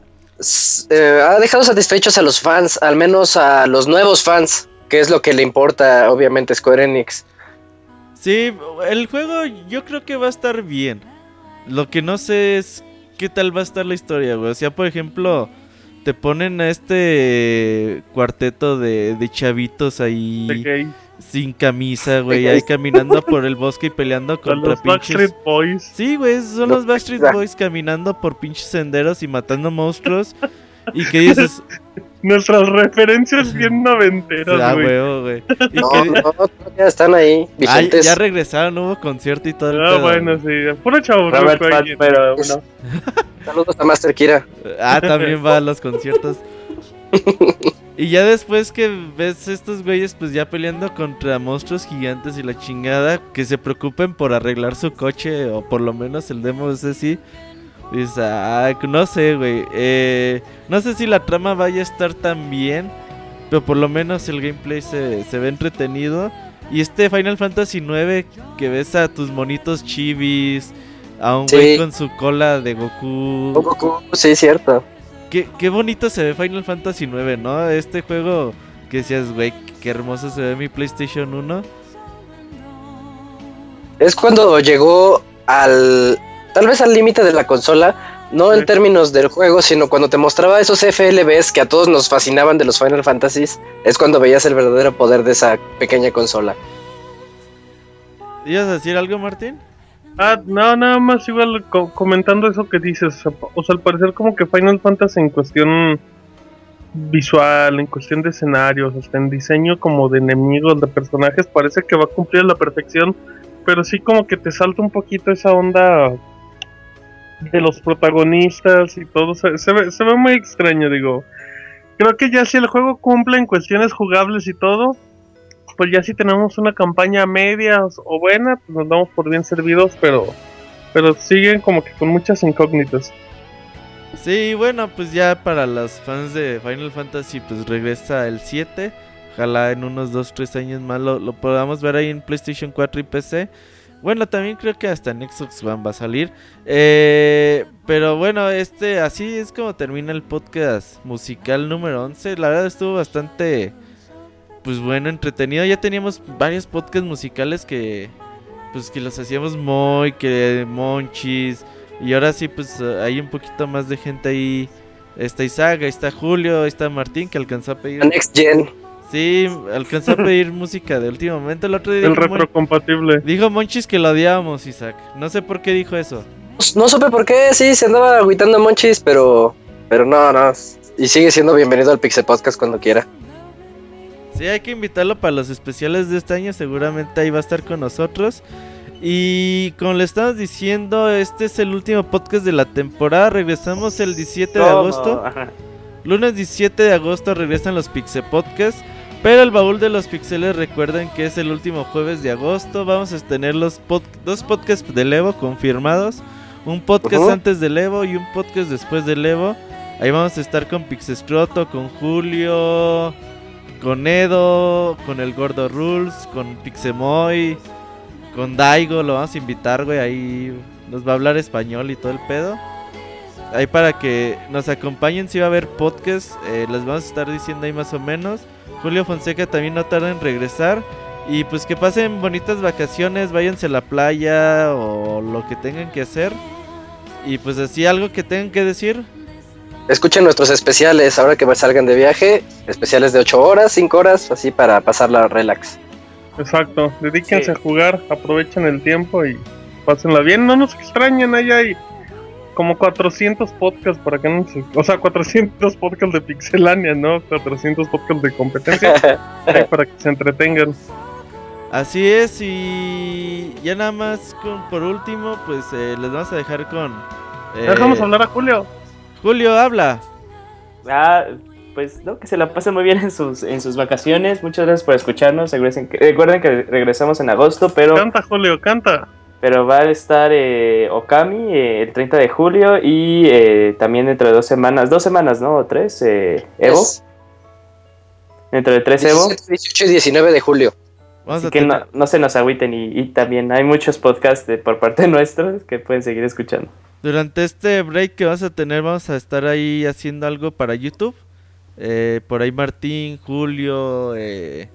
eh, ha dejado satisfechos a los fans, al menos a los nuevos fans, que es lo que le importa obviamente Square Enix. Sí, el juego yo creo que va a estar bien. Lo que no sé es qué tal va a estar la historia, güey. O sea, por ejemplo, te ponen a este cuarteto de, de chavitos ahí sin camisa, güey, ahí caminando por el bosque y peleando contra los Backstreet Boys. Sí, güey, son los Backstreet Boys caminando por pinches senderos y matando monstruos. y que dices, Nuestras referencias bien noventeras, ah, güey. huevo, güey. Y No, que- no, todavía están ahí, Ah, ya regresaron, hubo concierto y todo el Ah, pedo. bueno, sí. Puro chavo Robert Pat, pero uno. Saludos a Master Kira. Ah, también va a los conciertos. Y ya después que ves estos güeyes pues ya peleando contra monstruos gigantes y la chingada, que se preocupen por arreglar su coche o por lo menos el demo es así. Dices, ah, no sé, güey. Eh, no sé si la trama vaya a estar tan bien, pero por lo menos el gameplay se, se ve entretenido. Y este Final Fantasy IX que ves a tus monitos chivis, a un Sí. güey con su cola de Goku. Goku, sí, cierto. Qué, qué bonito se ve Final Fantasy IX, ¿no? Este juego que decías, güey, qué hermoso se ve mi PlayStation 1. Es cuando llegó al. Tal vez al límite de la consola. No en términos del juego, sino cuando te mostraba esos FLBs que a todos nos fascinaban de los Final Fantasies. Es cuando veías el verdadero poder de esa pequeña consola. ¿Ibas a decir algo, Martín? Ah, no, nada más igual co- comentando eso que dices. O sea, o sea, al parecer como que Final Fantasy en cuestión visual, en cuestión de escenarios, hasta en diseño como de enemigos, de personajes, parece que va a cumplir a la perfección. Pero sí como que te salta un poquito esa onda de los protagonistas y todo. Se, se ve, se ve muy extraño, digo. Creo que ya si el juego cumple en cuestiones jugables y todo, pues ya si tenemos una campaña media o buena, pues nos damos por bien servidos, pero pero siguen como que con muchas incógnitas. Sí, bueno, pues ya para los fans de Final Fantasy, pues regresa el 7. Ojalá en unos 2, 3 años más lo, lo podamos ver ahí en PlayStation 4 y PC. Bueno, también creo que hasta en Xbox One va a salir. Eh, pero bueno, este así es como termina el podcast musical número 11. La verdad estuvo bastante, pues bueno, entretenido. Ya teníamos varios podcasts musicales que, pues que los hacíamos muy, que Monchis. Y ahora sí, pues hay un poquito más de gente ahí. Está Isaac, ahí está Julio, está Martín que alcanzó a pedir. Next Gen. Sí, alcanzó a pedir música de último momento. El otro día El retrocompatible. dijo Monchis que lo odiábamos, Isaac. No sé por qué dijo eso. No supe por qué, sí, se andaba agüitando Monchis, pero. Pero no, no. Y sigue siendo bienvenido al Pixel Podcast cuando quiera. Sí, hay que invitarlo para los especiales de este año. Seguramente ahí va a estar con nosotros. Y como le estamos diciendo, este es el último podcast de la temporada. Regresamos el 17 de agosto. Lunes 17 de agosto regresan los Pixel Podcasts. Pero el baúl de los pixeles recuerden que es el último jueves de agosto. Vamos a tener los pod- dos podcasts del Evo confirmados. Un podcast antes del Evo y un podcast después del Evo. Ahí vamos a estar con Pixescroto, con Julio, con Edo, con el Gordo Rules, con Pixemoy, con Daigo. Lo vamos a invitar, güey. Ahí nos va a hablar español y todo el pedo. Ahí para que nos acompañen si va a haber podcast, eh, les vamos a estar diciendo ahí más o menos. Julio Fonseca también no tarda en regresar. Y pues que pasen bonitas vacaciones, váyanse a la playa o lo que tengan que hacer. Y pues así algo que tengan que decir. Escuchen nuestros especiales ahora que salgan de viaje. Especiales de 8 horas, 5 horas, así para pasarla relax. Exacto. Dedíquense Sí. a jugar, aprovechen el tiempo y pásenla bien. No nos extrañen, ahí hay como 400 podcasts para que no se, o sea, 400 podcasts de Pixelania, ¿no? 400 podcasts de competencia para que se entretengan. Así es, y ya nada más con, por último, pues eh, les vamos a dejar con... Eh, Dejamos hablar a Julio. Julio, habla. Ah, pues no, que se la pasen muy bien en sus, en sus vacaciones. Muchas gracias por escucharnos. Regresen, recuerden que regresamos en agosto, pero... Canta, Julio, canta. Pero va a estar eh, Okami eh, el 30 de julio y eh, también dentro de dos semanas, dos semanas, ¿no? ¿O tres? Evo. Dentro de tres 17, Evo. 18 y 19 de julio. Así que no, se nos agüiten y, también hay muchos podcasts por parte nuestros que pueden seguir escuchando. Durante este break que vamos a tener vamos a estar ahí haciendo algo para YouTube. por ahí Martín, Julio, eh,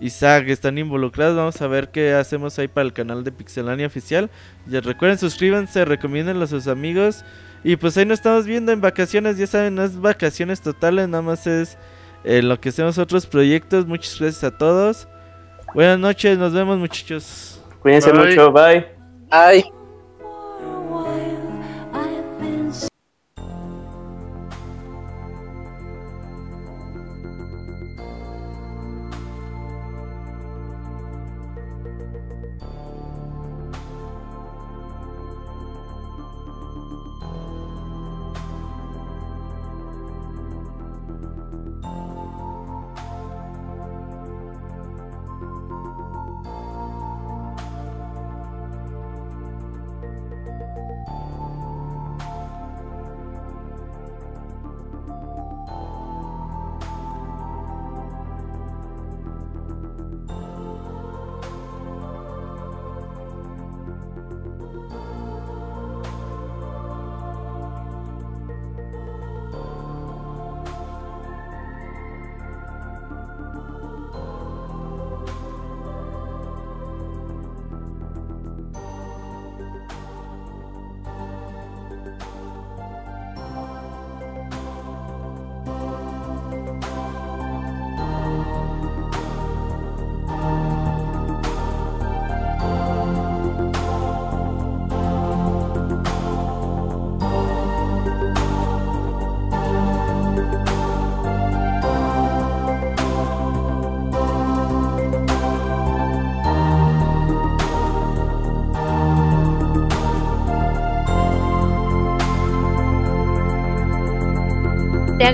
Isaac están involucrados. Vamos a ver qué hacemos ahí para el canal de Pixelania Oficial. Ya recuerden, suscríbanse, recomiéndenlo a sus amigos. Y pues ahí nos estamos viendo en vacaciones. Ya saben, no es vacaciones totales, nada más es eh, lo que hacemos otros proyectos. Muchas gracias a todos. Buenas noches, nos vemos muchachos. Cuídense mucho, bye. Bye.